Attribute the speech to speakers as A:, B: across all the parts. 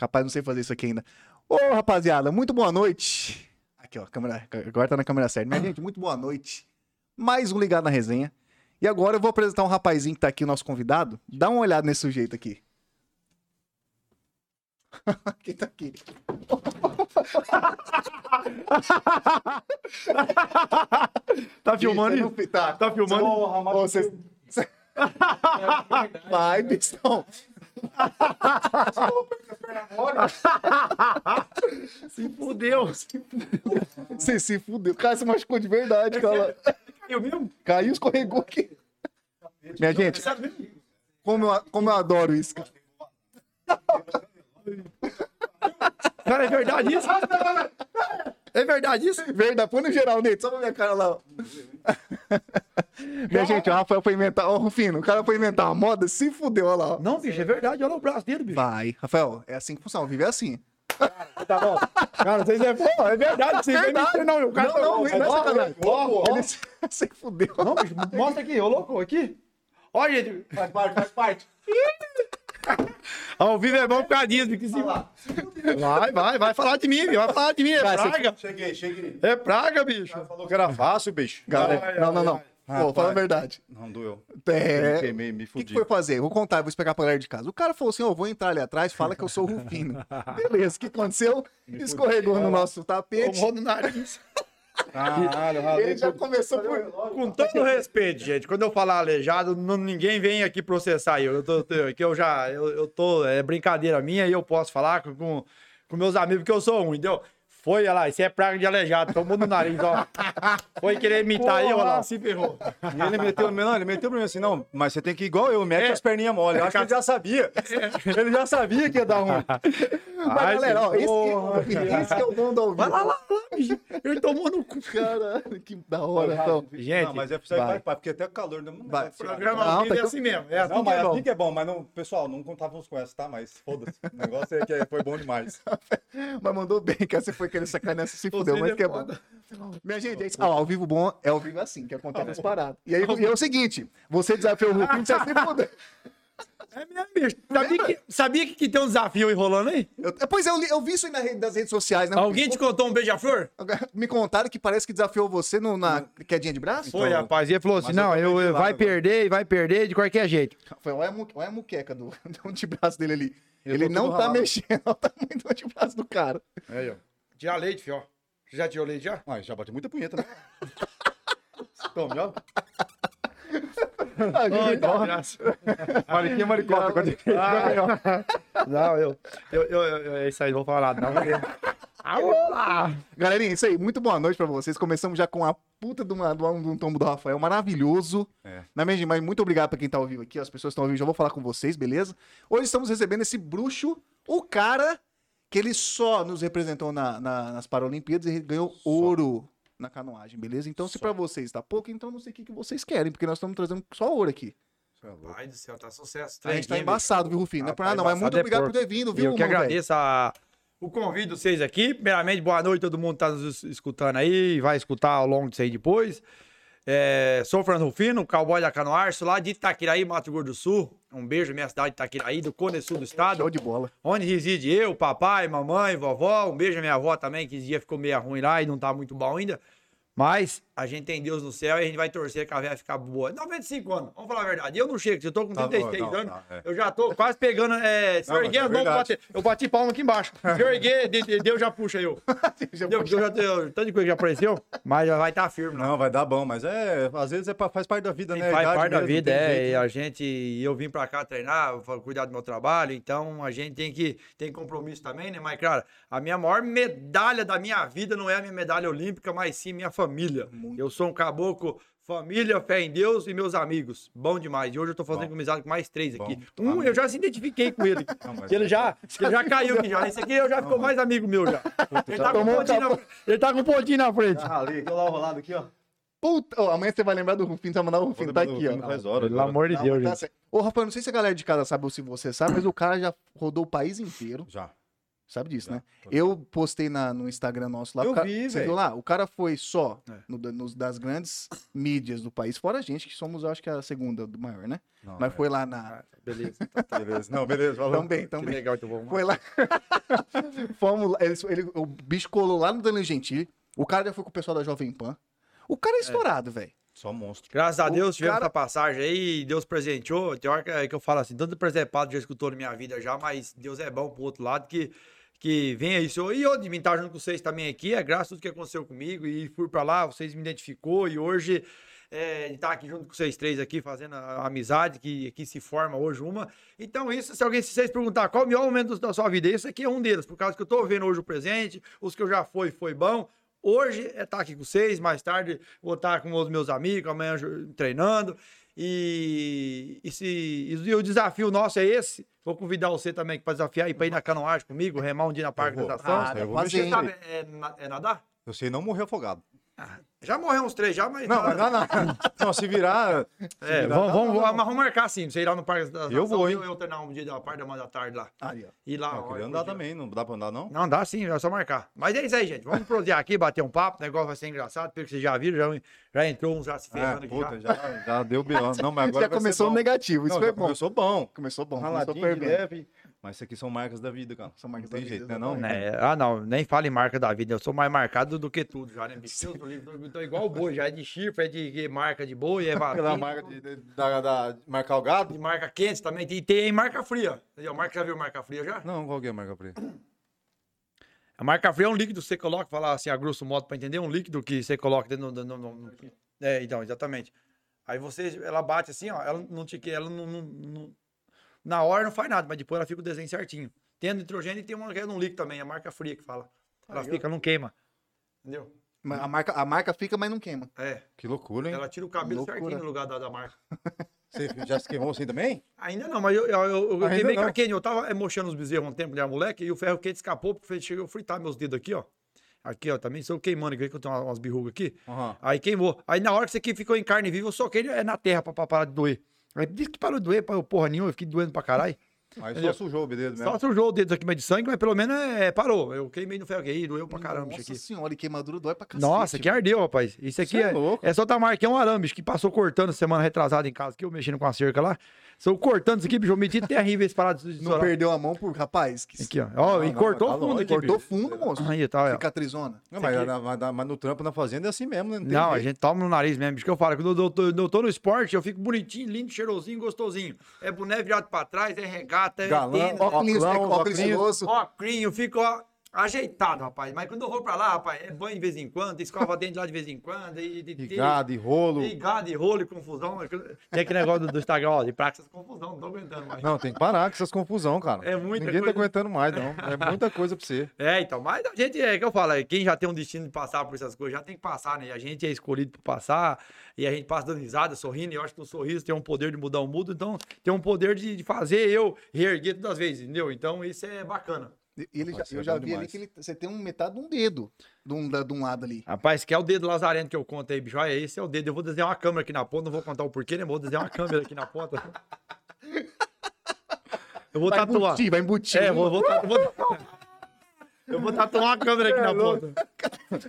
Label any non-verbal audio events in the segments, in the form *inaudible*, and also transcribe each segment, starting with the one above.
A: Capaz, não sei fazer isso aqui ainda. Ô, rapaziada, muito boa noite. Aqui, ó, câmera, agora tá na câmera certa. Minha gente, muito boa noite. Mais um Ligado na Resenha. E agora eu vou apresentar um rapazinho que tá aqui, o nosso convidado. Dá uma olhada nesse sujeito aqui. *laughs* Quem tá aqui? *laughs*
B: Tá filmando
A: não- Tá,
B: Tá filmando?
A: Ô, vocês... *laughs* Vai, *laughs* pistão.
B: Se fudeu.
A: Você se fudeu. Cara, você machucou de verdade, cara.
B: Eu mesmo?
A: Caiu, escorregou aqui. Minha gente, como eu, como eu adoro isso, cara.
B: Cara, é verdade isso? *laughs* É verdade isso?
A: Verdade, põe no geral, Neito, só pra minha cara lá. ó. Minha gente, o Rafael foi inventar. Ô, Rufino, o cara foi inventar uma moda, se fudeu, olha lá. ó.
B: Não, bicho, é verdade. Olha o braço dele, bicho.
A: Vai, Rafael, é assim que funciona, viver assim.
B: Tá bom. Cara, vocês é, pô, é verdade. Vocês não
A: Verdade.
B: não. O cara
A: Não,
B: tá-
A: não,
B: Ó,
A: não é
B: ó,
A: sacanagem.
B: ó, ó.
A: Ele se, *laughs* se fudeu.
B: Não, bicho, mostra aqui, ô louco, aqui. Olha, gente.
C: Faz parte, faz parte. *laughs* *laughs*
B: Ao vivo é bom por causa disso, porque se... Vai, vai, vai falar de mim, vai falar de mim. É praga.
C: Cheguei, cheguei.
B: É praga, bicho.
C: Falou que era fácil, bicho.
A: Galera,
B: Ai,
A: não,
B: ai,
A: não, não. Pô,
C: Rapaz.
A: fala a verdade.
C: Não, doeu.
A: É,
C: Me queimei, me
A: O que,
C: fudi.
A: que foi fazer? Vou contar, vou explicar pra galera de casa. O cara falou assim: ó, vou entrar ali atrás, fala que eu sou o Rufino. *laughs* Beleza, o que aconteceu? Escorregou no nosso tapete.
B: Tomou no nariz. *laughs*
C: Caralho, ralei
A: Ele já
C: tudo.
A: começou por.
B: Com todo respeito, gente, quando eu falar aleijado, não- ninguém vem aqui processar eu. Eu tô, que eu já, eu, eu tô, é brincadeira minha e eu posso falar com, com, com meus amigos que eu sou um, entendeu? Foi, olha lá, isso é praga de aleijado, tomou no nariz, ó. Foi querer imitar eu, olha lá, se ferrou.
C: E ele meteu, não, ele meteu pra mim assim, não, mas você tem que ir igual eu, mete
B: É.
C: as perninhas mole. Eu acho que ele já sabia. Ele já sabia que ia dar ruim.
A: Mas,
B: Ai,
A: galera, ó, esse,
C: porra,
A: que, esse que é o dono do ao
B: Vai lá, lá, lá, bicho. Ele tomou no cu.
A: Caralho, que da hora, então.
B: Gente,
C: não, mas é pra você
A: vai.
C: vai, pai, porque até o calor não
A: Vai.
C: vai.
B: programa
A: Não, tá
B: é assim mesmo. É assim
C: Não,
B: que
C: mas
B: é bom.
C: assim que é bom, mas não, pessoal, não contávamos com essa, tá? Mas foda-se. O negócio é que é- foi bom demais. *laughs*
A: Mas mandou bem, que você foi sacanear, você se fudeu, mas
B: é
A: que é bom. Minha gente, é isso. Ah, ao vivo bom é ao vivo assim, que acontece as paradas. E aí e é o seguinte: você desafiou o Rufino, você se fudeu.
B: É mesmo, bicho. Sabia que, sabia que, que tem um desafio aí rolando aí?
A: Eu- Pois é, eu, li- eu vi isso aí na rede- das redes sociais, né?
B: Alguém te contou um beija-flor?
A: Me contaram que parece que desafiou você no, na quedinha de braço?
B: Foi, rapaz. E ele falou assim: não,
C: eu
B: eu, vai
C: agora.
B: perder e vai perder de qualquer jeito.
A: Foi, olha a, a muqueca do, *laughs* do de braço dele ali.
C: Eu
A: Ele não tá
C: ralado.
A: mexendo, olha o tamanho do antebraço do cara.
B: Aí, ó. Tira leite, fio. Você já tirou leite já?
C: Ah, já bati muita punheta, né? *laughs* Toma, já.
A: Ah, ó,
C: Mariquinha, maricota. quando-
B: Não, eu, eu, eu, eu- É isso aí, não vou falar nada. Não. Ah, vamos lá.
A: Galerinha, isso aí, muito boa noite pra vocês. Começamos já com a puta de, uma, de um, tombo do Rafael, maravilhoso.
C: É.
A: Na minha gente, mas muito obrigado pra quem tá ao vivo aqui, as pessoas que estão ao vivo, já vou falar com vocês, beleza? Hoje estamos recebendo esse bruxo, o cara que ele só nos representou na- na- nas Paralimpíadas e ganhou ouro na canoagem, beleza? Então, se pra vocês tá pouco, então não sei o que, que vocês querem, porque nós estamos trazendo só ouro aqui.
C: Você é.
B: Pai do céu, tá sucesso.
A: A gente tá embaçado, viu, Rufino? Não é por nada, não, mas muito
B: é
A: obrigado por ter vindo, viu,
B: eu que agradeço a- o convite de vocês aqui. Primeiramente, boa noite, todo mundo tá nos escutando aí, vai escutar ao longo disso aí depois. É, sou o Fernando Rufino, cowboy da Canoar, sou lá de Itaquiraí, Mato Grosso do Sul. Um beijo, minha cidade de Itaquiraí, do Cone Sul do estado.
A: Show de bola.
B: Onde reside eu, papai, mamãe, vovó. Um beijo à minha avó também, que esse dia ficou meio ruim lá e não tá muito bom ainda. Mas a gente tem Deus no céu e a gente vai torcer que a velha ficar boa. 95 anos, vamos falar a verdade. Eu não chego, eu tô com
C: Tá
B: 36
C: bom, não,
B: anos.
C: tá, é.
B: Eu já tô quase pegando. É, se
C: Não,
B: eu erguer
C: é
B: as mãos pra
C: verdade.
B: bater. Eu bati palma aqui embaixo. *laughs* Se eu erguer, de- de- Deus já puxa eu.
A: Já
B: Deus, *laughs* Deus já deu tanto de coisa que já apareceu, mas já vai estar firme. Não.
C: Não, vai dar bom, mas é. Às vezes é pra- faz parte da vida, né?
B: faz parte da vida, é.
C: jeito,
B: E
C: né?
B: a gente, eu vim pra cá treinar, cuidar do meu trabalho, então a gente tem que tem compromisso também, né? Mas, cara, a minha maior medalha da minha vida não é a minha medalha olímpica, mas sim minha família. Eu sou um caboclo, família, fé em Deus e meus amigos. Bom demais. E hoje eu tô fazendo
C: Bom.
B: amizade com mais três
C: Bom,
B: aqui.
C: tá
B: Um,
C: bom.
B: eu já se identifiquei com ele. *laughs*
C: Não, mas
B: ele
C: é-
B: já, ele já caiu aqui já. Esse aqui eu já ficou mais amigo meu já. Ele tá, com um na, ele tá com um pontinho na frente.
C: Ralei, aqui, olha lá o rolado aqui, ó.
A: Puta, ó, amanhã você vai lembrar do Rufino, você vai mandar o Rufino, tá aqui, ó.
C: Faz hora.
B: Pelo
C: agora.
B: amor de Deus,
A: tá
B: gente.
A: Ô, Rafael, não sei se a galera de casa sabe ou se você sabe, mas o cara já rodou o país inteiro.
C: Já.
A: Sabe disso,
C: Já,
A: né?
C: tô
A: Eu postei na, no Instagram nosso lá.
C: Eu
A: o cara,
C: vi,
A: Você viu lá? O cara foi só
B: É.
A: no- nos- das grandes mídias do país, fora a gente, que somos, eu acho que a segunda do maior, né?
C: Não,
A: Mas
C: é.
A: foi lá na.
B: Ah, beleza.
C: Beleza. Não, beleza. Falou.
A: Também,
B: Que
A: também.
B: legal, então vamos.
A: Foi lá. *laughs* Fomos lá. Ele, ele- o bicho colou lá no Danilo Gentili. O cara já foi com o pessoal da Jovem Pan. O cara é estourado, velho.
C: Só monstro.
B: Graças a
A: O
B: Deus tivemos
A: cara-
B: essa passagem aí, Deus presenteou. Tem hora que, que eu falo assim, tanto presepado já escutou na minha vida já, mas Deus é bom pro outro lado que, que vem aí. E eu de mim estar junto com vocês também aqui, é graças a tudo que aconteceu comigo. E fui pra lá, vocês me identificou e hoje é, estar aqui junto com vocês três aqui, fazendo a, amizade que, que se forma hoje uma. Então, isso, se alguém se vocês perguntar qual o melhor momento da sua vida, esse aqui é um deles, por causa que eu tô vendo hoje o presente, os que eu já fui, foi bom. Hoje é estar aqui com vocês, mais tarde vou estar com os meus amigos, amanhã treinando. E, e, se, e o desafio nosso é esse. Vou convidar você também para desafiar e para ir na canoagem comigo, remar um dia na Parque da Estação.
A: Ah, hein?
C: isso
B: Sabe, é, é nadar?
C: Eu sei não morrer afogado.
B: Já morreu uns três já, mas.
C: Não, mas não, não. *laughs* Não, se virar.
B: É,
C: virar,
B: vamos, vamos, mas vamos marcar sim. Você ir lá no Parque da
C: Eu vou, hein?
B: Eu, eu treinar um dia da parte da manhã da tarde lá.
A: Aí, ó.
B: E lá.
C: Não, eu
B: ó,
C: queria andar também, não dá pra andar, não?
B: Não, dá sim, é só marcar. Mas é isso aí, gente. Vamos prosear aqui, bater um papo. O negócio vai ser engraçado, pelo que vocês já viram, já, já entrou uns já se
C: Ah,
B: ferrando aqui.
C: puta,
B: já.
C: já, já deu B.O. Não, mas *laughs* agora
A: já
C: vai ser
A: começou negativo. Isso
C: Não,
A: foi
C: já
A: bom.
C: Começou bom.
A: Começou bom. Começou
C: Raladinho leve. Mas isso aqui são marcas da vida, cara.
A: São marcas
C: não tem
A: da
C: jeito,
A: vida,
C: né? Não?
B: É, ah, não, nem fala em marca da vida. Eu sou mais marcado do que tudo já, né, *laughs* bicho? Eu tô, igual o boi, já é de chifre, é de, de marca de boi, é *laughs*
C: Aquela
B: vacina,
C: marca de, de- da, da- de marcar o gado?
B: de marca quente também. E tem marca fria. Entendeu? Marca, já viu marca fria já?
C: Não, qual que é a marca preta?
B: A marca fria é um líquido que você coloca, falar assim, a grosso modo, pra entender, um líquido que você coloca dentro do. no- no- no- É, então, exatamente. Aí você, ela bate assim, ó, ela não te ela não, não- não- na hora não faz nada, mas depois ela fica o desenho certinho. Tem nitrogênio e tem uma que é um líquido também, a marca fria que fala. Ela fica, não queima. Entendeu?
A: Mas A marca, a marca fica, mas não queima.
B: É,
C: Que loucura, hein?
B: ela tira o cabelo
A: Loucura.
B: certinho no lugar da, da marca. *laughs*
C: Você já se queimou assim também?
B: Ainda não, mas eu, eu, eu, eu queimei com
C: não.
B: a quente. Eu tava é, mochando os bezerros um tempo, era moleque, e o ferro quente escapou, porque chegou a fritar meus dedos aqui, ó. Aqui, ó, também estou queimando, aqui, que eu tenho umas birrugas aqui.
C: Aham.
B: Aí queimou. Aí na hora que isso aqui ficou em carne viva, eu soquei é na terra pra, pra parar de doer. Aí disse que parou de doer, parou porra nenhuma, eu fiquei doendo pra caralho.
C: Aí
B: Entendeu?
C: só sujou o dedo mesmo.
B: Só sujou o dedo aqui mais de sangue, mas pelo menos é, parou. Eu queimei no ferro aqui, doeu pra caramba
A: Nossa
B: isso aqui.
A: senhora, e queimadura dói pra cacete.
B: Nossa, que ardeu, rapaz. Isso aqui
C: é
B: é, é só da marca, é um arame, bicho, que passou cortando semana retrasada em casa, que eu mexendo com a cerca lá. Sou cortando isso aqui, bicho, eu meti terrível esse parado de
A: Não perdeu a mão por rapaz. Que...
B: Aqui, ó. Ó,
C: Não,
B: e
C: não,
B: cortou
C: tá
B: fundo aqui,
A: Cortou
B: bicho.
A: fundo, moço.
B: Aí, tá.
A: Cicatrizona.
C: Não, mas,
B: aqui-
C: mas mas no trampo na fazenda é assim mesmo, né? Não,
B: Não, a gente toma no nariz mesmo, bicho, que eu falo. Quando eu tô, eu tô no esporte, eu fico bonitinho, lindo, cheirosinho, gostosinho. É boné virado pra trás, é regata, é
C: Galã,
B: tênis,
C: ó,
A: Óculos,
C: Óculos,
A: né, óculos
C: óculos.
A: grosso.
B: Ocrinho, eu fico ó, ajeitado, rapaz. Mas quando eu vou pra lá, rapaz, é banho de vez em quando, escova dente lá de vez em quando, e, e,
C: E gado, e rolo.
B: e gado, e rolo, e confusão. Tem aquele negócio do, do Instagram, ó, de praxis, confusão, não tô aguentando mais.
C: Não, tem que parar com essas confusão, cara.
B: É muita
C: Ninguém
B: coisa.
C: tá aguentando mais, não. É muita coisa pra você.
B: É, então, mas a gente, é que eu falo, é, quem já tem um destino de passar por essas coisas, já tem que passar, né? E a gente é escolhido por passar, e a gente passa dando risada, sorrindo, e eu acho que o sorriso tem um poder de mudar o mundo, então tem um poder de, de fazer eu reerguer todas as vezes, entendeu? Então isso é bacana.
A: Ele já-
C: Nossa,
A: eu
C: é
A: já vi ali
C: demais.
A: que ele- você tem um metade de um dedo de um, de um lado ali.
B: Rapaz, que é o dedo lazarento que eu conto aí, bicho. Olha, esse é o dedo. Eu vou desenhar uma câmera aqui na ponta, não vou contar o porquê, né? Vou desenhar uma câmera aqui na ponta. Eu vou
A: Vai
B: tatuar.
A: embutir, vai embutir.
B: É, vou, vou, vou- Eu vou tatuar uma câmera aqui na ponta.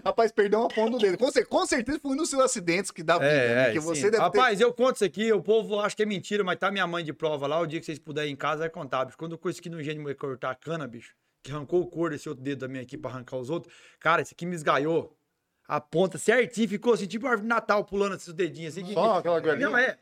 A: Rapaz, perdeu uma ponta do dedo. Com, com certeza foi um dos seus acidentes que dá vida. né?
B: É,
A: que
B: é,
A: você deve ter...
B: Rapaz, eu conto isso aqui, o povo acha que é mentira, mas tá minha mãe de prova lá, o dia que vocês puderem ir em casa, vai contar, bicho. Quando eu aqui no engenho de cortar a cana, bicho, que arrancou o couro desse outro dedo da minha aqui pra arrancar os outros, cara, esse aqui me esgaiou. A ponta certinho, ficou assim, tipo árvore de Natal, pulando esses dedinhos assim.
C: Só aquela goelinha?
B: Não, é.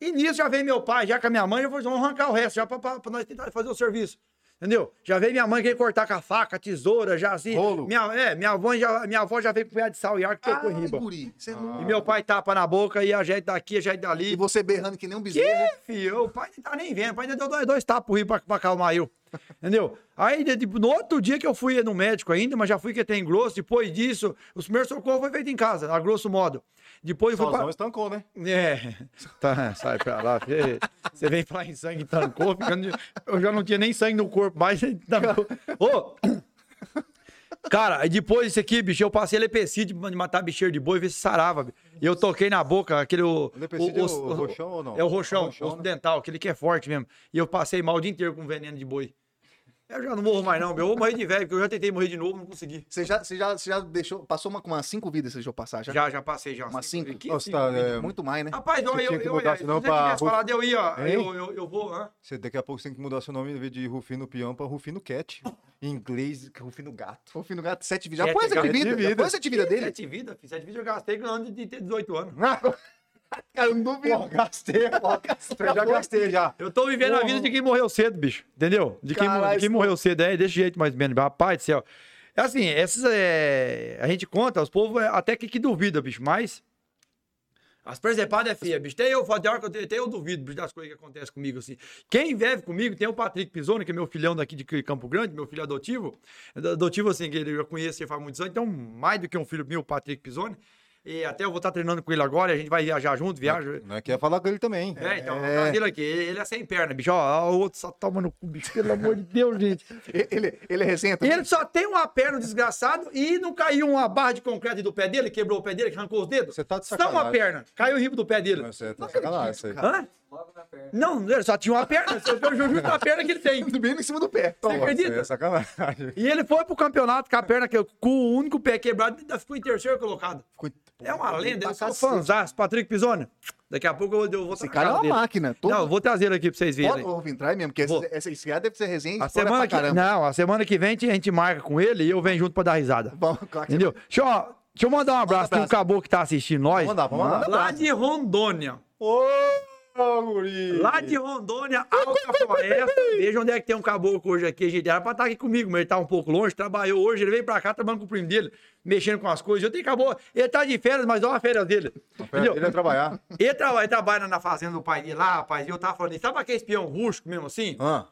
B: E nisso já veio meu pai, já com a minha mãe, já falou, vamos arrancar o resto, já pra, pra, pra nós tentar fazer o serviço. Entendeu? Já veio minha mãe querer cortar com a faca, a tesoura, já assim.
C: Rolo.
B: Minha, é, minha avó já, minha avó já veio com o de sal e arco e tocou
A: Ai,
B: riba.
A: guri, não-
B: E meu pai tapa na boca e ajeita daqui, ajeita
A: E
B: dali.
A: você berrando que nem um
B: Que,
A: bezerro.
B: filho? O pai não tá nem vendo. O pai ainda deu dois, dois tapas pro rio pra, pra acalmar eu. *laughs* Entendeu? Aí, tipo, no outro dia que eu fui no médico ainda, mas já fui que tem grosso. Depois disso, os primeiros socorros foi feito em casa, a grosso modo. Depois
C: Sozão
B: pra...
C: estancou, né?
B: É, tá, sai pra lá. Você vem falar em sangue, tancou, ficando... de- Eu já não tinha nem sangue no corpo, mas tancou. *laughs* Ô! Cara, depois disso aqui, bicho, eu passei lepecide de matar bicheiro de boi e ver se sarava. E eu toquei na boca aquele. O,
C: O lepecide é o
B: o-
C: roxão ou não?
B: É o roxão,
C: Roxão,
B: osso
C: né?
B: dental, aquele que é forte mesmo. E eu passei mal o dia inteiro com veneno de boi. Eu já não morro mais, não, meu. Eu vou morrer de velho, porque eu já tentei morrer de novo, não consegui.
A: Você já, você já, você já deixou. Passou uma, umas cinco vidas, você deixou passar já?
B: Já, já passei, já.
A: Umas cinco?
B: Que
C: Nossa,
B: cinco
C: tá, é,
A: Muito mais, né?
B: Rapaz, eu,
C: Você
B: eu, eu, eu,
C: seu
B: se você
C: pra
B: tivesse falado, eu ia.
C: Hein?
B: Eu, eu, eu vou. hã?
C: Você daqui a pouco você tem que mudar seu nome em vez de Rufino Peão pra Rufino Cat. *laughs* Em inglês, Rufino Gato.
A: O fim do gato, sete vidas. Já
B: Sete
A: foi sete vidas. Já
C: vidas.
A: foi sete vidas dele?
B: Sete vidas. Sete vidas eu gastei antes de ter 18 anos. *laughs*
A: Cara, eu não duvido.
C: Pô, gastei, *laughs* pô. Eu já gastei já.
B: Eu tô vivendo a vida de quem morreu cedo, bicho. Entendeu? De quem,
A: Caralho,
B: de quem morreu cedo. É desse jeito, mais ou menos. Rapaz do céu. É assim, essas é. A gente conta, os povos é, até que, que duvida, bicho, mas. As presepadas é feia, bicho. Tem eu, tem hora que eu, tenho- eu duvido bicho, das coisas que acontecem comigo, assim. Quem vive comigo tem o Patrick Pisoni, que é meu filhão daqui de Campo Grande, meu filho adotivo. Adotivo, assim, que ele eu conheço ele faz muitos anos. Então, mais do que um filho meu, o Patrick Pisoni. E até eu vou estar treinando com ele agora, e a gente vai viajar junto, viaja.
C: Não é que ia falar com ele também.
B: É, então, ele aqui. Ele é sem perna, bicho. Ó, o outro só toma no cu, bicho. Pelo amor de Deus, gente. *laughs*
A: Ele, ele é
B: E
A: também?
B: ele só tem uma perna, o desgraçado, e não caiu uma barra de concreto do pé dele, quebrou o pé dele, que arrancou os dedos.
C: Você tá de
B: Só uma
C: sacanagem.
B: perna. Caiu o ribo do pé dele.
C: Você tá de sacanagem isso aí.
B: Hã? Não, ele só tinha uma perna. Só que eu justo a perna que ele tem. *laughs*
A: Tudo bem em cima do pé.
B: Você acredita?
C: Você é sacanagem.
B: E ele foi pro campeonato com a perna, que, com o único pé quebrado, ainda ficou em terceiro colocado.
A: Ficou-
B: É uma lenda, eu sou fãzaço. Patrick Pisoni. Daqui a pouco eu, eu vou
A: Esse cara é uma
B: dele.
A: máquina. Todo...
B: Não, eu vou trazer ele aqui pra vocês verem.
A: Pode entrar mesmo, porque
B: Vou.
A: esse, esse, cara deve ser resenha
B: A semana que,
A: caramba.
B: não, a semana que vem a gente marca com ele e eu venho junto pra dar risada.
A: Bom, claro que
B: Entendeu? Deixa eu, deixa eu mandar um abraço pra um caboclo que tá assistindo nós.
C: Vamos mandar, vamos mandar.
B: Lá de Rondônia.
C: Ô, guri.
B: Lá de Rondônia, Alta Floresta. Veja onde é que tem um caboclo hoje aqui, gente. Era pra estar aqui comigo, mas ele tá um pouco longe, trabalhou hoje, ele veio pra cá trabalhando com o primo dele, mexendo com as coisas. Eu tenho caboclo. Ele tá de férias, mas olha a férias dele.
C: Ele ia trabalhar.
B: Ele, traba- ele trabalha na fazenda do pai dele lá, rapaz. E eu tava falando, sabe aquele espião rústico mesmo assim?
C: Ah,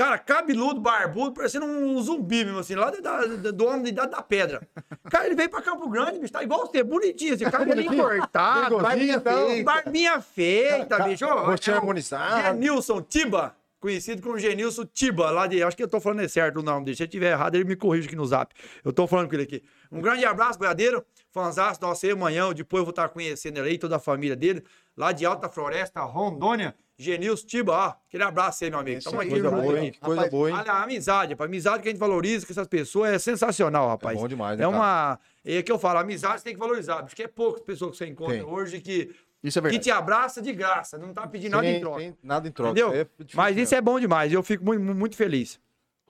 B: Cara, cabeludo, barbudo, parecendo um zumbi mesmo, assim, lá da, da- do homem da idade da pedra. Cara, ele veio pra Campo Grande, bicho, tá igual você, bonitinho, assim, cabelinho cortado, barbinha
C: então.
B: feita, barbinha feita, bicho.
C: rostinho
B: é
C: harmonizado.
B: Genilson Tiba, conhecido como Genilson Tiba, lá de, acho que eu tô falando certo o nome dele, se eu tiver errado, ele me corrige aqui no zap. Eu tô falando com ele aqui. Um grande abraço, boiadeiro, fanzaço, nossa, aí amanhã, depois eu vou estar conhecendo ele aí, toda a família dele, lá de Alta Floresta, Rondônia, Genilson Tiba, ó, aquele abraço aí, meu amigo. Tamo aqui
C: coisa
B: junto
C: boa, hein? Coisa
A: Rapaz,
C: boa, hein?
B: Olha, a amizade, rapaz. Amizade que a gente valoriza com essas pessoas é sensacional, rapaz.
C: bom demais, né,
B: É uma. É que eu falo, amizade você tem que valorizar. Porque é poucas pessoas que você encontra
C: Tem.
B: hoje que,
A: Isso é
B: que
A: verdade.
B: te abraça de graça. Não tá pedindo nada em troca.
C: nada em troca.
B: Entendeu?
C: É difícil
B: Mas isso é bom demais. Eu fico muito, muito feliz.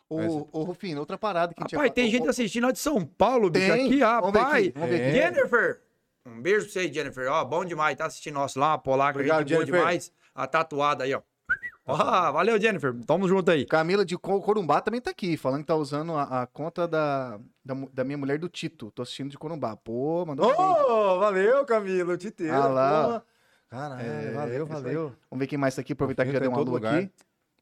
A: Ô, ô, Rufino, outra parada que a gente
B: Rapaz, tem gente assistindo lá de São Paulo, bicho,
A: Tem.
B: aqui,
A: Vamos ver
B: rapaz.
A: aqui, vamos ver
C: aqui.
B: Jennifer, um beijo pra você, Jennifer. Ó, bom demais, tá assistindo nosso lá, polaca,
C: Obrigado,
B: gente
C: Jennifer.
B: demais. A tatuada aí, ó. Ó, valeu, Jennifer. Tamo junto aí.
A: Camila de Co- Corumbá também tá aqui, falando que tá usando a, a conta da, da, da minha mulher do Tito. Tô assistindo de Corumbá. Pô, mandou.
C: Ô, valeu, Camilo. Titeiro.
A: Ah lá.
C: Caralho,
A: É,
C: valeu,
A: isso aí.
C: valeu.
A: Vamos ver quem mais tá aqui, aproveitar que já deu uma lua
C: lugar.
A: aqui.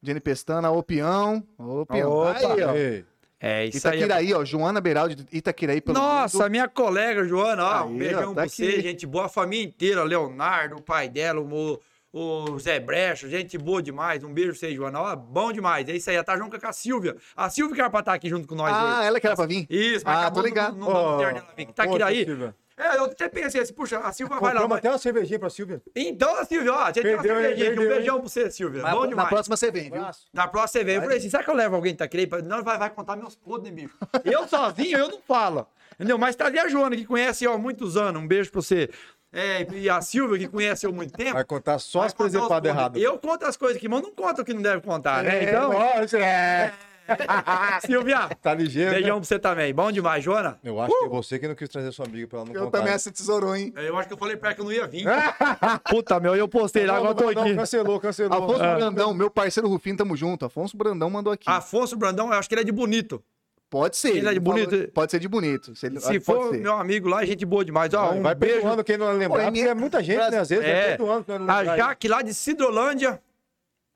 A: Jenny Pestana, o Peão. Ô, Peão.
B: Opa.
A: Aí, ó.
C: Ei,
B: É isso aí.
A: Itaquiraí, ó. Joana Beraldi de Itaquiraí pelo
B: Nossa,
A: mundo.
B: minha colega Joana, ó, um
A: Aí,
B: beijão
A: ó, tá
B: pra você,
A: aqui.
B: gente boa, a família inteira, Leonardo, o pai dela, o, o Zé Brecha, gente boa demais, um beijo pra você, Joana, ó, bom demais, é isso aí, ela tá junto com a Silvia, a Silvia que era pra estar aqui junto com nós
A: Ah,
B: hoje.
A: ela que era pra vir?
B: Isso, mas
A: Ah,
B: acabou
A: tô ligado.
C: Ó,
B: dela vir, que tá aqui
C: poxa,
B: aí.
C: Silvia.
B: É, eu até pensei assim, puxa, a Silvia vai lá. Vai-
C: até uma cervejinha pra Silvia.
B: Então, a Silvia, ó, a gente tem uma
C: Perdeu,
B: cervejinha aqui, um
C: Perdeu,
B: beijão
C: hein?
B: pra você, Silvia,
A: Mas
B: bom
A: na
B: demais.
A: próxima você vem, viu?
B: Na próxima você vem. Eu falei assim, será que eu levo alguém que tá querendo? pra- Não, vai, vai contar meus podres, né, bicho? Eu sozinho, eu não falo. Entendeu? Mas trazer a Joana, que conhece eu há muitos anos. Um beijo pra você. É, e a Silvia, que conhece eu há muito tempo.
C: Vai contar só
B: vai
C: as
B: podres.
C: erradas.
B: Eu conto as coisas que, mas não conto o que não deve contar, né?
C: É,
B: Então,
C: lógico, é. *laughs*
B: Silvia,
C: Tá ligeiro,
B: beijão
C: né?
B: pra você também. Bom demais, Joana.
C: Eu acho que é você que não quis trazer sua amiga pra ela não
A: Eu
C: contar.
A: também essa tesourou, hein?
B: Eu acho que eu falei pra ela que eu não ia vir. *laughs* Puta, meu, eu postei lá, agora eu tô aqui.
C: cancelou, cancelou.
A: Afonso
B: Ah.
A: Brandão, meu parceiro Rufino, tamo junto. Afonso Brandão mandou aqui.
B: Afonso Brandão, eu acho que ele é de bonito.
A: Pode ser.
B: Ele é de
A: ele falou-
B: bonito?
A: Pode ser de bonito. Se, ele-
B: Se for
A: ser.
B: meu amigo lá, é gente boa demais. Ó, um
C: vai
B: beijo.
C: perdoando quem não lembrar,
A: Pô,
C: porque é muita gente, né? Às vezes
B: É.
C: vai perdoando. não
B: A. Jaque lá de Cidrolândia.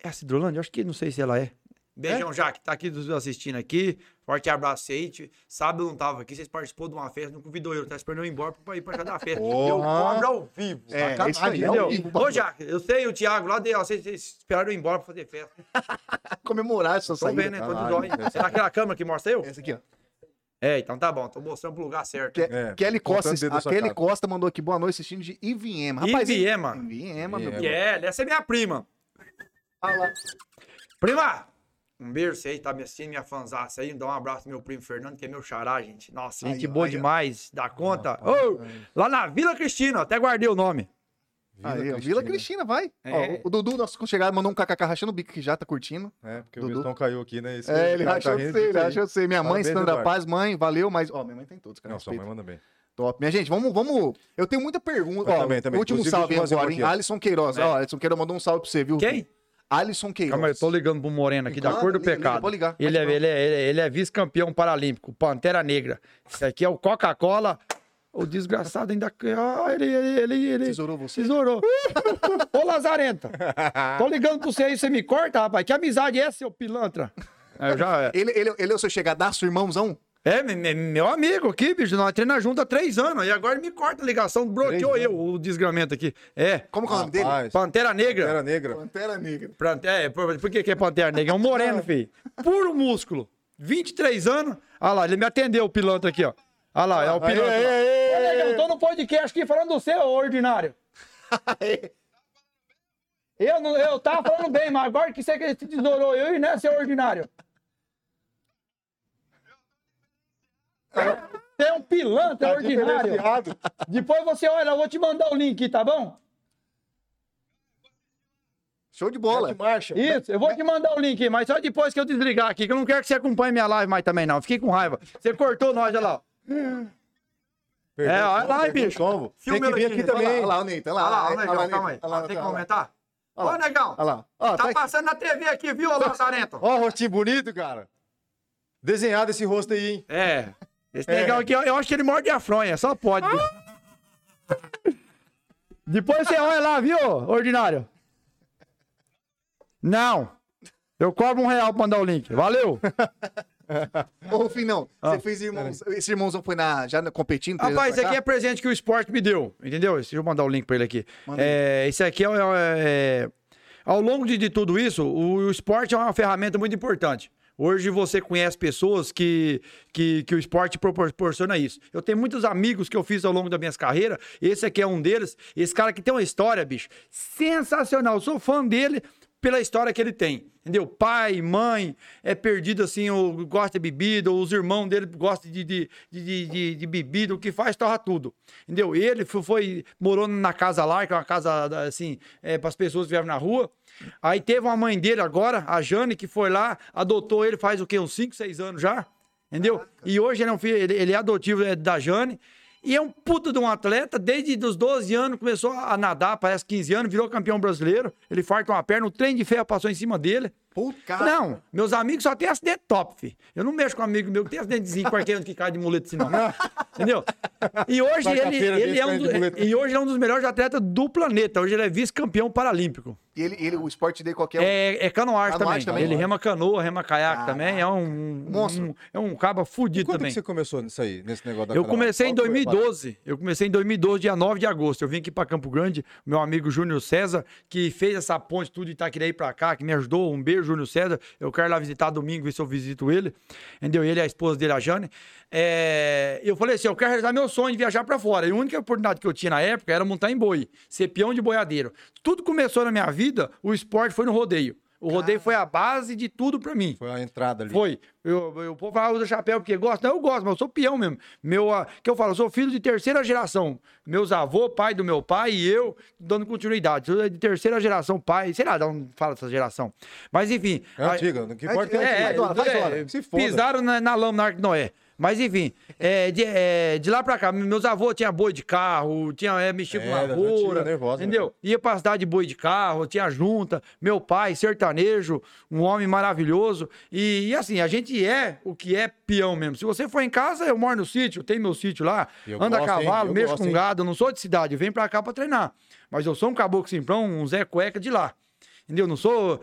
B: É a Cidrolândia? Acho que não sei se ela é. Beijão, Jaque. Tá aqui nos assistindo aqui. Forte abraço aí. Sábado eu não tava aqui. Vocês participou de uma festa, não convidou eu. Tá esperando eu ir embora pra ir pra casa da festa.
C: Porra.
B: Eu cobro ao vivo.
A: É,
B: sacanagem,
A: isso aí,
B: entendeu?
A: ao vivo,
B: Ô. Jaque, eu sei o Thiago lá, de, ó, vocês, vocês esperaram eu ir embora pra fazer festa. *laughs*
A: Comemorar essa
B: Tô
A: saída.
B: vendo, né? Tô de
C: caralho.
B: zóio. Será aquela câmera que mostra eu?
A: Essa aqui, ó.
B: É, então tá bom. Tô mostrando pro lugar certo.
A: Que,
C: É,
A: Kelly Costa, a Kelly. Costa mandou aqui boa noite assistindo de Iviema. Rapaz,
B: Iviema.
A: Iviema, meu.
B: Kelly, essa é minha prima.
A: Lá.
B: Prima, Um beijo, você aí, tá me assistindo, minha fanzaça aí. Dá um abraço pro meu primo Fernando, que é meu xará, gente. Nossa,
A: Aí,
B: gente boa
A: aí,
B: demais. Dá conta. Ô, lá na Vila Cristina, até guardei o nome.
A: Aí, ó, Vila Cristina, vai.
B: É.
A: Ó, o Dudu, nosso chegado, mandou um kkk rachando o bico que já tá curtindo.
C: É, porque
A: Dudu.
C: o caiu aqui, né? Esse
A: É, ele
C: tá- tá
A: rachou você, ele rachou você. Minha mãe,
C: Parabéns,
A: Sandra
C: Eduardo.
A: Paz, mãe, valeu, mas. Ó, minha mãe tem todos, cara.
C: Não, sua
A: respeito.
C: mãe manda bem.
A: Top. Minha gente, vamos, vamos. Eu tenho muita pergunta.
C: Eu
A: Ó,
C: também, também.
A: Último
C: Inclusive,
A: salve agora, hein?
C: aqui.
A: Alisson Queiroz.
B: É.
A: Ó, Alisson Queiroz mandou um salve pra você, viu?
B: Quem?
A: Alisson Queiroz.
B: Calma aí, eu tô ligando pro Moreno aqui, da
A: Liga,
B: cor do
A: liga, liga,
B: pecado.
A: pode ligar,
B: Ele, é, ele, é, ele é- ele é vice-campeão paralímpico, Pantera Negra. Isso aqui é o Coca-Cola. O desgraçado ainda. Ah, ele, ele, ele, ele.
A: Tesourou você?
B: Tesourou. Ô, Lazarenta. Tô ligando pra você aí, você me corta, rapaz. Que amizade é essa, seu pilantra? É, eu já.
A: Ele, ele, ele é o seu chegadaço, irmãozão?
B: É, me- me- meu amigo aqui, bicho. Nós treinamos junto há três anos. E agora ele me corta a ligação, bloqueou eu, o desgramento aqui. É.
A: Como que é o nome dele?
B: Pantera Negra.
C: Pantera Negra.
A: Pantera Negra.
B: É, por, por que, que é Pantera Negra? É um moreno, filho. Puro músculo. 23 anos. Olha lá, ele me atendeu, o pilantra aqui, ó. Olha lá, é o
C: Aê,
B: pilantra.
C: aê, aê,
B: Olha,
C: aê.
B: eu tô no podcast aqui falando do seu, ordinário. *laughs* Eu, não, eu tava falando bem, mas agora que você que tesourou eu, né, seu ordinário? Você é um pilantra
C: Tá
B: ordinário. Depois você olha, eu vou te mandar o link, tá bom?
A: Show de bola.
C: Mete marcha.
B: Isso, eu vou te mandar o link, mas só depois que eu desligar aqui, que eu não quero que você acompanhe minha live mais também, não. Fiquei com raiva. Você cortou nós, olha lá. ó.
C: Perdeu
B: É, olha lá, bicho.
C: tombo. Tem que vir aqui
B: aqui,
C: também.
A: Olha lá, o Neito. Olha lá,
B: Olha lá, ó, calma aí. Tem que comentar?
A: Lá.
B: negão,
A: Olha lá. Ó,
B: tá
A: tá-
B: passando na TV aqui, viu, ô Lazarento?
C: Ó, rostinho bonito, cara. Desenhado esse rosto aí, hein?
B: É. Esse
C: É.
B: negão aqui, eu- eu acho que ele morde a fronha, só pode. Depois você olha lá, viu, ordinário? Não. Eu cobro um real pra mandar o link. Valeu.
A: Ô, Rufinão,
B: Ah.
A: você fez irmãos. Esse irmãozão foi na, já competindo?
B: Rapaz, esse aqui é presente que o esporte me deu, entendeu? Deixa eu mandar o link pra ele aqui. É, esse aqui é, é- é- Ao longo de, de tudo isso, o, o esporte é uma ferramenta muito importante. Hoje você conhece pessoas que, que, que o esporte proporciona isso. Eu tenho muitos amigos que eu fiz ao longo da minha carreira. Esse aqui é um deles. Esse cara que tem uma história, bicho, sensacional. Eu sou fã dele pela história que ele tem. Entendeu? Pai, mãe, é perdido assim, ou gosta de bebida, ou os irmãos dele gostam de, de, de, de, de bebida, o que faz, torra tudo. Entendeu? Ele foi, foi- morou na casa lá, que é uma casa assim, é, para as pessoas que vivem na rua. Aí teve uma mãe dele agora, a Jane, que foi lá, adotou ele faz o quê? Uns 5, 6 anos já. Entendeu? E hoje ele é um filho, ele, ele é adotivo é, da Jane. E é um puta de um atleta, desde os 12 anos, começou a nadar, parece 15 anos, virou campeão brasileiro. Ele farta uma perna, o trem de ferro passou em cima dele.
A: Cara.
B: Não, meus amigos só tem acidente top, filho. Eu não mexo com amigo meu que tem acidentezinho quarteirando que cai de muleta assim, não. *laughs* Entendeu? E hoje ele, ele é um do- e hoje é um dos melhores atletas do planeta. Hoje ele é vice-campeão paralímpico.
A: E ele, ele, o esporte dele qualquer.
B: É, é canoagem também.
A: Também.
B: Ele rema canoa, rema caiaque
A: Ah,
B: também. É um,
A: monstro.
B: um- é um cabo fudido
C: Quando
B: também.
C: que você começou nisso aí, nesse negócio da
B: Eu
C: canoa?
B: comecei em
C: Qual foi a
B: 2012. Eu comecei em 2012, dia 9 de agosto. Eu vim aqui para Campo Grande, meu amigo Júnior César, que fez essa ponte tudo de Itaquiraí para cá, que me ajudou. Um beijo, Júnior César. Eu quero lá visitar domingo, ver se eu visito ele. Entendeu? Ele e a esposa dele, a Jane. É, Eu falei assim: eu quero realizar meu sonho de viajar para fora. E a única oportunidade que eu tinha na época era montar em boi, ser peão de boiadeiro. Tudo começou na minha vida, o esporte foi no rodeio. O rodeio foi a base de tudo para mim.
C: Foi a entrada ali.
B: Foi. Eu, eu, o povo fala, usa chapéu porque gosta. Não, eu gosto, mas eu sou peão mesmo. Meu, que eu falo, eu sou filho de terceira geração. Meus avôs, pai do meu pai e eu, dando continuidade. Sou de terceira geração, pai, sei lá, não fala essa geração. Mas enfim.
C: É
B: a-
C: antiga, o que importa é,
B: é, é,
A: hora, faz hora.
B: é,
C: Se foda.
B: pisaram na, na lama na Arca de Noé. Mas enfim, é, de, é, de lá pra cá, meus avôs tinham boi de carro, tinha, é, mexia com
C: É,
B: lavoura,
C: nervosa,
B: entendeu?
C: né?
B: Ia pra cidade de boi de carro, tinha junta, meu pai, sertanejo, um homem maravilhoso. E, e assim, a gente é o que é peão mesmo. Se você for em casa, eu moro no sítio, tem meu sítio lá,
C: Eu
B: anda a
C: gosto,
B: cavalo, mexo
C: gosto,
B: com
C: hein?
B: gado, eu não sou de cidade, eu venho pra cá pra treinar. Mas eu sou um caboclo simprão, um Zé Cueca de lá. Entendeu? Não sou.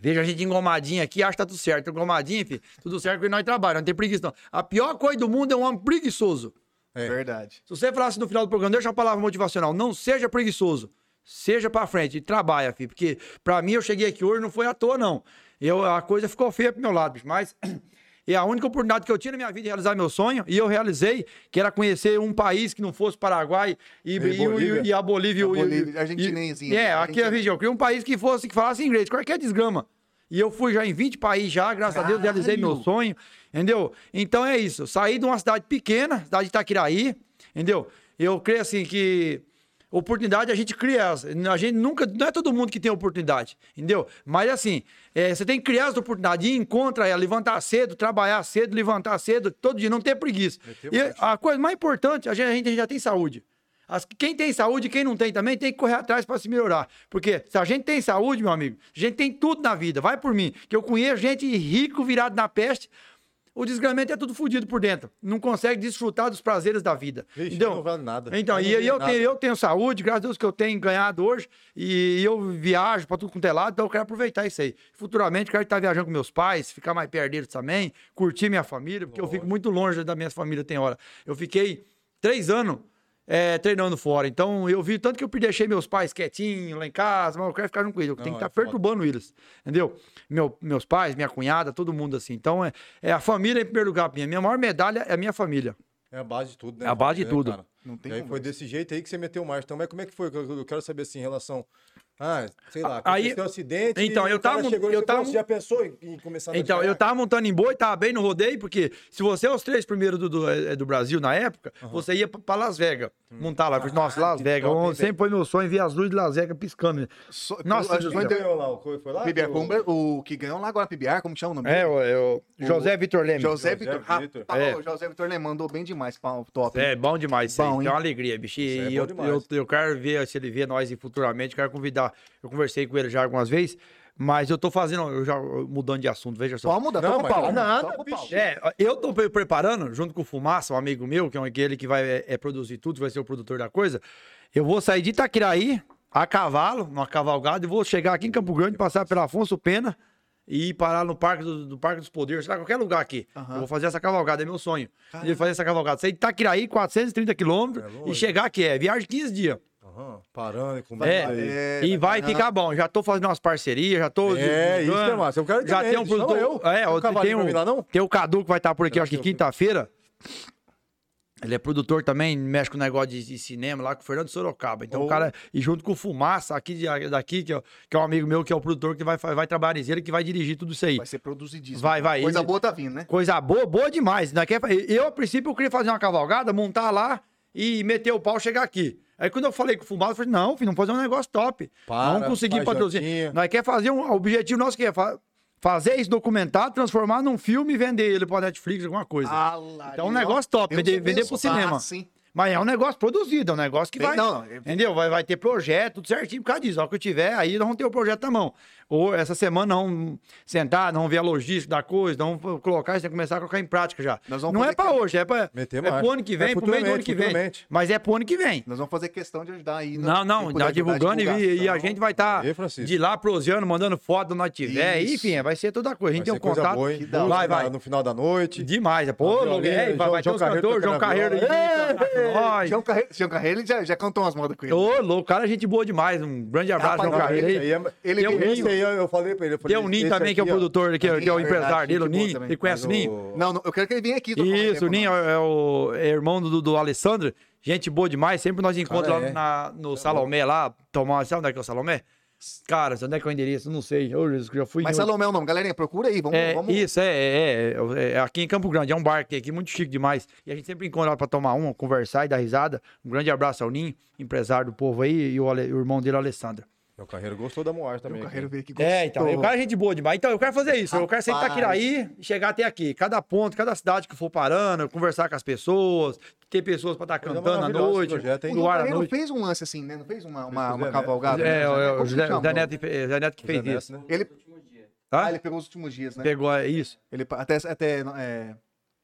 B: Veja a gente engomadinha aqui, acha que tá tudo certo. Engomadinha, filho, tudo certo porque nós trabalhamos, não tem preguiça não. A pior coisa do mundo é um homem preguiçoso.
C: É.
A: Verdade.
B: Se você falasse no final do programa, deixa a palavra motivacional, não seja preguiçoso. Seja pra frente e trabalha, filho. Porque pra mim eu cheguei aqui hoje não foi à toa, não. Eu, a coisa ficou feia pro meu lado, bicho. Mas é a única oportunidade que eu tinha na minha vida de realizar meu sonho. E eu realizei, que era conhecer um país que não fosse Paraguai e,
C: E Bolívia.
B: e- e a Bolívia.
A: A Bolívia,
B: e- É, aqui
A: Argentina.
B: a região. Eu queria um país que fosse, que falasse inglês. Qualquer desgrama. E eu fui já em 20 países já, graças a Deus, realizei meu
A: Caralho!
B: sonho, entendeu? Então é isso. Saí de uma cidade pequena, cidade de Itaquiraí, entendeu? Eu creio assim que oportunidade a gente cria. A gente nunca. Não é todo mundo que tem oportunidade, entendeu? Mas assim, é, você tem que criar as oportunidades e encontra ela, levantar cedo, trabalhar cedo, levantar cedo, todo dia, não ter preguiça. E a coisa mais importante, a gente, a gente já tem saúde. As- quem tem saúde e quem não tem também tem que correr atrás para se melhorar. Porque se a gente tem saúde, meu amigo, a gente tem tudo na vida. Vai por mim. Que eu conheço gente rico virado na peste. O desgramento é tudo fodido por dentro. Não consegue desfrutar dos prazeres da vida.
C: Vixe,
B: entendeu?
C: não vale nada.
B: Então, e, eu,
C: nada.
B: tenho, eu tenho saúde, graças a Deus que eu tenho ganhado hoje. E eu viajo para tudo quanto é lado, então eu quero aproveitar isso aí. Futuramente, quero estar viajando com meus pais, ficar mais perto deles também, curtir minha família, porque eu fico muito longe da minha família, tem hora. Eu fiquei três anos é, treinando fora. Então, eu vi tanto que eu deixei meus pais quietinhos lá em casa, mas eu quero ficar junto com eles. Eu tenho que estar
C: é foda.
B: perturbando eles, entendeu? Meu- meus pais, minha cunhada, todo mundo assim. Então, é, é a família em primeiro lugar pra mim. A minha maior medalha é a minha família.
C: É a base de tudo, né?
B: É a base de tudo.
C: cara?
A: Não tem
C: e aí foi desse jeito aí que você meteu o marcha. Então, mas como é que foi? Eu eu quero saber assim, em relação. Ah, sei lá,
B: Aí-
C: um acidente.
B: Então,
C: e
B: eu tava-
C: Chegou,
B: eu
C: você
B: tava-
C: já pensou em, em começar a
B: Então, eu tava montando em boi, tava bem no rodeio, porque se você é os três primeiros do, do, é, do Brasil na época, você ia pra- pra Las Vegas. Montar lá. Falei, Nossa, Las
C: que
B: Vegas.
C: top,
B: eu- sempre foi meu sonho ver as luzes de Las Vegas piscando.
A: So-
B: Nossa,
A: o-
C: Quem
A: o-
C: ganhou lá? O foi lá?
A: PBR,
C: O-
A: o que ganhou lá agora, PBR, como chama o nome
B: É,
A: dele?
B: o, é o José Vitor Leme.
A: José
C: José
A: Vitor.
C: Vitor.
A: Rapaz,
B: É.
A: o José Vitor Leme mandou bem demais, pau, top.
B: É, bom demais
A: Bom?
B: Tem uma alegria, bicho.
C: É
B: E eu, eu, eu quero ver se ele vê nós futuramente, quero convidar. Eu conversei com ele já algumas vezes, mas eu tô fazendo, eu já mudando de assunto, veja só.
A: Pode mudar,
C: Não,
A: toca pau.
C: nada, bicho.
B: É, eu tô pre- preparando, junto com o Fumaça, um amigo meu, que é um- aquele que vai é, é produzir tudo, vai ser o produtor da coisa. Eu vou sair de Itaquiraí a cavalo, numa cavalgada, e vou chegar aqui em Campo Grande, passar pela Afonso Pena e ir parar no Parque, do, do Parque dos Poderes, sei lá, qualquer lugar aqui.
A: Aham.
B: Eu vou fazer essa cavalgada, é meu sonho. De fazer essa cavalgada. Sair de Itaquiraí, 430 quilômetros,
C: É
B: e chegar aqui, é viagem de 15 dias.
C: Aham, parando com
B: É,
C: aí.
A: É,
B: e vai ficar bom. Já tô fazendo umas parcerias, já tô.
C: É, isso é massa. Eu quero
B: Já tem um produtor.
C: eu.
B: É,
C: Tem
B: ó, tem, um,
C: lá, não?
B: tem o Cadu que vai estar por aqui,
C: Eu
B: acho que
C: eu-
B: quinta-feira. Ele é produtor também, mexe com negócio de, de cinema lá com o Fernando Sorocaba. Então, o
C: Oh.
B: cara, e junto com o Fumaça, aqui de- daqui, que é, o- que é um amigo meu, que é o produtor que vai, vai trabalhar ele que vai dirigir tudo isso aí.
A: Vai ser produzidíssimo.
B: Vai, vai,
A: Coisa
B: ele-
A: boa tá vindo, né?
B: Coisa boa, boa demais. Nós quer- Eu, a princípio, eu queria fazer uma cavalgada, montar lá e meter o pau chegar aqui. Aí quando eu falei com o Fumaça, eu falei, não, filho, vamos fazer um negócio top.
C: Para,
B: vamos conseguir patrocínio. Nós quer fazer um. O objetivo nosso que é fa- fazer esse documentário, transformar num filme e vender ele pra Netflix, alguma coisa.
A: Ah, lá,
B: Então é um negócio top,
A: Deus
B: vender, vender pro cinema. Mas é um negócio produzido, é um negócio que vai.
A: não, não,
B: Entendeu? Vai, vai ter projeto, tudo certinho por causa disso. Ó, que eu tiver, aí nós vamos ter o projeto na mão. Ou essa semana não sentar, não ver a logística da coisa, não colocar, isso tem que começar a colocar em prática já.
A: Nós vamos
B: não é pra
A: que-
B: hoje, é, pra,
C: Meter
B: é pro ano que
C: É
B: vem, pro meio do ano que vem. Mas é pro ano que vem.
A: Nós vamos fazer questão de ajudar aí. né?
B: Não, não, tá
A: ajudar,
B: divulgando e, e a gente vai estar
C: Francisco.
B: de lá proseando, mandando foto onde nós tiver.
A: Isso.
B: Enfim, vai ser toda coisa. A gente
C: Vai
B: tem um contato.
C: boa,
A: hora.
B: Vai, vai.
C: No final da noite.
B: Demais. é, Pô,
C: A
B: logo,
C: violinha,
B: é, vai,
C: João-
B: vai ter
C: João
B: os
C: Carreiro
B: cantores, João
C: a
B: Carreiro tá.
A: João Carreiro, João Carreiro ele já, já cantou umas modas com ele.
B: Ô, louco, cara, é gente boa demais. Um grande abraço,
A: Rapaz,
B: João Carreiro
C: é-
A: Ele
C: Esse aí eu falei pra ele. eu
B: Tem
C: falei,
B: o Ninho também, que é o produtor, que, é- que é o
A: é
B: empresário dele, o
A: gente boa
B: Ninho. Você conhece o Ninho?
C: o-
A: Não, não, eu quero que ele venha aqui.
B: Isso, o Ninho é, é o é irmão do, do Alessandro. Gente boa demais. Sempre nós encontramos
C: é.
B: lá na- no Salomé, lá, tomar. Sabe onde é que é o Salomé? Cara, onde é que é o endereço? Não sei. Eu já fui.
A: Mas Salomé é o nome. Galerinha, procura aí. Vamos,
B: É,
A: vamos...
B: isso, é, é, é, é aqui em Campo Grande, é um bar aqui, aqui muito chique demais. E a gente sempre encontra lá pra tomar uma, conversar e dar risada. Um grande abraço ao Ninho, empresário do povo aí, e o, Ale- o irmão dele, o Alessandro.
C: Meu carreiro gostou da Moar também. Aqui.
A: Carreiro veio aqui.
B: É, então,
A: gostou.
B: o cara é gente boa demais. Então, eu quero fazer isso. Eu quero sair de
A: Rapaz.
B: Itaquiraí e chegar até aqui. Cada ponto, cada cidade que for parando, conversar com as pessoas, ter pessoas pra estar
C: Coisa
B: cantando à noite,
C: projeto?
A: O
B: no
A: João
B: ar à
A: Carreiro
B: noite.
A: fez um lance assim, né? Não fez uma, uma,
C: o
A: uma cavalgada?
B: É,
A: né?
B: o, o José, o Neto, o que fez isso.
C: Né?
A: Ele, ah, ele pegou os últimos dias, né?
B: Pegou é, isso.
A: Ele, até, até é,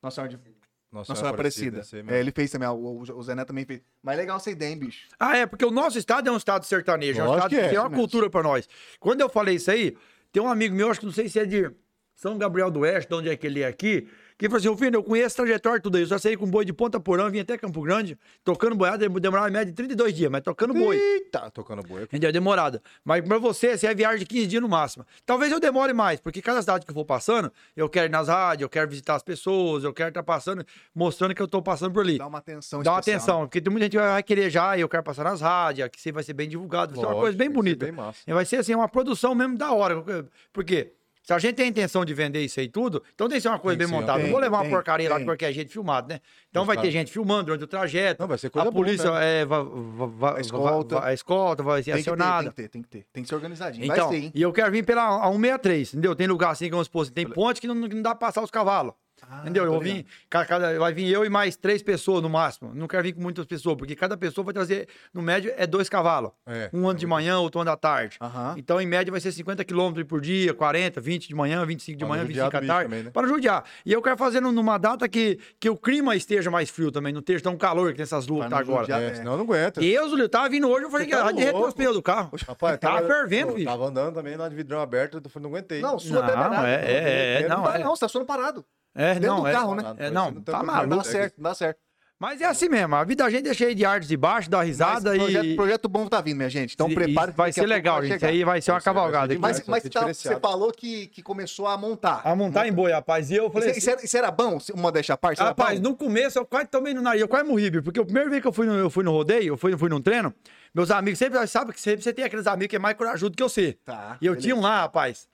A: Nossa Senhora, de,
C: Nossa,
A: Nossa Senhora Aparecida.
C: aí
A: É, ele fez também, o, o, Neto também fez. Mas legal essa ideia, hein, bicho?
B: Ah, é, porque o nosso estado é um estado sertanejo. É um
C: Lógico
B: estado
C: que é,
B: tem uma cultura pra nós. Quando eu falei isso aí, tem um amigo meu, acho que não sei se é de São Gabriel do Oeste, de onde é que ele é aqui, que falou assim: ô filho, eu conheço a trajetória tudo aí. Eu já saí com boi de Ponta Porã, vim até Campo Grande, tocando boiada, demorava em média de 32 dias, mas tocando boi.
C: Eita, tocando boi.
B: Entendeu? Demorada. Mas pra você, você é viagem de 15 dias no máximo. Talvez eu demore mais, porque cada cidade que eu for passando, eu quero ir nas rádios, eu quero visitar as pessoas, eu quero estar passando, mostrando que eu tô passando por ali.
A: Dá uma atenção
B: Dá uma
A: especial,
B: atenção,
A: né?
B: porque tem muita gente que vai querer já, e eu quero passar nas rádios, que isso aí vai ser bem divulgado, vai ser uma coisa bem
C: tem que ser
B: bonita.
C: bem massa.
B: Vai ser assim, uma produção mesmo da hora. Porque Se a gente tem a intenção de vender isso aí tudo, então tem que ser uma coisa
C: Tem que
B: bem montada.
A: tem,
B: não vou levar
A: tem,
B: uma porcaria lá de
A: tem.
B: qualquer jeito filmado, né? Então
C: Mas
B: vai
C: tá.
B: ter gente filmando durante o trajeto.
C: Não, vai ser coisa
B: a polícia
C: boa, né?
B: é, vai, vai, vai,
A: A escolta.
B: vai- a escolta vai ser
A: Tem que, ter,
B: acionada.
A: tem que ter, tem que ter. Tem que ser organizadinho.
B: Então,
A: Vai ser, hein?
B: e eu quero vir pela a 163, entendeu? Tem lugar assim, como se fosse, tem ponte que não, não dá pra passar os cavalos.
A: Ah,
B: entendeu? Eu vou vir, cada- vai vir eu e mais três pessoas no máximo. Não quero vir com muitas pessoas, porque cada pessoa vai trazer, no médio, é dois cavalos.
C: É.
B: Um ano de manhã, outro ano da tarde.
A: Aham.
B: Então, em média, vai ser 50 quilômetros por dia, 40, 20 de manhã, 25 de
C: não
B: manhã,
C: judiar
B: 25 à
C: do bicho
B: tarde.
C: também, né?
B: Para não judiar. E eu quero fazer num- numa data que, que o clima esteja mais frio também, não esteja tão calor que nessas luas que tá
A: não
B: agora.
A: judiar.
C: É,
A: É.
C: senão não aguenta.
B: Deus, eu tava vindo hoje, eu falei
C: Você
B: que
C: tá louco.
B: os pneus do carro.
C: Rapaz,
B: Tava fervendo,
C: pô,
B: bicho.
C: Tava andando também lá de vidrão aberto, eu não aguentei.
A: Não, sua
B: Não,
A: não,
B: é- é- é-
A: não,
B: não,
A: dá,
B: é.
A: não, você tá parado.
B: É,
A: Dentro
B: não,
A: do
B: é,
A: carro, né?
B: é, não,
C: Não
B: tá
C: tá
A: Não
B: maluco.
A: dá certo, não dá certo.
B: Mas é assim mesmo, a vida da gente é cheia de artes e baixos, dá risada
A: Mas projeto,
B: e.
A: projeto bom tá vindo, minha gente. Então prepare.
B: Vai ser legal, gente. Isso aí vai ser uma cavalgada. aqui.
A: Mas, tá- você falou que, que começou a montar.
B: A montar em boi, rapaz. E eu falei
A: Isso,
B: assim.
A: isso era, isso era bom? Uma deixa a parte?
B: Rapaz,
A: bom?
B: no começo eu quase tomei no nariz, eu quase morri, porque o primeiro vez que eu fui no, eu fui no rodeio, eu fui, fui num treino, meus amigos sempre sabem que sempre você tem aqueles amigos que é mais corajudo que eu sei.
A: Tá,
B: E eu
A: beleza.
B: tinha um lá, rapaz.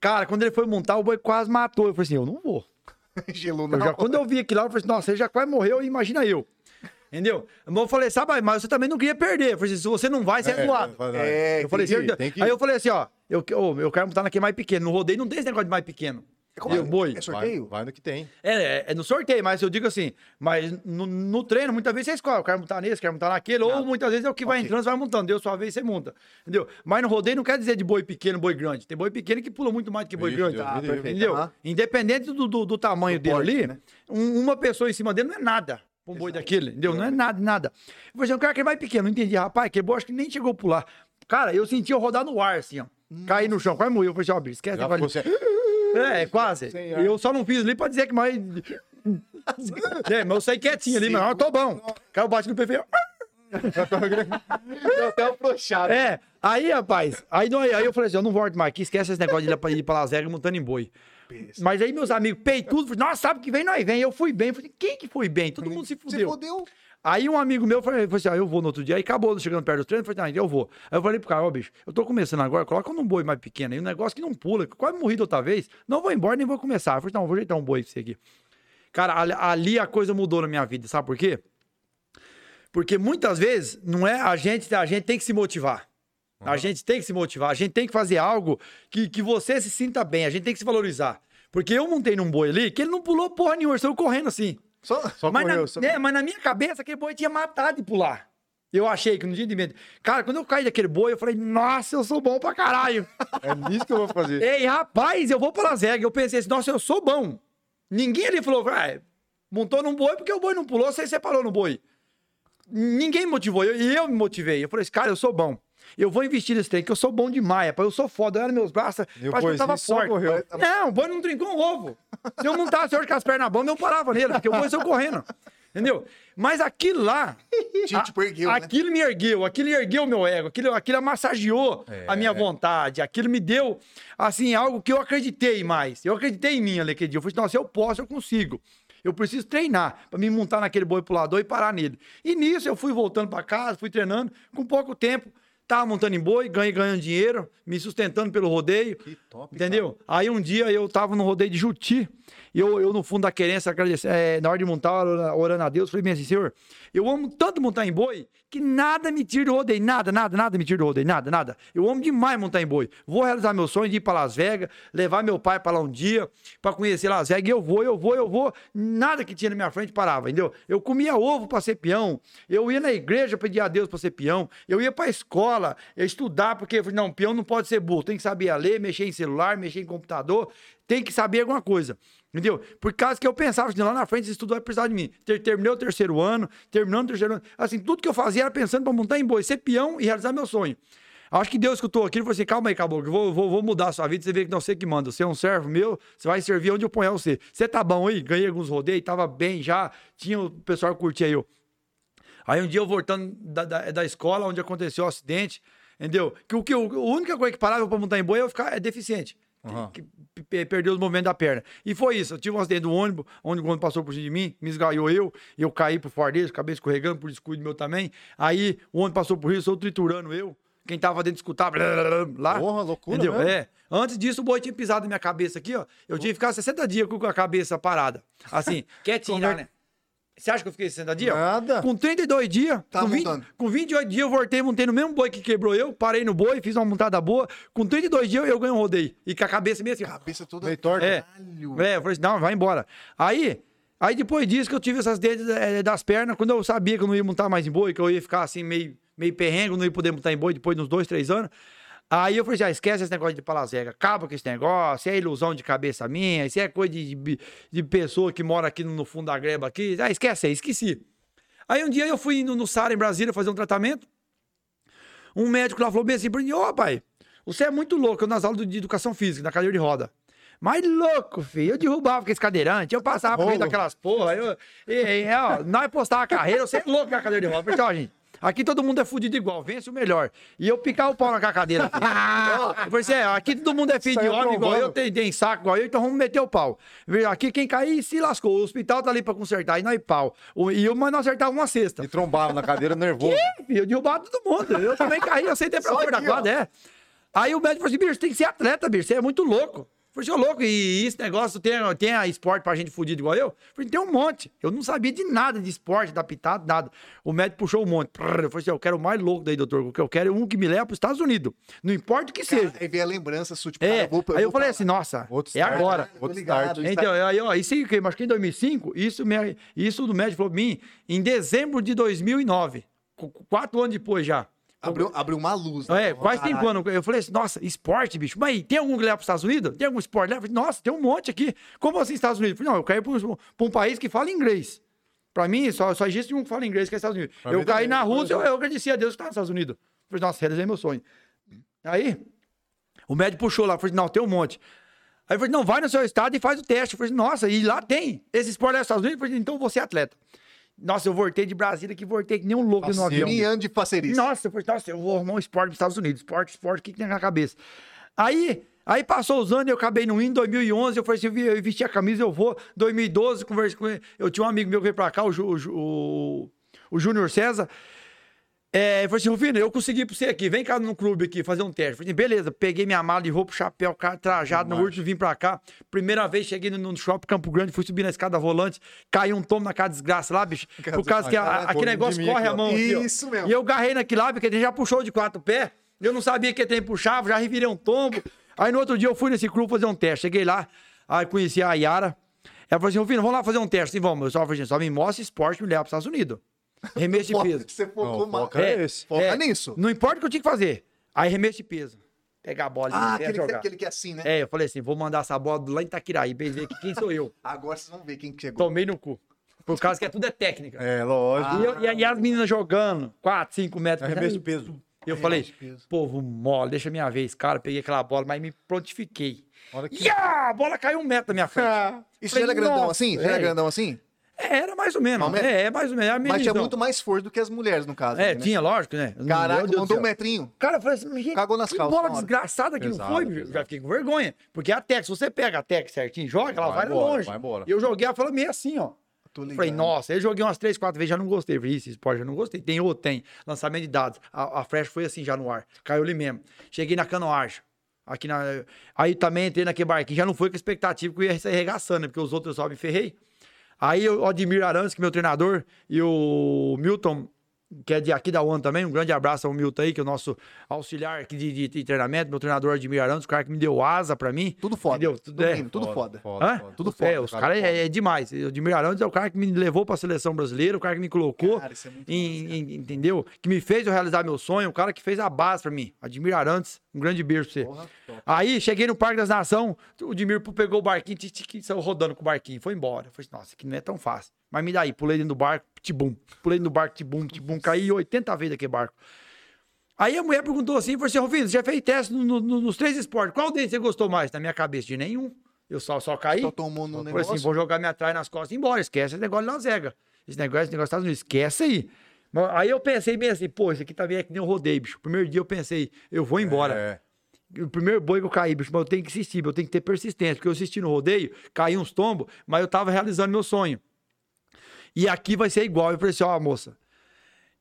B: Cara, quando ele foi montar, o boi quase matou. Eu falei assim, eu não vou. *laughs*
A: Gelou
B: Eu quando eu vi aquilo lá, eu falei assim, nossa, ele já quase morreu, imagina eu. Entendeu? Eu falei, sabe, mas você também não queria perder. Eu falei assim, se você não vai, você é, zoado.
A: É,
B: Eu falei assim,
C: que ir.
B: aí eu falei assim, ó, eu, eu, eu quero montar naquele mais pequeno. No rodeio não tem esse negócio de mais pequeno.
A: Como
B: E
A: é?
B: o boi.
A: É
C: Vai,
A: sorteio?
C: vai no que tem.
B: É, é, é no sorteio, mas eu digo assim, mas no, no treino, muitas vezes você escolhe, eu quero montar nesse, quero montar naquele, ou muitas vezes é o que vai entrando, você vai montando, deu sua vez, você monta, entendeu? Mas no rodeio não quer dizer de boi pequeno, boi grande, tem boi pequeno que pula muito mais do que boi
C: Ixi,
B: grande,
C: Deus livre.
A: perfeito.
B: entendeu? Independente do, do, do tamanho
A: Do
B: dele
A: porte,
B: ali,
A: né?
B: um- uma pessoa em cima dele não é nada. Um boi daquele, entendeu? Não é nada, nada. Eu falei assim, eu quero aquele mais pequeno, não entendi. Rapaz, aquele boi acho que nem chegou a pular. Cara, eu senti eu rodar no ar, assim, ó. Caí no chão, quase morri. Eu falei assim, ó, esquece
C: Já. *laughs* sem-
B: É, quase.
C: Sem ar.
B: Eu só não fiz ali pra dizer que mais. é, mas eu saí quietinho ali, mas eu tô bom. O cara bate no perfil. *laughs*
A: Deu até uma frouxada.
B: É, aí, rapaz, aí, não- aí eu falei assim: eu não volto mais aqui, esquece esse negócio de ir pra, ir pra Las Vegas montando em boi. Mas aí meus amigos, pei tudo, falei, nossa, sabe que vem, nós vem. Eu fui bem, falei, quem que foi bem? Todo mundo se
A: Você
B: fudeu. Aí um amigo meu falou, assim: ah, eu vou no outro dia. Aí acabou chegando perto do treino, falei, ah, então eu vou. Aí eu falei pro cara, ó, bicho, eu tô começando agora, coloca num boi mais pequeno aí, um negócio que não pula, que quase morri da outra vez. Não vou embora, nem vou começar. Eu falei, não, eu vou ajeitar um boi pra você aqui. Cara, ali, a coisa mudou na minha vida, sabe por quê? Porque muitas vezes não é a gente, a gente tem que se motivar. A gente tem que se motivar, a gente tem que fazer algo que, que você se sinta bem, a gente tem que se valorizar. Porque eu montei num boi ali que ele não pulou porra nenhuma, ele saiu correndo assim.
A: Só,
C: Só
B: Mas na,
C: correu. só-
B: é, mas na minha cabeça, aquele boi tinha matado de pular. Eu achei que no dia de medo. Cara, quando eu caí daquele boi, eu falei, nossa, eu sou bom pra caralho. *laughs*
C: É nisso que eu vou fazer.
B: Ei, rapaz, eu vou pra Vegas. Eu pensei assim, nossa, eu sou bom. Ninguém ali falou, ah, montou num boi porque o boi não pulou, você separou no boi. Ninguém me motivou, eu, e eu me motivei. Eu falei assim, cara, eu sou bom. Eu vou investir nesse trem, que eu sou bom demais, rapaz. Eu sou foda, eu era meus braços,
C: E o
B: parece que eu tava forte. Não, o boi não trincou um ovo. Se eu montasse hoje com as pernas bambas, eu parava nele, porque o boi saiu correndo. Entendeu? Mas aquilo lá, *laughs* a-
A: tipo, ergueu, né?
B: aquilo me ergueu, aquilo ergueu o meu ego, aquilo, aquilo massageou
C: É.
B: a minha vontade, aquilo me deu, assim, algo que eu acreditei mais. Eu acreditei em mim ali aquele dia. Eu falei, nossa, eu posso, eu consigo. Eu preciso treinar pra me montar naquele boi pulador e parar nele. E nisso eu fui voltando pra casa, fui treinando, com pouco tempo, tava montando em boi, ganhei ganhando dinheiro, me sustentando pelo rodeio.
C: Que top,
B: Entendeu? Aí um dia eu tava no rodeio de Juti, e eu, eu no fundo da querência, agradecer, é, na hora de montar, orando, a Deus, falei bem assim, Senhor, eu amo tanto montar em boi, que nada me tira do rodeio, nada, nada, nada me tira do rodeio, nada, nada. Eu amo demais montar em boi. Vou realizar meu sonho de ir pra Las Vegas, levar meu pai pra lá um dia, pra conhecer Las Vegas, e eu vou, eu vou, eu vou. Nada que tinha na minha frente parava, entendeu? Eu comia ovo pra ser peão, eu ia na igreja pedir a Deus pra ser peão, eu ia pra escola, eu estudar, porque eu falei, não, peão não pode ser burro, tem que saber a ler, mexer em celular, mexer em computador, tem que saber alguma coisa. Entendeu? Por causa que eu pensava assim, lá na frente esse estudo vai precisar de mim. Ter, terminei o terceiro ano, terminando o terceiro ano. Assim, tudo que eu fazia era pensando pra montar em boi, ser peão e realizar meu sonho. Acho que Deus escutou aquilo e falou assim: calma aí, eu vou, vou, vou mudar a sua vida. Você vê que não sei que manda. Você é um servo meu, você vai servir onde eu ponhar você. Você tá bom aí? Ganhei alguns rodeios, tava bem já, tinha o pessoal que curtia eu. Aí um dia eu voltando da, da, da escola onde aconteceu o acidente, entendeu? Que o que a única coisa que parava pra montar em boi é eu ficar é deficiente. Pe- perdeu os movimentos da perna. E foi isso. Eu tive um acidente do ônibus, onde o ônibus passou por cima de mim, me esgaiou eu, eu caí pro fora dele, acabei escorregando por descuido meu também. Aí o ônibus passou por isso, eu triturando eu. Quem tava dentro escutava blá, blá, blá, lá.
C: Porra, loucura
B: Entendeu?
C: mesmo.
B: É. Antes disso, o boi tinha pisado na minha cabeça aqui, ó. Eu tinha que ficar 60 dias com a cabeça parada. Assim, *laughs* quietinho lá, né? Você acha que eu fiquei 60 dias?
C: Nada.
B: Com 32 dias,
A: Tá
B: com, 20,
A: montando.
B: com 28 dias eu voltei, montei no mesmo boi que quebrou eu, parei no boi, fiz uma montada boa. Com 32 dias eu ganhei um rodeio. E com a cabeça meio assim.
A: Cabeça toda.
C: Meio torta.
B: É.
A: Caralho.
B: É, eu falei assim, não, vai embora. Aí, aí depois disso que eu tive essas dedos eh, das pernas, quando eu sabia que eu não ia montar mais em boi, que eu ia ficar assim meio, meio perrengue, não ia poder montar em boi depois de uns dois, três anos. Aí eu falei assim, ah, esquece esse negócio de palazega, acaba com esse negócio, é ilusão de cabeça minha, isso é coisa de, de, de pessoa que mora aqui no, fundo da greba aqui. Ah, esquece aí, esqueci. Aí um dia eu fui no, no Sara, em Brasília, fazer um tratamento. Um médico lá falou bem assim pra mim, ô pai, você é muito louco, eu nas aulas de educação física, na cadeira de roda. Mas louco, filho. Eu derrubava com esse cadeirante, eu passava por meio daquelas porra. Eu, e, e, ó, nós postava a carreira, você é louco na cadeira de roda. Eu falei, ó, gente, aqui todo mundo é fudido igual, vence o melhor. E eu picar o pau na cadeira. eu falei assim, é, aqui todo mundo é filho de homem igual eu, tem, tem saco igual eu, então vamos meter o pau. Aqui quem cair se lascou. O hospital tá ali pra consertar, e nós pau. O- E eu, mas não acertava uma cesta.
C: E trombava na cadeira nervoso. *laughs*
B: Filho, Eu derrubava todo mundo. Eu também caí, eu sentei pra fora da quadra, é. Aí o médico falou assim, bicho, você tem que ser atleta, bicho, você é muito louco. Eu falei, é louco, e esse negócio tem, tem a esporte pra gente fudido igual eu? Eu falei, tem um monte. Eu não sabia de nada de esporte, da pitado, nada. O médico puxou um monte. Eu falei assim, eu quero o mais louco daí, doutor, o que eu quero é um que me leva pros Estados Unidos. Não importa o que seja.
A: Aí veio a lembrança sua, tipo,
B: É,
A: cara, vou,
B: aí eu falei assim, nossa,
C: Outro
B: é
C: start.
B: agora.
C: Outro
A: ligado.
C: start.
B: Então, aí, ó, isso aí, que- acho que em 2005, isso, me, isso do médico falou pra mim em dezembro de 2009. qu- Quatro anos depois já.
A: Abriu, abriu uma luz. né?
B: É, quase
A: Caralho.
B: anos. Eu falei assim, nossa, esporte, bicho. Mas tem algum que leva para os Estados Unidos? Tem algum esporte? Leva? Eu falei, Nossa, tem um monte aqui. Como assim Estados Unidos? Eu falei, não, eu ir para um país que fala inglês. Para mim, só, só existe um que fala inglês, que é Estados Unidos.
C: Pra
B: eu caí
C: também,
B: na Rússia, eu, eu agradeci a Deus que estava nos Estados Unidos. Eu falei, nossa, realizei meu sonho. Aí, o médico puxou lá, falei, não, tem um monte. Aí eu falei, não, vai no seu estado e faz o teste. Eu falei, nossa, e lá tem. Esse esporte é nos Estados Unidos? Eu falei, então você é atleta. Nossa, eu voltei de Brasília que voltei que nem um louco no avião.
A: Anos de parceria.
B: Nossa, eu falei, nossa, eu vou arrumar um esporte nos Estados Unidos. Esporte, esporte, o que, que tem na cabeça? Aí, aí passou os anos, eu acabei no indo, 2011, eu falei assim, eu vesti a camisa, eu vou. 2012, conversei com ele. Eu tinha um amigo meu que veio pra cá, o, o, o, o Júnior César. É, eu falei assim, Rufino, eu consegui pra você aqui, vem cá no clube aqui fazer um teste. Eu falei, beleza, peguei minha mala de roupa, chapéu, cara trajado, no último vim pra cá. Primeira vez cheguei no, no shopping Campo Grande, fui subir na escada rolante, caiu um tomo naquela desgraça lá, bicho. Por causa que a-
C: Cara,
B: aquele negócio corre
C: aqui,
B: a mão aqui, ó.
A: Isso mesmo.
B: E eu garrei naquele lá, porque ele já puxou de quatro pés. Eu não sabia que ele puxava, já revirei um tombo. Aí no outro dia eu fui nesse clube fazer um teste. Cheguei lá, aí conheci a Yara. Ela falou assim, Rufino, vamos lá fazer um teste. Sim, vamos. Eu só falei assim, só me mostra esporte e me leva para os Estados Unidos. Remesso de peso.
A: Você focou
C: Não, foca é esse.
A: Foca nisso.
B: Não importa o que eu tinha que fazer. Aí remesso de peso. Pegar a bola e
A: Ah,
B: descer,
A: aquele, que-
B: jogar.
A: aquele que é assim, né?
B: É, eu falei assim, vou mandar essa bola lá em Itaquiraí, pra que quem sou eu. *laughs*
A: Agora vocês vão ver quem que chegou.
B: Tomei no cu. Por causa que é tudo é técnica.
C: É, lógico.
B: E, eu- e- e as meninas jogando, 4, 5 metros.
C: Arremesso de peso.
B: Eu falei, povo mole, deixa minha vez. Cara, peguei aquela bola, mas me prontifiquei.
C: Olha que...
B: Ya! A bola caiu um metro na minha frente. *laughs*
A: Isso já era grandão assim? Já era grandão assim?
B: É, era mais ou menos. É, é mais ou menos. Era
A: Mas tinha muito mais força do que as mulheres, no caso.
B: É,
A: né?
B: tinha, lógico, né?
A: Caraca, mandou um metrinho.
B: Cara, eu falei assim,
A: Cagou nas
B: que
A: calças
B: bola desgraçada que não
C: Pesado,
B: foi, bicho.
C: pesado.
B: Já fiquei com vergonha. Porque a Tec, se você pega a Tec certinho, joga, ela vai,
C: Vai embora,
B: longe.
C: vai embora.
B: E eu joguei, ela falou meio assim, ó. Falei, nossa, eu joguei umas três, quatro vezes, já não gostei. Falei, esse esporte já não gostei. Tem outro, tem. Lançamento de dados. A, a Flash foi assim já no ar. Caiu ali mesmo. Cheguei na canoagem. Aqui na... Aí também entrei naquele barquinho. Já não foi com a expectativa que eu ia sair arregaçando, né? Porque os outros eu só me ferrei. Aí o Admir Arantes, que é meu treinador, e o Milton, que é de aqui da ONU também, um grande abraço ao Milton aí, que é o nosso auxiliar aqui de, de- de treinamento, meu treinador Admir Arantes, o cara que me deu asa pra mim.
A: Tudo foda.
B: Entendeu? Tudo, é.
A: tudo foda.
B: Hã?
A: Tudo foda,
B: É, os
C: cara,
B: caras
C: foda.
B: é, é demais. O Admir Arantes é o cara que me levou pra seleção brasileira, o cara que me colocou,
A: Cara, isso é muito
B: em-
A: massa,
B: em- entendeu? Que me fez eu realizar meu sonho, o cara que fez a base pra mim. Admir Arantes, um grande beijo pra você.
A: Porra.
B: Aí, cheguei no Parque das Nações, o Admir pegou o barquinho, tic, tic, tic, saiu rodando com o barquinho, foi embora. Eu falei, nossa, aqui não é tão fácil. Mas me dá aí, pulei dentro do barco, tibum. Pulei dentro do barco, tibum, tibum, caí 80 vezes daquele barco. Aí a mulher perguntou assim, falou assim, Rufino, você já fez teste no- no- nos três esportes, qual deles você gostou mais? Na minha cabeça, de nenhum. Eu só, só caí.
A: Só tomou no
B: Falei
A: negócio.
B: assim, vou jogar minha trás nas costas e embora. Esquece esse negócio de Las Vegas. Esse negócio, esse negócio dos Estados Unidos. Esquece aí. Mas Aí eu pensei bem assim, pô, isso aqui também é que nem um rodeio, bicho. Primeiro dia eu pensei, eu vou embora.
C: É.
B: O primeiro boi que eu caí, bicho, mas eu tenho que insistir, eu tenho que ter persistência. Porque eu assisti no rodeio, caí uns tombos, mas eu tava realizando meu sonho. E aqui vai ser igual. Eu falei assim, ó, moça,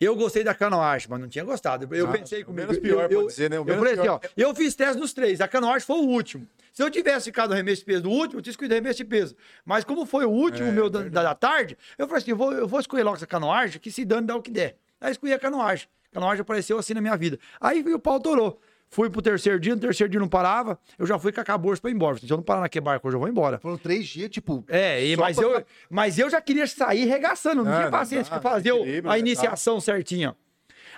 B: Eu gostei da canoagem, mas não tinha gostado. Eu
C: Ah,
B: pensei
C: o
B: comigo.
C: menos pior,
B: eu,
C: pode dizer, né? O
B: eu falei assim,
C: pior.
B: ó. Eu fiz teste nos três. A canoagem foi o último. Se eu tivesse ficado no remesso de peso do último, eu tinha escolhido remesso de peso. Mas como foi o último
C: É,
B: meu da, da, da tarde, eu falei assim: eu vou, eu vou escolher logo essa canoagem, que se dane dá o que der. Aí escolhi a canoagem. A canoagem apareceu assim na minha vida. Aí o pau torou. Fui pro terceiro dia, no terceiro dia não parava, eu já fui com a caborça pra ir embora. Se eu não parar naquele barco, eu vou embora.
A: Foram três dias, tipo.
B: É, e- mas,
A: pra
B: eu, mas eu já queria sair regaçando, não,
C: Não,
B: tinha
C: não
B: paciência de fazer o- a
C: né,
B: iniciação certinha.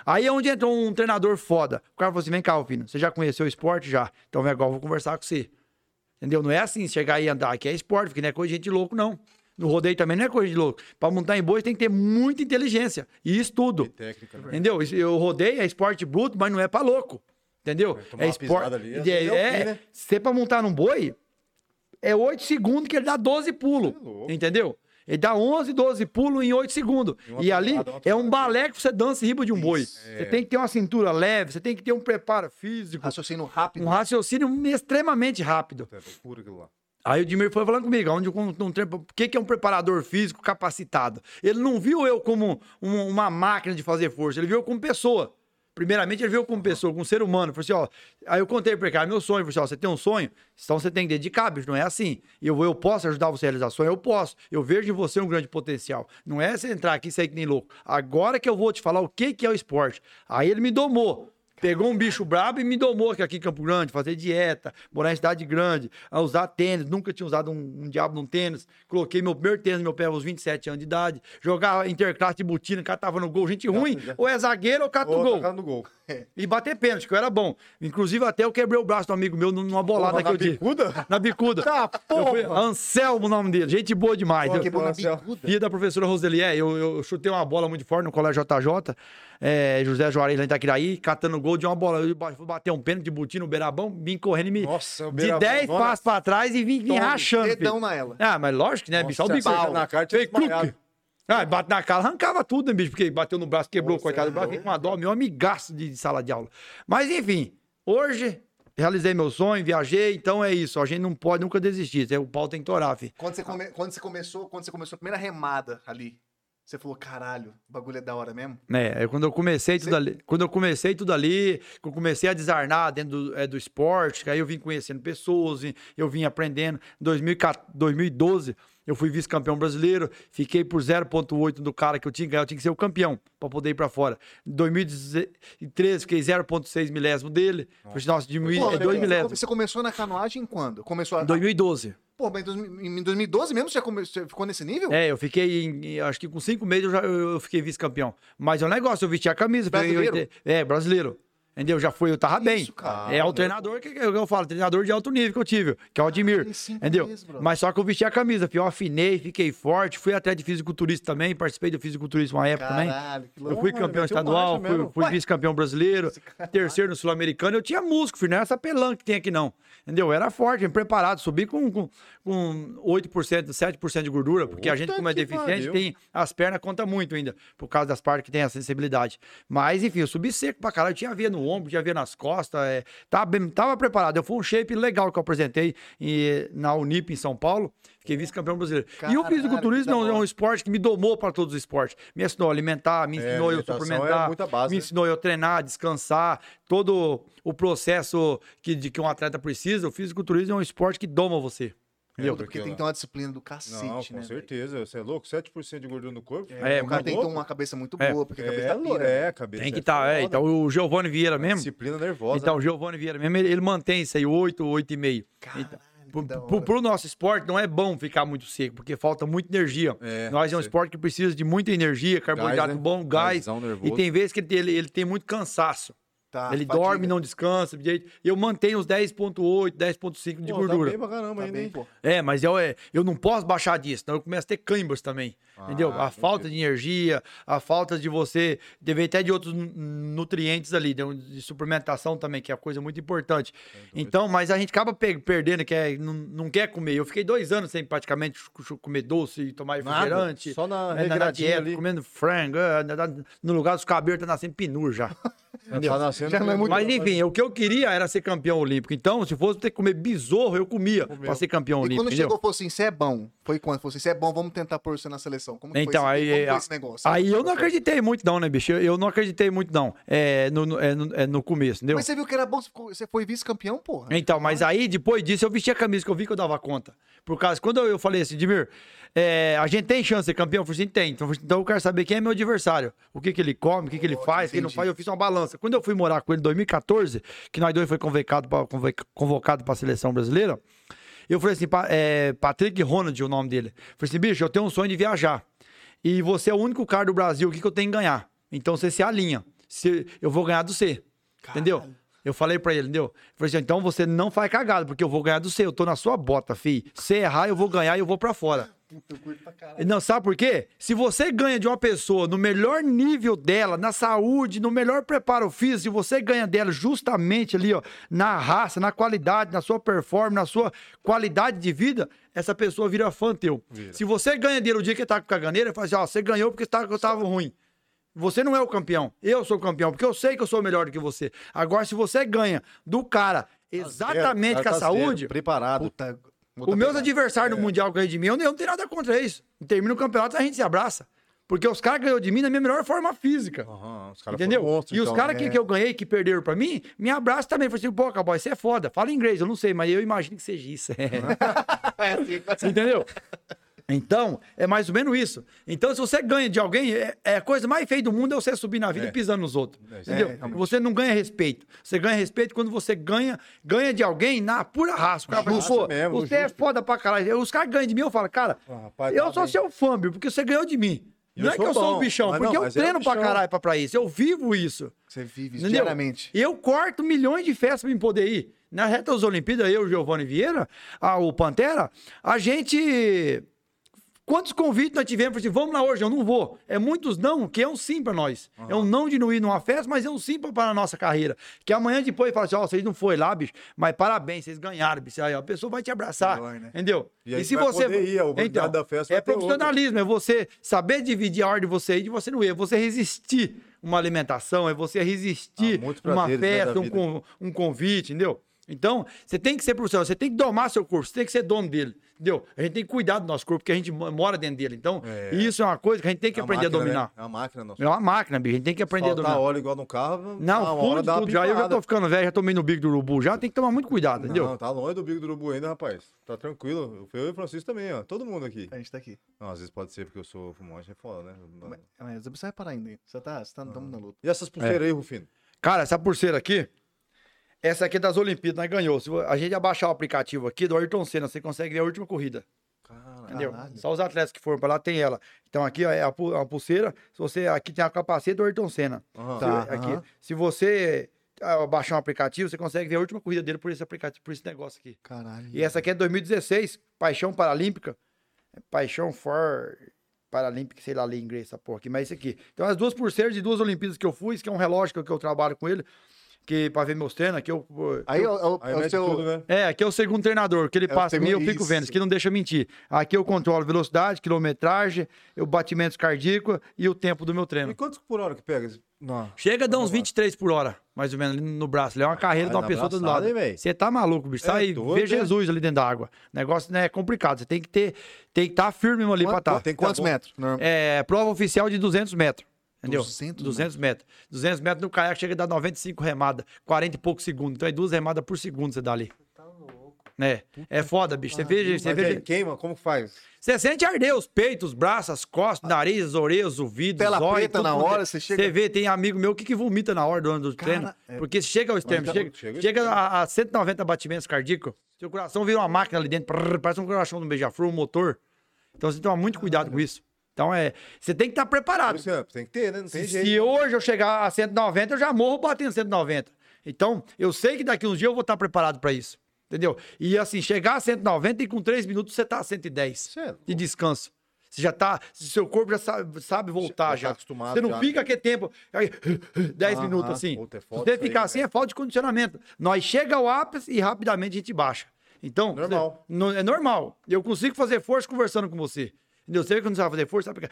B: Aí é onde entrou um treinador foda. O cara falou assim: vem cá, filho, você já conheceu o esporte? Já. Então agora, eu vou conversar com você. Entendeu? Não é assim, chegar e andar, que é esporte, porque não é coisa de gente louco, não. No rodeio também não é coisa de louco. Pra montar em boi tem que ter muita inteligência e estudo.
C: Técnica, né?
B: Entendeu? Eu rodeio, é esporte bruto, mas não é pra louco. Entendeu? É esporte.
C: ali,
B: É,
C: é
B: é,
C: fim, né?
B: você pra montar num boi, é 8 segundos que ele dá 12 pulos.
C: É
B: entendeu? Ele dá 11, 12 pulos em 8 segundos.
C: E
B: E ali
C: pisada,
B: é um balé que você dança em riba de um boi.
A: Isso.
B: Você tem que ter uma cintura leve, você tem que ter um preparo físico,
A: Raciocínio rápido.
B: um raciocínio extremamente rápido.
C: É loucura aquilo lá.
B: Aí o Dimir foi falando comigo, onde um, um, tre- o que, que é um preparador físico capacitado? Ele não viu eu como um- uma máquina de fazer força, ele viu eu como pessoa. Primeiramente, ele eu como pessoa, como ser humano. Falei assim, ó. Aí eu contei pra ele, cara, meu sonho. Falei assim, ó, você tem um sonho? Então você tem que dedicar, bicho. Não é assim. Eu, eu posso ajudar você a realizar sonho? Eu posso. Eu vejo em você um grande potencial. Não é você entrar aqui e sair que nem louco. Agora que eu vou te falar o que, que é o esporte. Aí ele me domou. Pegou um bicho brabo e me domou aqui, aqui em Campo Grande, fazer dieta, morar em cidade grande, a usar tênis, nunca tinha usado um, um diabo num tênis. Coloquei meu primeiro tênis no meu pé aos 27 anos de idade, jogar interclasse de botina, o cara tava no gol, gente ruim, ou é zagueiro ou cata no
C: Ô,
B: gol.
C: no gol. *laughs*
B: E bater pênalti, que eu era bom. Inclusive, até eu quebrei o braço do amigo meu numa bolada
C: Porra,
B: que eu
C: na bicuda?
B: Na bicuda.
A: Tá,
B: Eu fui-
A: porra.
B: Anselmo o nome dele, gente boa demais.
C: Pô,
B: Eu-
A: na
C: Marcelo.
A: bicuda.
B: Filha da professora Roseli, é, eu, eu chutei uma bola muito forte no colégio JJ, é, José Juarez lá em Itaquiraí, catando gol de uma bola. Eu fui bater um pênalti de butim no beirabão, vim correndo e me.
C: Nossa, o
B: de
C: beirabão,
B: 10
C: nossa.
B: passos pra trás e vim, vim rachando.
A: Dedão
B: filho.
A: na ela.
B: Ah, mas lógico, né,
C: Nossa,
B: bicho? Olha o
C: acerta na cara, tinha desmaiado.
B: Ah, bate na cara, arrancava tudo, né, bicho? Porque bateu no braço, quebrou,
C: Nossa,
B: coitado do
C: é
B: braço, fiquei com uma dó, meu amigaço de, de sala de aula. Mas enfim, hoje realizei meu sonho, viajei, então é isso. A gente não pode nunca desistir. O pau tem que torar, filho.
A: Quando você, come- quando você começou, quando você começou a primeira remada ali, você falou, caralho, o bagulho é da hora mesmo?
B: É, é quando eu comecei tudo
A: Você-
B: ali, quando eu comecei tudo ali, eu comecei a desarnar dentro do, é, do esporte, aí eu vim conhecendo pessoas, eu vim aprendendo. Em 2014 2012, eu fui vice-campeão brasileiro, fiquei por 0.8 do cara que eu tinha que ganhar, eu tinha que ser o campeão para poder ir para fora. Em 2013, fiquei 0.6 milésimo dele. Nossa, diminui,
A: Pô,
B: é
A: você-
B: 2 milésimos.
A: Você começou na canoagem quando? Começou a...
B: Em 2012.
A: Pô, mas em 2000 em 2012 mesmo você, já come- você ficou nesse nível?
B: É, eu fiquei, em- acho que com cinco meses eu, já, eu, fiquei vice-campeão. Mas é um negócio, eu vesti a camisa. falei, eu-
A: Brasileiro?
B: é, brasileiro. Entendeu? Já foi, eu tava
A: Que
B: bem.
A: isso, cara?
B: é o treinador que, que eu falo, treinador de alto nível que eu tive, que é o Admir.
A: em cinco
B: entendeu?
A: meses.
B: Mas só que eu vesti a camisa, eu afinei, fiquei forte, fui até de fisiculturista também, participei do fisiculturismo uma época também. Eu fui campeão estadual, fui, fui vice-campeão brasileiro, terceiro no Sul-Americano. Eu tinha músculo, filho, não é essa pelanca que tem aqui não. Entendeu? Eu era forte, bem preparado, subi com, com, com 8%, 7% de gordura, porque a gente,
C: Puta
B: como é deficiente,
C: pariu.
B: tem as pernas conta muito ainda, por causa das partes que tem a sensibilidade. Mas, enfim, eu subi seco pra caralho, tinha veia no ombro, tinha veia nas costas, é, tava, bem- tava preparado. Eu fui um shape legal que eu apresentei em- na Unip, em São Paulo, fiquei vice-campeão brasileiro. e o
A: Caralho,
B: fisiculturismo é um, é um esporte que me domou para todos os esportes. Me ensinou a alimentar, me
C: É,
B: ensinou eu
C: é
B: suplementar,
C: muita base,
B: me
C: né?
B: ensinou eu treinar, descansar, todo o processo que, de que um atleta precisa. O fisiculturismo é um esporte que doma você. Entendeu?
A: Porque tem que ter uma disciplina do cacete,
C: Não,
A: né?
C: com
A: velho?
C: certeza. Você é louco? 7% de gordura no corpo?
B: É,
A: o cara tem que ter uma cabeça muito
B: É.
A: boa, porque a cabeça
C: É,
A: tá pira. né?
C: é, cabeça.
B: Tem que
C: é
B: estar. é,
C: foda.
B: então o Giovanni Vieira mesmo.
C: Disciplina nervosa.
B: Então, o Giovanni Vieira mesmo, ele, ele mantém isso aí, 8, 8,5.
A: Caralho,
B: Então, pro, pro, nosso esporte não é bom ficar muito seco, porque falta muita energia.
C: É,
B: Nós é um
C: sei.
B: esporte que precisa de muita energia, carboidrato
C: né?
B: bom, gás. E tem vezes que ele, ele, ele tem muito cansaço.
A: Tá,
B: ele
A: fadiga.
B: dorme, não descansa. Eu mantenho os 10,8, 10,5 de
C: Pô,
B: gordura.
C: Tá bem pra caramba
A: Tá
C: ainda,
A: bem,
C: hein?
A: pô.
B: É, mas eu, é, eu não posso baixar disso, senão eu começo a ter cãibras também. Entendeu? A
C: entendi.
B: falta de energia, a falta de você. Deve até de outros nu- nutrientes ali, de, de suplementação também, que é coisa muito importante. Então, mas a gente acaba pe- perdendo, que é, não, não quer comer. Eu fiquei dois anos sem praticamente comer doce e tomar
C: Nada,
B: refrigerante.
C: só na
B: né,
C: regradinha
B: dieta,
C: ali.
B: comendo frango. é, na- na- No lugar dos cabelos tá nascendo pinur já. *laughs* Entendeu?
C: Tá nascendo
A: Já não é muito-
B: Mas enfim, o que eu queria era ser campeão olímpico. Então, se fosse ter que comer besouro, eu comia pra ser campeão
A: E
B: olímpico.
A: quando
B: entendeu?
A: chegou, falou assim: você é bom. Foi quando? Falou assim: você é bom, vamos tentar pôr você na seleção. Como
B: Então,
A: foi, esse-
B: aí,
A: como foi negócio?
B: Aí eu não acreditei muito, não, né, bicho? Eu, eu não acreditei muito, não. É, no, no, é, no, é no começo, entendeu?
A: Mas você viu que era bom, você foi vice-campeão, porra.
B: Então, mas aí, depois disso, eu vesti a camisa que eu vi que eu dava conta. Por causa, quando eu, falei assim, Dimir, é, a gente tem chance de ser campeão? Eu falei assim, tem. Então, assim, então eu quero saber quem é meu adversário. O que, que ele come, o que, que ele faz, o que ele não faz. Eu fiz uma balança. Quando eu fui morar com ele em 2014, que nós dois foi convocado convoc- convocado para a seleção brasileira, eu falei assim, é, Patrick Ronald, o nome dele. Eu falei assim, bicho, eu tenho um sonho de viajar. E você é o único cara do Brasil, o que, eu tenho que ganhar? Então você se alinha. Se, eu vou ganhar do C. Entendeu? Eu falei pra ele, entendeu? Eu falei assim, então você não faz cagada, porque eu vou ganhar do C. Eu tô na sua bota, fi. Se errar, eu vou ganhar e eu vou pra fora. Não, sabe por quê? Se você ganha de uma pessoa no melhor nível dela, na saúde, no melhor preparo físico, se você ganha dela justamente ali, ó, na raça, na qualidade, na sua performance, na sua qualidade de vida, essa pessoa vira fã teu. Se você ganha dele o dia que ele tá com caganeira, ele fala assim, ó, você ganhou porque tá- eu tava ruim. Você não é o campeão. Eu sou o campeão, porque eu sei que eu sou melhor do que você. Agora, se você ganha do cara exatamente
C: Tá
A: Tá
B: com a
C: zero,
B: saúde,
C: Preparado.
A: Puta,
B: os meus adversários no Mundial ganham de mim, eu não, tenho nada contra isso. Termina o campeonato, a gente se abraça. Porque os caras ganhou de mim na minha melhor forma física.
C: Os caras
B: Entendeu? e os
C: então.
B: caras que, que eu ganhei, que perderam pra mim, me abraçam também. Falei assim, pô, cowboy, você é foda. Fala inglês, eu não sei, mas eu imagino que seja isso. *laughs*
A: É assim,
B: Entendeu? *laughs* *laughs* Então, é mais ou menos isso. Então, se você ganha de alguém, é, é a coisa mais feia do mundo é você subir na vida
C: É.
B: e pisando nos outros.
C: É,
B: entendeu?
A: realmente.
B: você não ganha respeito. Você ganha respeito quando você ganha, ganha de alguém na pura raça. O cara fala, pô,
C: mesmo,
B: você é foda pra caralho. Os caras ganham de mim, eu falo, cara,
C: Ah, rapaz,
B: eu
C: tá
B: sou
C: bem.
B: seu fã, porque você ganhou de mim.
C: Eu
B: não é que eu sou um
C: bom,
B: bichão, porque
C: não,
B: eu
C: mas é um
B: treino pra caralho pra, pra isso. Eu vivo isso.
A: Você vive isso
B: Entendeu?
A: diariamente.
B: Eu corto milhões de festas pra me poder ir. Na reta das Olimpíadas, eu, Giovanni Vieira, a, o Pantera, a gente. Quantos convites nós tivemos? Assim, vamos lá hoje, eu não vou. É muitos não, que é um sim pra nós. É um não de não ir numa festa, mas é um sim para a nossa carreira. Que amanhã depois fala assim: ó, vocês não foi lá, bicho, mas parabéns, vocês ganharam, bicho. Aí a pessoa vai te abraçar.
A: Né?
B: Entendeu?
C: E aí você vai poder ir, a oportunidade da festa
B: É profissionalismo, é você saber dividir a hora de você ir e de você não ir. É você resistir uma alimentação, é você resistir
C: Ah,
B: uma
C: né,
B: festa, um, um convite, entendeu? Então, você tem que ser profissional, você tem que domar seu corpo, você tem que ser dono dele, entendeu? A gente tem que cuidar do nosso corpo, porque a gente mo- mora dentro dele. Então,
C: É.
B: isso é uma coisa que a gente tem que
C: É
B: aprender
C: máquina,
B: a dominar.
C: Né? É uma máquina, nossa.
B: É uma máquina, bicho, a gente tem que aprender a dominar.
C: óleo igual no carro,
B: Não,
C: uma hora
B: tudo,
C: dá uma
B: tudo. Já eu já tô ficando velho, já tomei no bico do urubu, já tem que tomar muito cuidado, entendeu?
C: Não, tá longe do bico do urubu ainda, rapaz. Tá tranquilo. Eu e o Francisco também, ó. Todo mundo aqui.
A: A gente tá aqui.
C: Não, às vezes pode ser porque eu sou fumante, é foda, né?
A: Mas, mas você vai parar ainda. Você tá, você tá tamo na luta.
C: E essas pulseiras aí, Rufino?
B: Cara, essa pulseira aqui, essa aqui é das Olimpíadas, nós ganhou. Se a gente abaixar o aplicativo aqui do Ayrton Senna, você consegue ver a última corrida. Entendeu?
A: Caralho.
B: Só os atletas que foram pra lá tem ela. Então aqui ó, é a, pu- a pulseira. Se você aqui tem a capacete do Ayrton Senna.
A: Tá.
B: Se- aqui.
A: aham.
B: Se você ah, baixar um aplicativo, você consegue ver a última corrida dele por esse aplicativo, por esse negócio aqui.
A: Caralho.
B: E essa aqui é 2016, Paixão Paralímpica. É Paixão for Paralímpica, sei lá, ler em inglês essa porra aqui, mas é isso aqui. Então, as duas pulseiras de duas Olimpíadas que eu fui, isso que é um relógio que eu, que eu trabalho com ele, que pra ver meus treinos, aqui eu.
A: Aí,
B: eu-
A: é o-
C: Aí
A: é o seu...
C: tudo, né?
B: é, aqui é o segundo treinador, que ele
A: o
B: passa em mim, eu fico vendo,
A: isso.
B: aqui não deixa mentir. Aqui eu controlo velocidade, quilometragem, o batimentos cardíacos e o tempo do meu
C: E
B: treino.
C: quantos por hora que pega? Não.
B: Chega a dar uns
C: Vamos lá.
B: 23 por hora, mais ou menos, ali no braço. Ele é uma carreira de uma pessoa do lado. Você tá maluco, bicho.
C: É
B: Sai
C: doido, é?
B: Jesus ali dentro da água. O negócio né, é complicado. Você tem que ter, tem que estar firme ali pra
A: Quanto-
B: estar.
C: tem que tá
A: Quantos
C: bom.
A: metros?
B: É, prova oficial de 200 metros. Entendeu?
A: 200
B: 200 metros. 200 metros no caiaque chega a dar 95 remadas, 40 e poucos segundos. Então é duas remadas por segundo você dá ali. É, é foda, bicho. Você vê, você vê,
C: queima, como faz?
B: você sente arder os peitos, os braços, as costas, nariz, as orelhas, o ouvido,
A: Tela
B: os olhos.
A: preta
B: tudo
A: na
B: quanto é-
A: hora, você chega-
B: Você vê, tem amigo meu que, que vomita na hora do, do
A: Cara,
B: treino.
A: é-
B: Porque chega ao extremo, chega,
C: tá- chega
B: a, a 190 batimentos cardíacos, seu coração vira uma máquina ali dentro, prrr, parece um coração do beija-flor, um motor. Então você toma muito cuidado com isso. Então é, você tem que estar
C: Por
B: preparado.
C: é, tem que ter, né? Não tem
B: Se,
C: jeito.
B: se hoje eu chegar a 190, eu já morro batendo 190. Então, eu sei que daqui uns dias eu vou estar preparado para isso. Entendeu? E assim, chegar a 190 e com 3 minutos você tá a 110
C: Cê é
B: de descanso. Você já tá, seu corpo já sabe, sabe voltar
C: Já
B: já.
C: tá acostumado
B: você não
C: já.
B: fica aquele tempo, aí, *laughs* 10
C: Aham.
B: minutos assim.
C: Puta, é
B: você
C: isso aí,
B: ficar assim, é falta de condicionamento. Nós chega ao ápice e rapidamente a gente baixa. Então,
C: Normal.
B: você- é normal. Eu consigo fazer força conversando com você. Entendeu? Você vê quando você vai fazer força, sabe?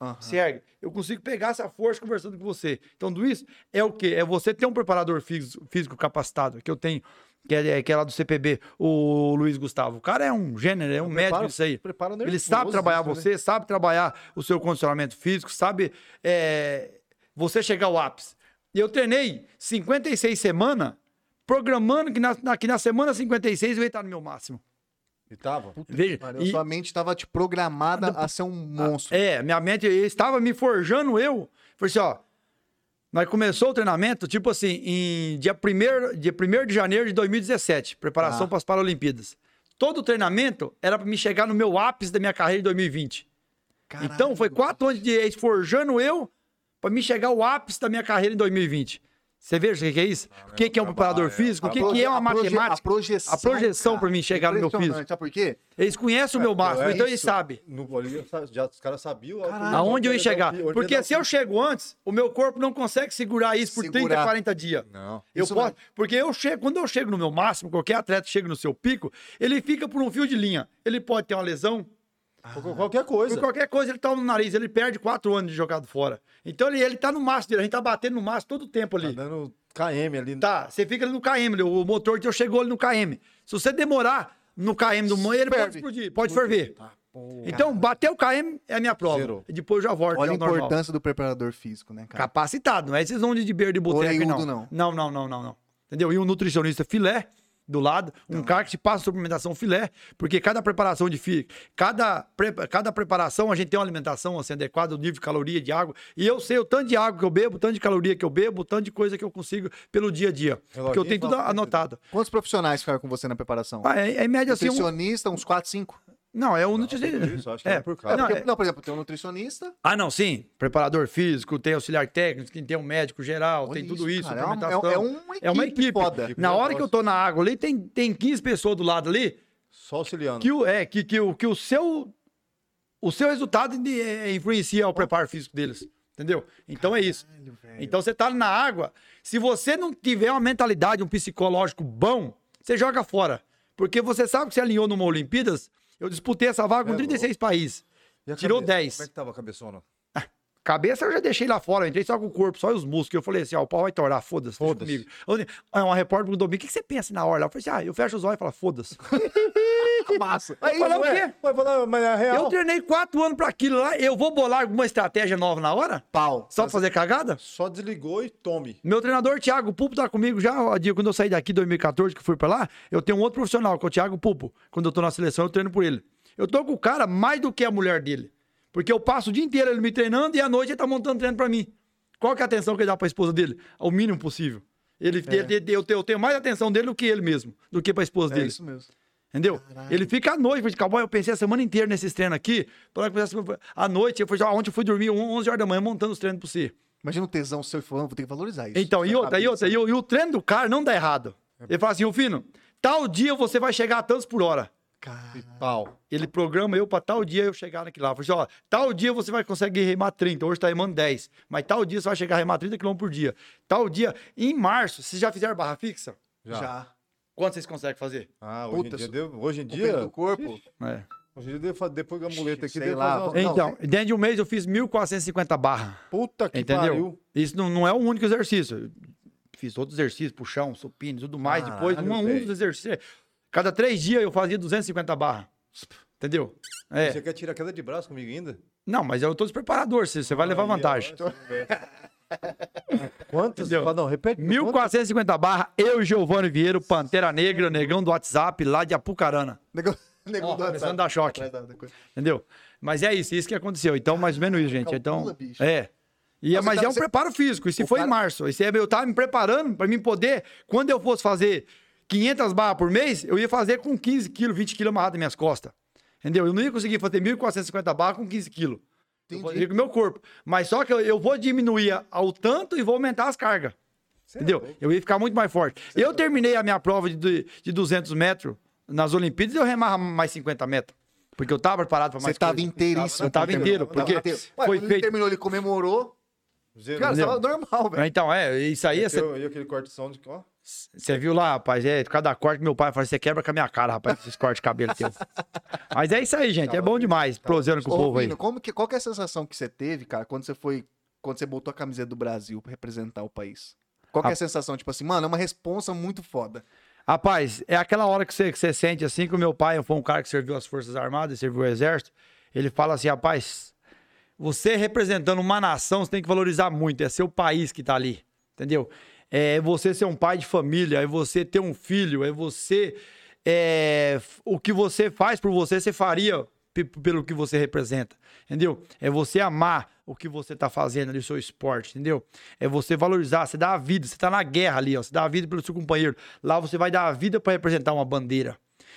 A: Aham.
B: se ergue. Eu consigo pegar essa força conversando com você. Então, tudo isso é o quê? É você ter um preparador físico, físico capacitado, que eu tenho, que é, que é lá do CPB, o Luiz Gustavo. O cara é um gênero, é um médico
C: Prepara-
B: isso aí.
C: prepara
B: Ele
C: nervoso,
B: sabe trabalhar
C: né?
B: você, sabe trabalhar o seu condicionamento físico, sabe é, você chegar ao ápice. E eu treinei 56 semanas, programando que na, na, que na semana 56 eu ia estar no meu máximo.
C: E tava?
B: Veja,
A: Mano,
B: e-
A: Sua mente estava te programada a ser um monstro.
B: é, minha mente estava me forjando eu. Falei assim, ó. Nós começou o treinamento, tipo assim, em dia 1 dia 1 de janeiro de 2017, preparação
A: Ah.
B: para as Paralimpíadas. Todo o treinamento era para me chegar no meu ápice da minha carreira em 2020.
A: Caralho.
B: Então, foi quatro anos de forjando eu para me chegar ao ápice da minha carreira em 2020. Você veja o que é isso? o que, que é um preparador
C: é.
B: físico? O que, que é uma matemática?
A: A projeção,
B: A projeção para mim chegar no meu físico.
A: Sabe por quê?
B: Eles conhecem o meu máximo,
C: é
B: então eles sabem.
C: No, ali, já, os caras sabiam onde-
B: Aonde eu ia chegar. Porque se eu
C: pi-
B: chego antes, o meu corpo não consegue segurar isso por 30,
A: Segurar.
B: 40 dias.
C: Não.
B: Eu posso,
A: mesmo.
B: porque eu chego, quando eu chego no meu máximo, qualquer atleta chega no seu pico, ele fica por um fio de linha. Ele pode ter uma lesão,
C: Qual- Qualquer coisa.
B: por qualquer coisa ele toma no nariz, ele perde quatro anos de jogado fora. Então ele, ele tá no máximo dele, a gente tá batendo no máximo todo o tempo
C: Tá
B: ali.
C: dando KM ali.
B: Tá, você fica ali no KM, o motor teu chegou ali no KM. Se você demorar no KM do manhã, ele pode
A: Ferve.
B: explodir, pode ferver. Então, bater o KM é a minha prova.
C: Zerou.
B: E depois eu já volto
A: Olha a
B: ao normal.
A: importância do preparador físico, né, cara?
B: Capacitado, não é esses onde de beira de boteca,
A: Orelhudo,
B: não.
A: não.
B: Não, não, não, não, não. Entendeu? E um nutricionista filé do lado, um cara que te passa suplementação filé, porque cada preparação de fi, cada, pre- cada preparação a gente tem uma alimentação assim, adequada, o nível de caloria de água, e eu sei o tanto de água que eu bebo, o tanto de caloria que eu bebo, o tanto de coisa que eu consigo pelo dia a dia, porque eu
C: Reloginho
B: tenho tudo anotado.
A: Quantos profissionais ficaram com você na preparação?
B: Ah, é, é em média assim, um,
A: Nutricionista, uns 4, 5.
B: Não, é
C: Por
B: nutricionista.
C: isso, acho que
B: É,
C: era por causa.
B: não,
A: Porque,
B: é-
A: não, por exemplo, tem um nutricionista.
B: Ah, não, sim. Preparador físico, tem auxiliar técnico, tem um médico geral,
A: Olha
B: tem tudo
A: isso,
B: isso,
A: cara, é uma-
B: suplementação.
A: é uma
B: É uma
A: equipe
B: equipe.
A: foda.
B: Na hora que eu tô na água ali, tem, tem 15 pessoas do lado ali
C: Só auxiliando.
B: que o, é, que, que, o, que o seu o seu resultado é, influencia o preparo físico deles. Entendeu? Então é isso. Então você tá na água. Se você não tiver uma mentalidade, um psicológico bom, você joga fora. Porque você sabe que você alinhou numa Olimpíadas. Eu disputei essa vaga com
C: É
B: 36 países.
C: E a
B: tirou
C: cabeça?
B: 10.
C: Como é que tava a cabeçona?
B: Cabeça eu já deixei lá fora, eu entrei só com o corpo, só os músculos. Eu falei assim, ó, o pau vai tornar, foda-se,
C: Foda-se.
B: comigo. Aí uma repórter perguntou, o que, que você pensa na hora? lá?" Eu falei assim, ah, eu fecho os olhos e falo, foda-se. *laughs*
A: Massa.
B: Aí falar o quê?
C: Vai falar, mas é real.
B: Eu treinei quatro anos pra aquilo lá, eu vou bolar alguma estratégia nova na hora?
A: Pau.
B: Só pra fazer cagada?
C: Só desligou e tome.
B: Meu treinador, Thiago Pupo, tá comigo já. Quando eu saí daqui em 2014, que fui pra lá, eu tenho um outro profissional, que é o Thiago Pupo. Quando eu tô na seleção, eu treino por ele. Eu tô com o cara mais do que a mulher dele. Porque eu passo o dia inteiro ele me treinando e à noite ele tá montando treino pra mim. Qual que é a atenção que ele dá pra esposa dele? Ao mínimo possível. Ele, ele- ele- eu, tenho, mais atenção dele do que ele mesmo, do que pra esposa
A: É
B: dele.
A: isso mesmo.
B: Entendeu? Ele fica à noite, falei, cowboy, eu pensei a semana inteira nesses treinos aqui. Pra começar À noite, eu falei, ah, ontem eu fui dormir 11 horas da manhã montando os treinos pra você.
A: Imagina o tesão seu falando, vou ter que valorizar isso.
B: Então, e outra, e outra, e, o- e o treino do cara não dá errado. Ele fala assim, ô Fino, tal dia você vai chegar a tantos por hora.
C: E pau.
B: Ele programa eu pra tal dia eu chegar naquilo lá. Eu Falei assim, ó, tal dia você vai conseguir remar 30, hoje tá remando 10. Mas tal dia você vai chegar a remar 30 km por dia. Tal dia, em março, vocês já fizeram barra fixa?
C: Já.
A: Já.
B: Quanto vocês conseguem fazer?
C: Ah, hoje
A: Puta,
C: em dia, deu- hoje em dia,
A: do corpo.
B: É.
C: hoje em dia depois da muleta aqui,
A: Sei lá,
C: fazer uma-
A: Não,
B: Então, dentro de um mês eu fiz 1.450 barra.
C: Puta que
B: Entendeu?
C: pariu.
B: Isso não, não é o único exercício. Fiz outros exercícios, puxão, supino, tudo mais. Depois, um a um dos exercícios. Cada três dias eu fazia 250 barra. Entendeu? É.
C: Você quer tirar queda de braço comigo ainda?
B: Não, mas eu tô despreparador, você, você vai levar vantagem.
C: ó, Quantos?
B: Entendeu?
C: Não, repete.
B: 1450 barra, eu e Giovanni Vieira, Pantera Negra, negão do WhatsApp, lá de Apucarana.
A: Nego
B: Ó,
A: do
B: começando a
A: WhatsApp.
B: dar choque. Entendeu? Mas é isso, isso que aconteceu. Então, mais ou menos isso, gente. Então,
A: bicho.
B: é. E, é-
A: Mas tá-
B: é um
A: você-
B: preparo físico. Isso foi
A: cara-
B: em março. Isso é, eu tava me preparando para mim poder, quando eu fosse fazer 500 barras por mês, eu ia fazer com 15 quilos, 20 quilos amarrado nas minhas costas. Entendeu? Eu não ia conseguir fazer 1.450 barras com 15 quilos. Eu
A: Entendi.
B: com o meu corpo. Mas só que eu, eu vou diminuir ao tanto e vou aumentar as cargas.
A: é
B: Entendeu? Eu ia ficar muito mais forte. Eu terminei a minha prova de, de 200 metros nas Olimpíadas e eu remava mais 50 metros. Porque eu tava preparado para mais
A: Você tava inteiríssimo.
B: Eu tava inteiro, porque
A: Tava
B: foi
A: quando ele
B: feito-
A: terminou, ele comemorou.
C: Zero.
A: Cara, tava normal, velho.
B: Então, é, isso aí é.
C: E aquele corte de som de ó.
B: Você viu lá, rapaz? É, cada corte que meu pai fala, você quebra com a minha cara, rapaz, esses cortes de cabelo teu. *laughs* Mas é isso aí, gente. É bom demais, prosendo com o povo aí.
A: Como que, qual que é a sensação que você teve, cara, quando você foi. Quando você botou a camiseta do Brasil pra representar o país? Qual que é a sensação? Tipo assim, mano, é uma responsa muito foda.
B: Rapaz, é aquela hora que você, que você sente assim que o meu pai foi um cara que serviu as Forças Armadas, serviu o Exército. Ele fala assim, rapaz, você representando uma nação, você tem que valorizar muito. É seu país que tá ali, entendeu? É você ser um pai de família, é você ter um filho, é você. é, o que você faz por você, você faria pe- pelo que você representa, entendeu? É você amar o que você tá fazendo ali, o seu esporte, entendeu? É você valorizar, você dá a vida, você tá na guerra ali, ó, você dá a vida pelo seu companheiro. Lá você vai dar a vida para representar uma bandeira.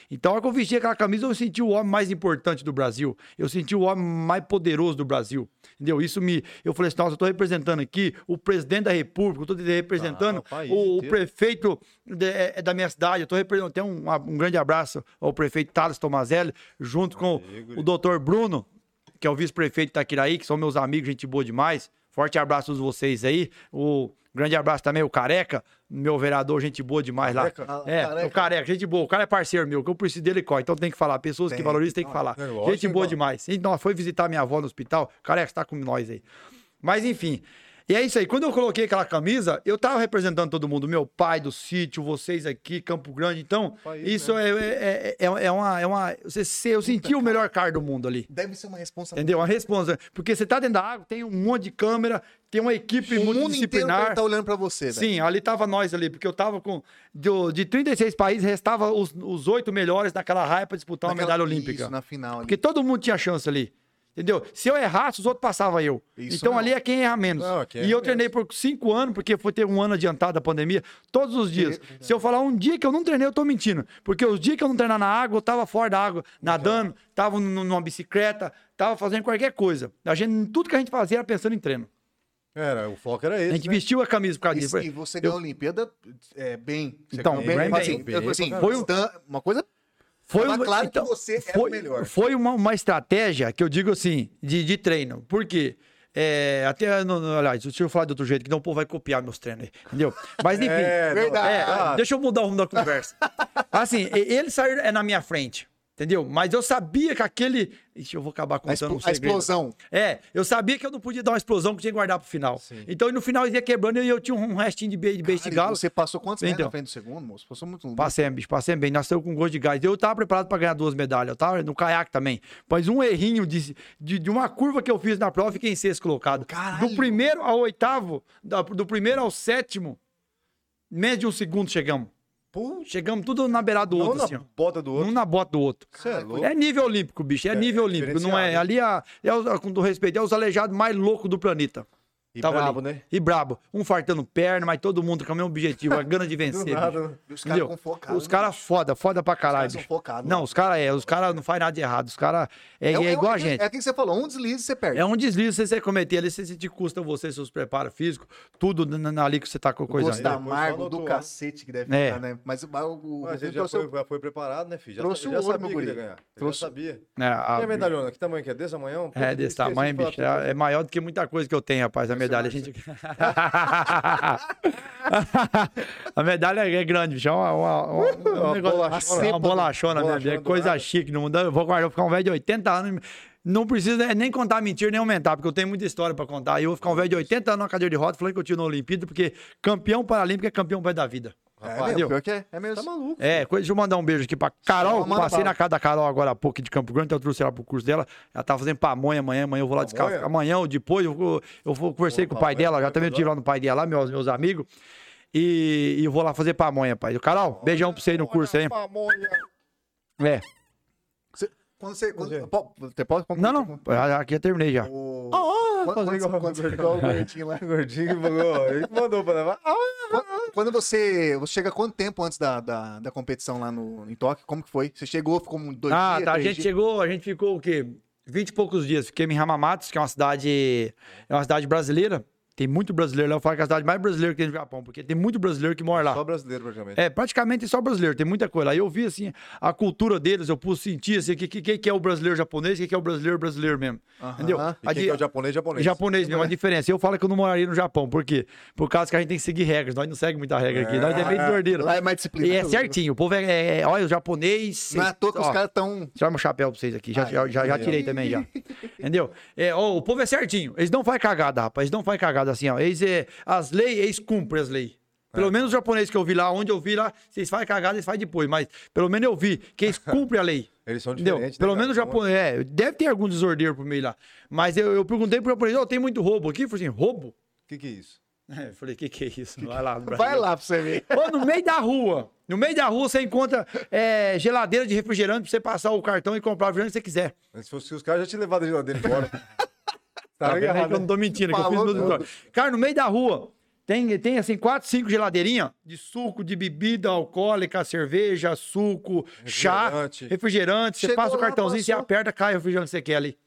B: Então, a hora que eu vesti aquela camisa, eu senti o homem mais importante do Brasil. Eu senti o homem mais poderoso do Brasil. Entendeu? Isso me. Eu falei assim: nossa, eu tô representando aqui o presidente da República, eu tô representando
C: Ah, o país
B: o, prefeito de- é, da minha cidade. Eu tô representando. Tem um, um grande abraço ao prefeito Thales Tomazelli, junto com
C: Aí,
B: o doutor Bruno, que é o vice-prefeito de Itaquiraí, que são meus amigos, gente boa demais. Forte abraço a todos vocês aí. O grande abraço também ao Careca, meu vereador, gente boa demais lá.
C: Careca?
B: É,
A: Careca.
B: o Careca, gente boa. O cara é parceiro meu, que eu preciso dele corre. Então tem que falar. Pessoas que
A: Tem.
B: valorizam tem que falar.
C: É
B: gente boa
C: irmão.
B: demais. E, nós foi visitar minha avó no hospital. Careca, está com nós aí. Mas enfim. E é isso aí. Quando eu coloquei aquela camisa, eu tava representando todo mundo. Meu pai do sítio, vocês aqui, Campo Grande. Então, isso é, é, é, é uma. É uma você, você- eu senti o melhor cara do mundo ali.
A: Deve ser uma responsa.
B: Entendeu? Uma responsa. Porque você tá dentro da água, tem um monte de câmera, tem uma equipe
A: O mundo
B: multidisciplinar.
A: tá olhando pra você, velho.
B: Sim, ali tava nós ali, porque eu tava com. do- de 36 países, restava os, oito melhores naquela raia pra disputar uma
A: Naquela-
B: medalha olímpica.
A: Isso, na final. ali.
B: Porque todo mundo tinha chance ali. Entendeu? Se eu errasse, os outros passavam eu.
A: Isso
B: então
A: não.
B: ali é quem erra menos.
C: Não, quem
B: e eu treinei por cinco anos, porque foi ter um ano adiantado da pandemia, todos os dias. Se eu falar um dia que eu não treinei, eu tô mentindo. Porque os dias que eu não treinar na água, eu tava fora da água, nadando, tava num- numa bicicleta, tava fazendo qualquer coisa. A gente, tudo que a gente fazia era pensando em treino.
C: Era, o foco era
B: A
C: esse.
B: gente
C: né?
B: vestiu a camisa por causa disso.
A: e você ganhou a Olimpíada é, bem. Você
B: Então,
A: ganhou
B: bem,
A: Tipo assim,
B: bem.
A: eu- assim,
C: Bem,
A: foi um, uma coisa. Tava
B: uma-
A: claro
B: então,
A: que você
B: foi,
A: o melhor.
B: Foi uma, uma estratégia que eu digo assim, de, de treino. Por quê? É, até, não, não, aliás, deixa eu falar de outro jeito, que não o povo vai copiar meus treinos aí, entendeu? Mas *laughs* enfim,
C: É, não-
A: verdade.
B: é,
C: Ah,
B: deixa eu mudar o rumo da conversa. *laughs* Assim, ele saiu é na minha frente, entendeu? Mas eu sabia que aquele. Ixi, eu vou acabar
A: A,
B: contando
A: explo-
B: um
A: a explosão.
B: É, eu sabia que eu não podia dar uma explosão que tinha que guardar pro final. Então no final ia quebrando e eu tinha um restinho de beijo de, beijo de galo.
A: Você passou quantos metros
B: Então.
A: na frente do segundo, moço? Passou muito.
B: Passei, bicho, passei bem. Nasceu com gosto de gás. Eu tava preparado pra ganhar duas medalhas. Eu tava no caiaque também. Mas um errinho de, de, de uma curva que eu fiz na prova, fiquei em sexto colocado.
A: Caralho!
B: Do primeiro ao oitavo, do primeiro ao sétimo, menos de um segundo chegamos. Chegamos tudo na beirada do
C: não
B: outro,
C: na
B: assim, ó.
C: bota do outro.
B: Um na bota do outro.
C: É louco.
B: É nível olímpico, bicho. É, nível olímpico. Não é. Ali é, os- com todo respeito, é os aleijados mais loucos do planeta.
C: E
B: Tava
C: brabo,
B: ali.
C: né?
B: E brabo. Um fartando perna, mas todo mundo com o mesmo objetivo, a gana de *laughs* vencer.
C: nada.
A: E os caras
B: Entendeu?
A: com focado.
B: Os caras foda, foda pra caralho.
A: caras são
B: bicho.
A: focados,
B: Não, os caras é, os caras não fazem nada de errado. Os caras é, é,
A: um-
B: igual
A: é,
B: a gente.
A: É aquilo que você falou, um deslize você perde.
B: É um deslize se você cometer ali, se se te custa você, seus preparos físicos, tudo na, na- ali que você tá com coisa.
A: Gosto
C: depois
A: amargo do cacete que deve
B: É.
A: ficar, né? Mas o, o,
C: Mas
A: o
C: ele já
A: trouxe
C: foi, já foi preparado, né, filho? Já,
A: trouxe
C: já
A: o ouro,
C: sabia
A: meu
C: que ele ia
A: guri. Trouxe-
C: já sabia.
B: É, a-
C: E a medalhona, que tamanho que é? Desse tamanhão?
B: É desse
C: de
B: tamanho, bicho. É, é maior do que muita coisa que eu tenho, rapaz. A medalha. A, gente... *laughs* a medalha é grande, bicho. É uma, uma, uma, um
C: Uma bolachona.
B: uma bolachona mesmo. É
C: Bolachona
B: coisa chique no mundo. Eu vou guardar, vou ficar um velho de 80 anos. Não precisa nem contar mentira, nem aumentar, porque eu tenho muita história pra contar. E eu vou ficar um velho de 80 anos na cadeira de roda falando que eu tive na Olimpíada, porque campeão paralímpico é campeão pai da vida.
A: É,
C: Rapaz,
A: mesmo, pior que é. É mesmo.
C: Tá maluco.
B: É, coisa, deixa eu mandar um beijo aqui pra Carol.
A: Manda
B: Passei na casa da Carol agora há pouco de Campo Grande, então eu trouxe ela pro curso dela. Ela tá fazendo pamonha amanhã, amanhã eu vou lá descalçar. Amanhã ou depois eu, vou, eu vou conversei
C: Pô,
B: com o pai
C: pamonha,
B: dela, já também tive lá no pai dela, lá, meus, meus amigos. E, e eu vou lá fazer pamonha, pai. Carol, beijão pra você aí no curso aí.
C: Pamonha.
B: É.
A: Você- Quando você. Quando,
C: Você-
A: po- você pode
B: Não, não, já- aqui já terminei já.
A: O...
C: Ah,
A: Quando,
C: fazer
A: quando,
C: igual-
A: quando, você- o gordinho lá.
C: Gordinho ele mandou pra levar. Ah,
A: Quando, quando você. Você chega quanto tempo antes da, da, da competição lá no, em Tóquio? Como que foi? Você chegou, ficou um- dois
B: Ah,
A: dias?
B: tá. A gente
A: dias?
B: chegou, a gente ficou o quê? 20 e poucos dias. Fiquei em Ramamatos, que é uma cidade. É uma cidade brasileira. Tem muito brasileiro lá. Eu falo que é a cidade mais brasileira que tem no Japão, porque tem muito brasileiro que mora lá.
C: Só brasileiro, praticamente.
B: É, praticamente só brasileiro, tem muita coisa lá. E eu vi, assim, a cultura deles, eu pude sentir, assim, o que, que, que é o brasileiro japonês e o que, é o brasileiro brasileiro mesmo. Entendeu?
C: E quem é o japonês, japonês.
B: Japonês mesmo, a diferença. Eu falo que eu não moraria no Japão, por quê? Por causa que a gente tem que seguir regras, nós não seguimos muita regra aqui, nós é meio desordeiros.
A: Lá é mais
B: E
A: disciplinado.
B: é certinho, o povo é, é- é- olha, o japonês...
A: Não é à toa que os caras tão.
B: Tira meu chapéu pra vocês aqui. Já,
A: Ai,
B: já, já, já
C: ai,
B: tirei também já. Entendeu? É, ó, o povo é certinho. Eles não fazem cagada, rapaz. Eles não fazem cagada assim, ó. Eles, é, as leis, eles cumprem as leis. Pelo menos os japoneses que eu vi lá, onde eu vi lá, vocês fazem cagada, eles fazem depois. Mas pelo menos eu vi que eles *laughs* cumprem a lei.
C: Eles são diferentes.
B: Pelo
C: né,
B: menos o
C: cara?
B: japonês. É, deve ter algum desordeiro por meio lá. Mas eu, eu perguntei pro japonês, ó, tem muito roubo aqui? Eu falei assim, roubo?
C: O que que é isso?
B: É, eu falei, que que é isso? Vai lá. *laughs*
A: Vai lá pra você ver.
B: Pô, no meio da rua. No meio da rua você encontra é, geladeira de refrigerante pra você passar o cartão e comprar o refrigerante que você quiser.
C: Se fosse os caras já tinham levado a geladeira embora. *laughs*
B: Tá vendo aí
C: agarrado,
B: que eu não tô mentindo, que eu fiz meus
A: tudo.
B: stories. Cara, no meio da rua, tem, tem assim, quatro, cinco geladeirinhas de suco, de bebida alcoólica, cerveja, suco, chá,
C: Refrigerante.
B: refrigerante. Você
A: Chegou
B: passa o cartãozinho, você
A: passou.
B: aperta, cai o refrigerante que você quer ali.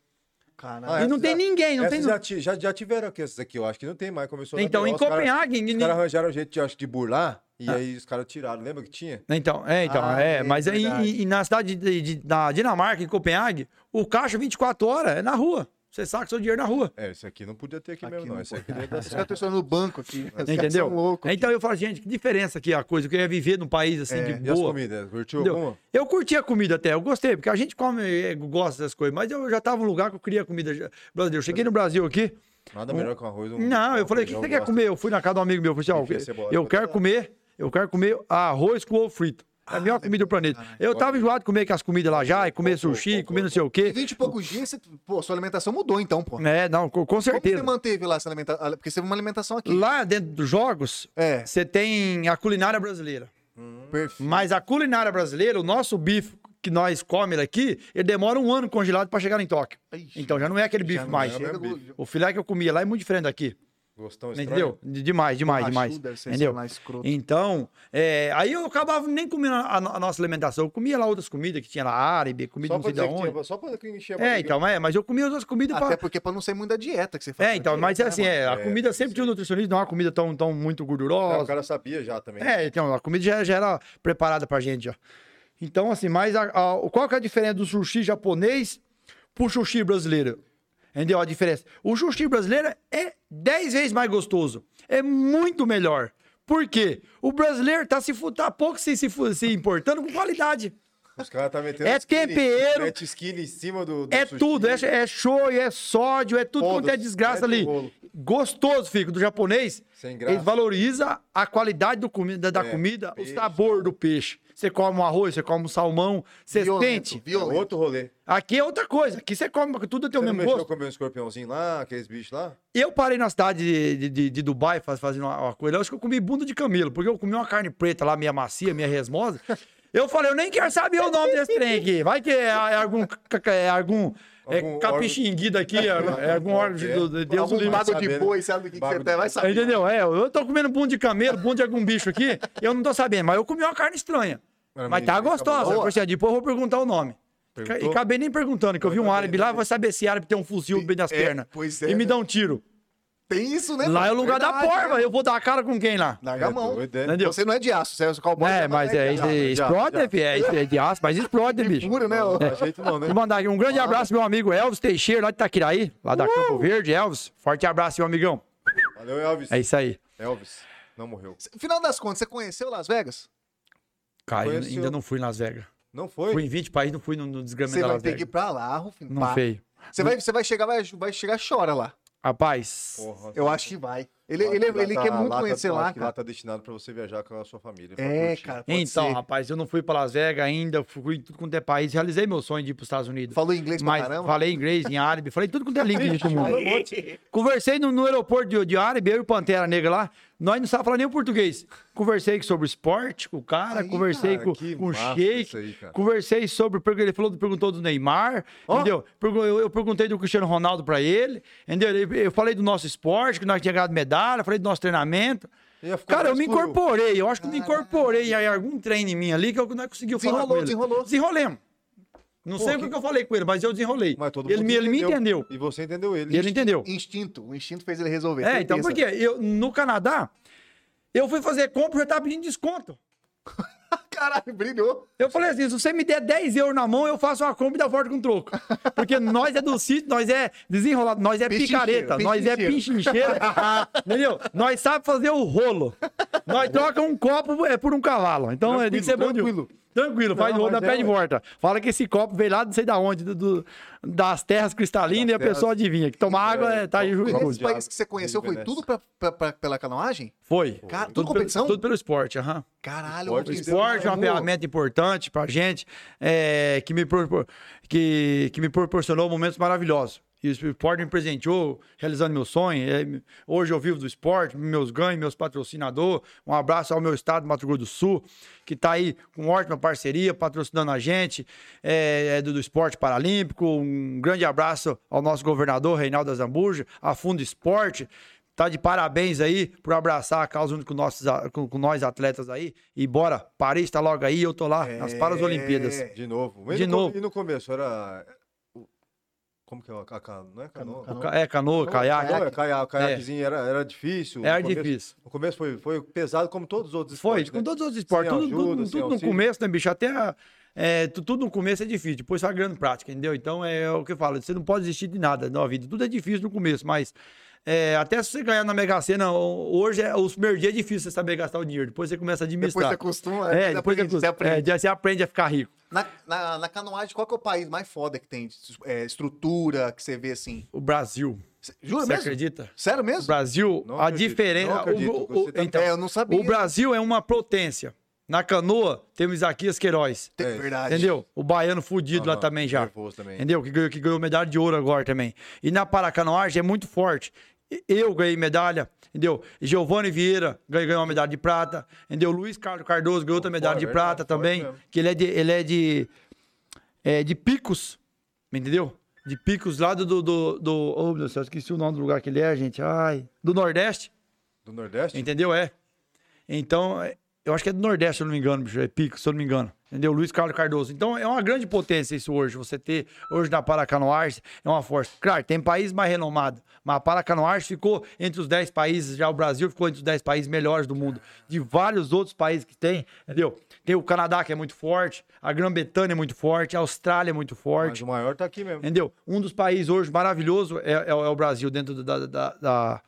A: Caralho.
B: E não tem
C: já-
B: ninguém, não tem...
C: Já, já, já tiveram aqui, essas aqui, eu acho que não tem mais. Começou
B: Então, em
C: cara-
B: Copenhague...
C: Os
B: ninguém-
C: caras arranjaram um jeito, de, acho, de burlar, e
B: Ah.
C: aí os caras tiraram. Lembra que tinha?
B: Então, é, então,
A: Ah,
B: é,
A: é
B: mas aí, e na cidade de, de- da Dinamarca, em Copenhague, o caixa 24 horas é na rua. Você saca seu dinheiro na rua.
C: É, esse aqui não podia ter aqui,
A: Aqui
C: mesmo, não.
A: não
C: Esse aqui deve *laughs* dar certo.
A: estão no banco aqui. Os caras
B: Entendeu?
A: são loucos.
B: Então eu falo, gente, que diferença aqui a coisa. Eu queria viver num país assim, de
C: E as
B: boa.
C: comidas? Curtiu
B: Entendeu?
C: alguma?
B: Eu curti a comida até, eu gostei, porque a gente come, eh, gosta dessas coisas, mas eu já tava num lugar que eu queria comida brasileira. Eu cheguei no Brasil aqui,
C: Nada melhor que um arroz. Um,
B: não, eu falei, o que você quer comer? Eu fui na casa de um amigo meu, eu falei assim, eu
C: pode
B: quero comer, eu quero comer arroz com ovo frito. É a melhor comida do planeta. Eu tava enjoado de comer aquelas comidas lá já, e comer sushi, comer não sei o quê.
A: 20 e poucos dias, você, pô, sua alimentação mudou então, pô.
B: É, não, com, com
A: Como você
B: certeza.
A: manteve lá essa alimentação? Porque você teve uma alimentação aqui.
B: Lá dentro dos jogos,
A: É.
B: você tem a culinária brasileira.
A: Perfeito.
B: Mas a culinária brasileira, o nosso bife que nós comemos aqui, ele demora um ano congelado para chegar em Tóquio.
A: Ixi,
B: Então já não é aquele bife mais.
A: chega
C: é
A: do-
C: bife.
B: O filé que eu comia lá é muito diferente daqui.
C: Gostão estranho.
B: Entendeu? De- Demais, demais, demais.
A: deve ser,
B: Entendeu? Então, é, aí eu acabava nem comendo a, a nossa alimentação. Eu comia lá outras comidas que tinha lá, árabe, comida
C: Só
B: não sei de onde.
C: tinha, só pra que encher a
B: É, então, é, mas eu comia outras comidas
A: Até
B: pra...
A: porque pra não ser muito da dieta que você faz.
B: É, então, mas é
A: né,
B: assim,
A: mano?
B: é, a
C: É,
B: comida
C: tem
B: sempre tinha um nutricionista, não é uma comida tão, tão muito
C: É,
B: gordurosa.
C: o cara sabia já também.
B: É, então, a comida já, já era preparada pra gente, já. Então, assim, mas a- a- qual que é a diferença do sushi japonês pro sushi brasileiro? Entendeu a diferença? O sushi brasileiro é 10 vezes mais gostoso. É muito melhor. Por quê? O brasileiro tá, se, tá pouco se, se, se importando com qualidade.
C: Os caras tá metendo
B: É
C: skinny,
B: tempero.
C: Mete skinny em cima do, do
B: É
C: sushi.
B: tudo, é, é shoyu, é sódio, é tudo quanto é desgraça ali.
C: o rolo.
B: Gostoso, fica, do japonês.
C: Sem graça.
B: Ele valoriza a qualidade do comida, da
C: É,
B: comida,
C: peixe,
B: o sabor do peixe. Você come um arroz, você come um salmão, você
A: Violento,
B: sente.
C: É
A: violento.
C: outro rolê.
B: Aqui é outra coisa. Aqui você come, tudo tem o
C: Você não
B: mesmo gosto.
C: comer um escorpiãozinho lá, aqueles bichos lá?
B: Eu parei na cidade de, de- de- de Dubai faz- fazendo uma, uma coisa. Eu acho que eu comi bunda de camelo, porque eu comi uma carne preta lá, minha macia, minha resmosa. Eu falei, eu nem quero saber o nome desse trem aqui. Vai que é, é algum, *laughs* é algum, é
C: Algum
B: capixingue daqui, é, *laughs* é algum órgão de, de Deus
A: Algum
B: livre.
A: bago de
C: sabendo.
A: boi, sabe do que, que você vai saber.
B: Entendeu? É, eu tô comendo bunda de camelo, bunda de algum bicho aqui, eu não tô sabendo, mas eu comi uma carne estranha. Mas tá gostosa. assim, depois eu vou perguntar o nome.
C: Perguntou?
B: E acabei nem perguntando, que eu vi um árabe lá, vai saber se árabe tem um fuzil bem nas
A: É,
B: pernas.
A: pois é,
B: E me
A: né?
B: dá um tiro.
A: Tem isso, né?
B: Lá é o lugar da
A: Verdade,
B: porva,
A: né?
B: eu vou dar a cara com quem lá?
A: Larga a
C: É
A: mão.
C: doido, é.
B: Entendeu?
A: Você não é de aço, você é o cowboy.
B: É, mas é,
A: legal.
B: é, explode,
C: já.
B: é, é de aço, mas explode, *laughs* bicho.
A: Pura, né?
C: Dá jeito não, né?
B: Vou mandar aqui um grande abraço, meu amigo Elvis Teixeira, lá de Itaquiraí, lá da Campo Verde. Elvis, forte abraço, meu amigão.
C: Valeu, Elvis.
B: É isso aí.
C: Elvis, não morreu.
A: Final das contas, você conheceu Las Vegas?
B: Cara, eu
C: Conheceu.
B: ainda não fui em Las Vegas.
C: Não foi?
B: Fui em 20 países, não fui no, no desgramento
A: Você
B: da
A: vai
B: Las
A: ter que ir pra lá, Rufino.
B: Não feio.
A: Você vai, você vai chegar, vai, vai chegar, chora lá.
B: Rapaz,
C: Porra.
A: Eu acho que vai. Ele,
C: Lá-
A: ele,
C: lá
A: ele
C: tá-
A: quer muito
C: tá-
A: conhecer
C: acho
A: lá,
C: que
A: cara.
C: Lá tá destinado pra você viajar com a sua família. pra
A: É,
C: curtir.
A: cara. pode
B: então,
A: ser.
B: rapaz, eu não fui pra Las Vegas ainda, fui em tudo quanto é país, realizei meu sonho de ir pros Estados Unidos.
A: Falou inglês pra
B: Mas
A: caramba?
B: falei inglês, em árabe, falei tudo quanto é língua de *laughs* todo mundo. Conversei no, no aeroporto de, de árabe, eu e o Pantera Negra lá, nós não sabíamos falar nem o português. Conversei sobre esporte com o cara,
A: Aí,
B: conversei
C: cara,
B: com, com o Sheik,
C: aí,
B: conversei sobre, ele falou, perguntou do Neymar, entendeu? Pergu- Eu, eu perguntei do Cristiano Ronaldo pra ele, entendeu? Eu, falei do nosso esporte, que nós tínhamos ganhado medalha, falei do nosso treinamento. Cara, eu me incorporei, eu acho que eu me incorporei em algum treino em mim ali que eu não consegui falar com
A: Desenrolou,
B: ele.
A: desenrolou.
B: Desenrolemos. Não
C: Pô,
B: sei o
C: que-
B: que, que eu falei com ele, mas eu desenrolei.
C: Mas todo
B: ele,
C: mundo
B: me, ele me
C: entendeu. E você entendeu ele.
B: Ele entendeu.
A: Instinto. O instinto fez ele resolver.
B: É, então,
A: certeza.
B: porque eu, no Canadá, eu fui fazer compra e já tava pedindo desconto. *laughs*
A: Caralho, brilhou.
B: Eu falei assim, se você me der 10 euros na mão, eu faço uma compra e dá forte com troco. *laughs* Porque nós é do sítio, nós é desenrolado, nós é picareta, nós é pinchincheiro, *laughs* entendeu? Nós sabe fazer o rolo. Nós troca um copo é, por um cavalo. Então é, tem que ser bom de...
C: tranquilo.
B: Faz
C: Não,
B: o rolo
C: mas
B: da
C: é,
B: pé de
C: ué.
B: volta. Fala que esse copo veio lá não sei da onde, do- do- das terras cristalinas, e a
C: terras-
B: pessoa adivinha. Que tomar água é, tá aí
C: copo-
A: E
C: Copo
A: Esse
C: de
A: país
C: água,
A: que você conheceu foi tudo pra, pra- pra- pela canoagem?
B: Foi.
A: Cara, tudo
B: Tudo
A: competição?
B: Pelo, tudo pelo esporte, aham.
A: Caralho,
C: Esporte
A: que
C: que
A: deu-
B: Esporte é uma
C: Amor.
B: ferramenta importante pra gente, é, que, me que, que me proporcionou momentos maravilhosos. E o esporte me presenteou, realizando meu sonho. É, hoje eu vivo do esporte, meus ganhos, meus patrocinadores. Um abraço ao meu estado, Mato Grosso do Sul, que está aí com ótima parceria, patrocinando a gente, é, é do, do esporte paralímpico. Um grande abraço ao nosso governador, Reinaldo Azambuja, a Fundo Esporte. Tá de parabéns aí por abraçar a causa junto com, nossos, com, com nós atletas aí. E bora, Paris tá logo aí, eu tô lá nas Paralimpíadas.
A: É.
C: De novo. E
B: De
C: no
B: novo.
C: E no começo era. Como que é? A, ca- não é canoa?
A: Cano-
B: Ca- É, canoa, caiaque.
C: Não, é caia- caiaquezinho era, era difícil.
B: Era
C: No começo-
B: difícil.
C: No começo foi, foi pesado, como todos os outros
B: Foi,
C: esportes,
B: com
C: né?
B: todos os outros esportes.
C: Sem
B: Tudo, tudo-
C: ajuda, sem
B: tudo no começo, né, bicho? Até a- é, tu- tudo no começo é difícil, depois vai grande prática, entendeu? Então é o que eu falo, você não pode desistir de nada na vida. Tudo é difícil no começo, mas é, até se você ganhar na Mega Sena, o- hoje, é, os primeiros dias é difícil você saber gastar o dinheiro. Depois você começa a
A: Depois
B: administrar.
A: você acostuma,
B: É,
A: você
B: depois você,
A: aprende.
B: é, você aprende a ficar rico.
A: Na, na, na canoagem, qual que é o país mais foda que tem? É, estrutura que você vê assim?
B: O Brasil.
A: Jura
B: Você
A: mesmo?
B: acredita?
A: Sério
B: O
A: mesmo?
B: Brasil,
C: Não
B: a diferença. o- o- então,
A: é, eu não sabia.
B: o Brasil é uma potência. Na canoa, temos Isaquias Queiroz.
C: É,
A: verdade.
B: Entendeu? O baiano fudido lá também já.
C: também.
B: Entendeu? Que ganhou, que ganhou medalha de ouro agora também. E na paracanoagem é muito forte. Eu ganhei medalha, entendeu? Giovanni Vieira ganhou, uma medalha de prata, entendeu? Luiz Carlos Cardoso ganhou outra medalha
C: Pô, é
B: de
C: verdade,
B: prata também.
C: mesmo.
B: Que ele é de, ele é de, é de Picos, entendeu? De Picos lá do, do, do, do- Oh, meu Deus, do céu, esqueci o nome do lugar que ele é, gente. Ai, do Nordeste.
C: Do Nordeste?
B: Entendeu? É. Então, é, eu acho que é do Nordeste, se eu não me engano, bicho. É pico, se eu não me engano. Entendeu? Luiz Carlos Cardoso. Então, é uma grande potência isso hoje. Você ter, hoje na Paracanoagem, é uma força. Claro, tem país mais renomado, mas a Paracanoagem ficou entre os 10 países, já o Brasil ficou entre os 10 países melhores do mundo. De vários outros países que tem, entendeu? Tem o Canadá, que é muito forte, a Grã-Bretanha é muito forte, a Austrália é muito
C: Mas
B: forte.
C: o maior tá aqui mesmo.
B: Entendeu? Um dos países hoje maravilhoso é, é o é o Brasil dentro da, da- da-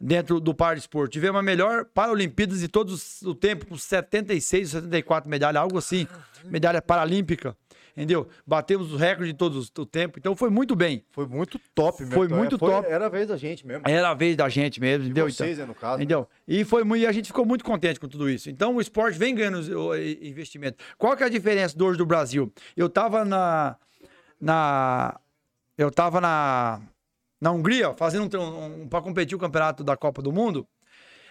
B: dentro do par esporte. Tivemos a melhor Paralimpíadas de todos o tempo, com 76 ou 74 medalhas, algo assim. Medalha paralímpica. Entendeu? Batemos os recordes de todos o tempo. Então foi muito bem.
C: Foi muito top mesmo.
B: Foi
C: Então, é,
B: muito top.
C: Era a vez da gente mesmo.
B: Era a vez da gente mesmo, entendeu?
C: vocês,
B: Então,
C: né, no caso, né?
B: Entendeu? E foi muito, e a gente ficou muito contente com tudo isso. Então o esporte vem ganhando o investimento. Qual que é a diferença do hoje do Brasil? Eu tava na na eu tava na na Hungria fazendo um, um, um para competir o campeonato da Copa do Mundo.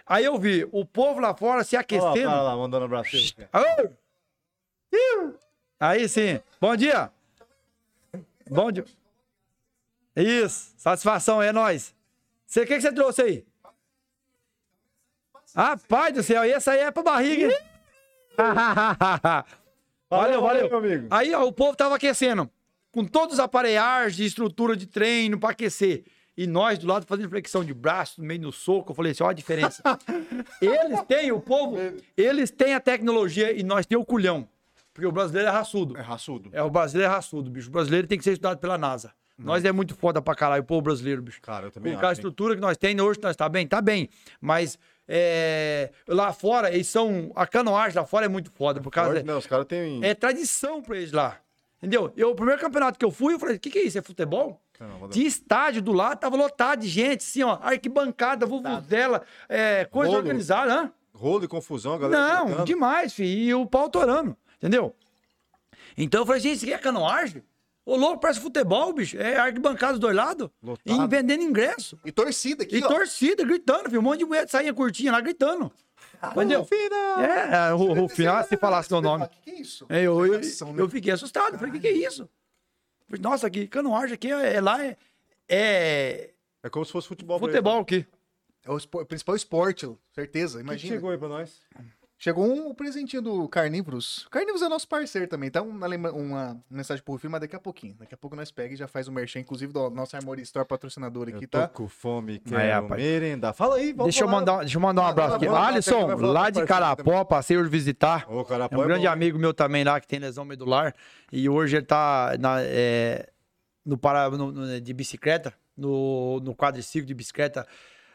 B: Aí eu vi o povo lá fora se aquecendo.
C: cara lá, mandando abraço. você.
B: Alô? Iu. Aí sim. Bom dia. Bom dia. Isso. Satisfação, é nóis. Você, o que, que você trouxe aí? Rapaz do céu, esse aí é pra barriga. hein? *laughs* valeu, valeu.
C: meu amigo.
B: Aí, ó, o povo tava aquecendo. Com todos os aparelhagens de estrutura de treino pra aquecer. E nós do lado fazendo flexão de braço, no meio do soco. Eu falei assim: ó a diferença. *laughs* eles têm, o povo, eles têm a tecnologia e nós temos o culhão. Porque o brasileiro é raçudo.
C: É raçudo.
B: É, o brasileiro é raçudo, bicho. O brasileiro tem que ser estudado pela NASA. Nós é muito foda pra caralho, o povo brasileiro, bicho.
C: Cara, eu também
B: a
C: acho, hein?
B: estrutura que nós temos hoje, nós tá bem? Tá bem. Mas é, lá fora, eles são. A canoagem lá fora é muito foda. Por causa.
C: Forte, né? Os caras têm.
B: É tradição pra eles lá. Entendeu? Eu, o primeiro campeonato que eu fui, eu falei: o que, que é isso? É futebol?
C: Caramba,
B: Tinha estádio do lado, tava lotado de gente, assim, ó, arquibancada, vuvuzela, é, coisa
C: Rolo.
B: organizada, hã?
C: Rolo e confusão, a galera.
B: Não, demais, filho. E o pau torando, entendeu? Então eu falei, gente, isso aqui é canoagem? Ô, louco, parece futebol, bicho. É arquibancada dos dois lados.
C: Lotado.
B: E vendendo ingresso.
A: E torcida aqui,
B: E
A: ó.
B: torcida, gritando, filho. Um monte de mulher de sainha curtinha lá, gritando. Entendeu? É, o Rufino, ah, se falasse teu nome.
A: O que, que é isso?
B: É, Eu, eu, eu fiquei assustado. Falei, o que, que é isso? Falei, Nossa, que canoagem aqui é, é lá, é, é
C: É como se fosse futebol.
B: futebol aqui.
A: É o espo- principal esporte, certeza?
C: O que
A: imagina.
C: chegou aí pra nós?
A: Chegou um presentinho do Carnívoros. Carnívoros é nosso parceiro também. Então, uma, uma mensagem pro Rufino, mas daqui a pouquinho. Daqui a pouco nós pega e já faz o merchan, inclusive do nosso Armory Store patrocinador aqui,
C: Eu tô
A: tá?
C: com fome, quero merendar. Fala aí, vamos
B: Deixa eu, mandar, deixa eu mandar um abraço aqui.
C: vai,
B: Alisson, lá de Carapó, passei hoje visitar.
C: Ô, Carapó
B: É um
C: é
B: grande
C: bom.
B: amigo meu também lá, que tem lesão medular. E hoje ele tá na, é, no, para, no- no- de bicicleta, no, no quadriciclo de bicicleta.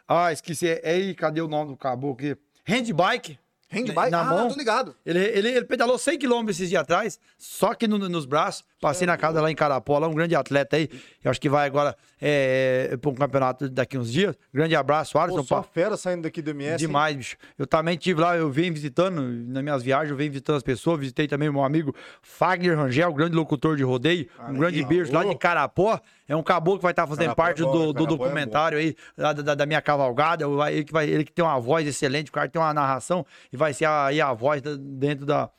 B: Ah, esqueci. Ei, cadê o nome do caboclo aqui? Handbike.
A: Handbike?
B: Na
A: ah,
B: mão.
A: tô ligado.
B: Ele, ele, ele pedalou 100 km esses dias atrás, só que no- nos braços. Passei na casa lá em Carapó, lá um grande atleta aí. Eu acho que vai agora é, para um campeonato daqui uns dias. Grande abraço, Alisson.
C: Pô, só
B: pa-
C: fera saindo daqui do MS. hein?
B: Demais, bicho. Eu também tive lá, eu venho visitando, nas minhas viagens, eu venho visitando as pessoas. Visitei também meu amigo Fagner Rangel, grande locutor de rodeio. um grande beijo lá de Carapó. É um caboclo que vai estar fazendo
C: Carapó é
B: parte do, do
C: é
B: documentário aí, lá da, da minha cavalgada. Ele que, vai, ele que tem uma voz excelente, o cara tem uma narração e vai ser aí a voz da- dentro da,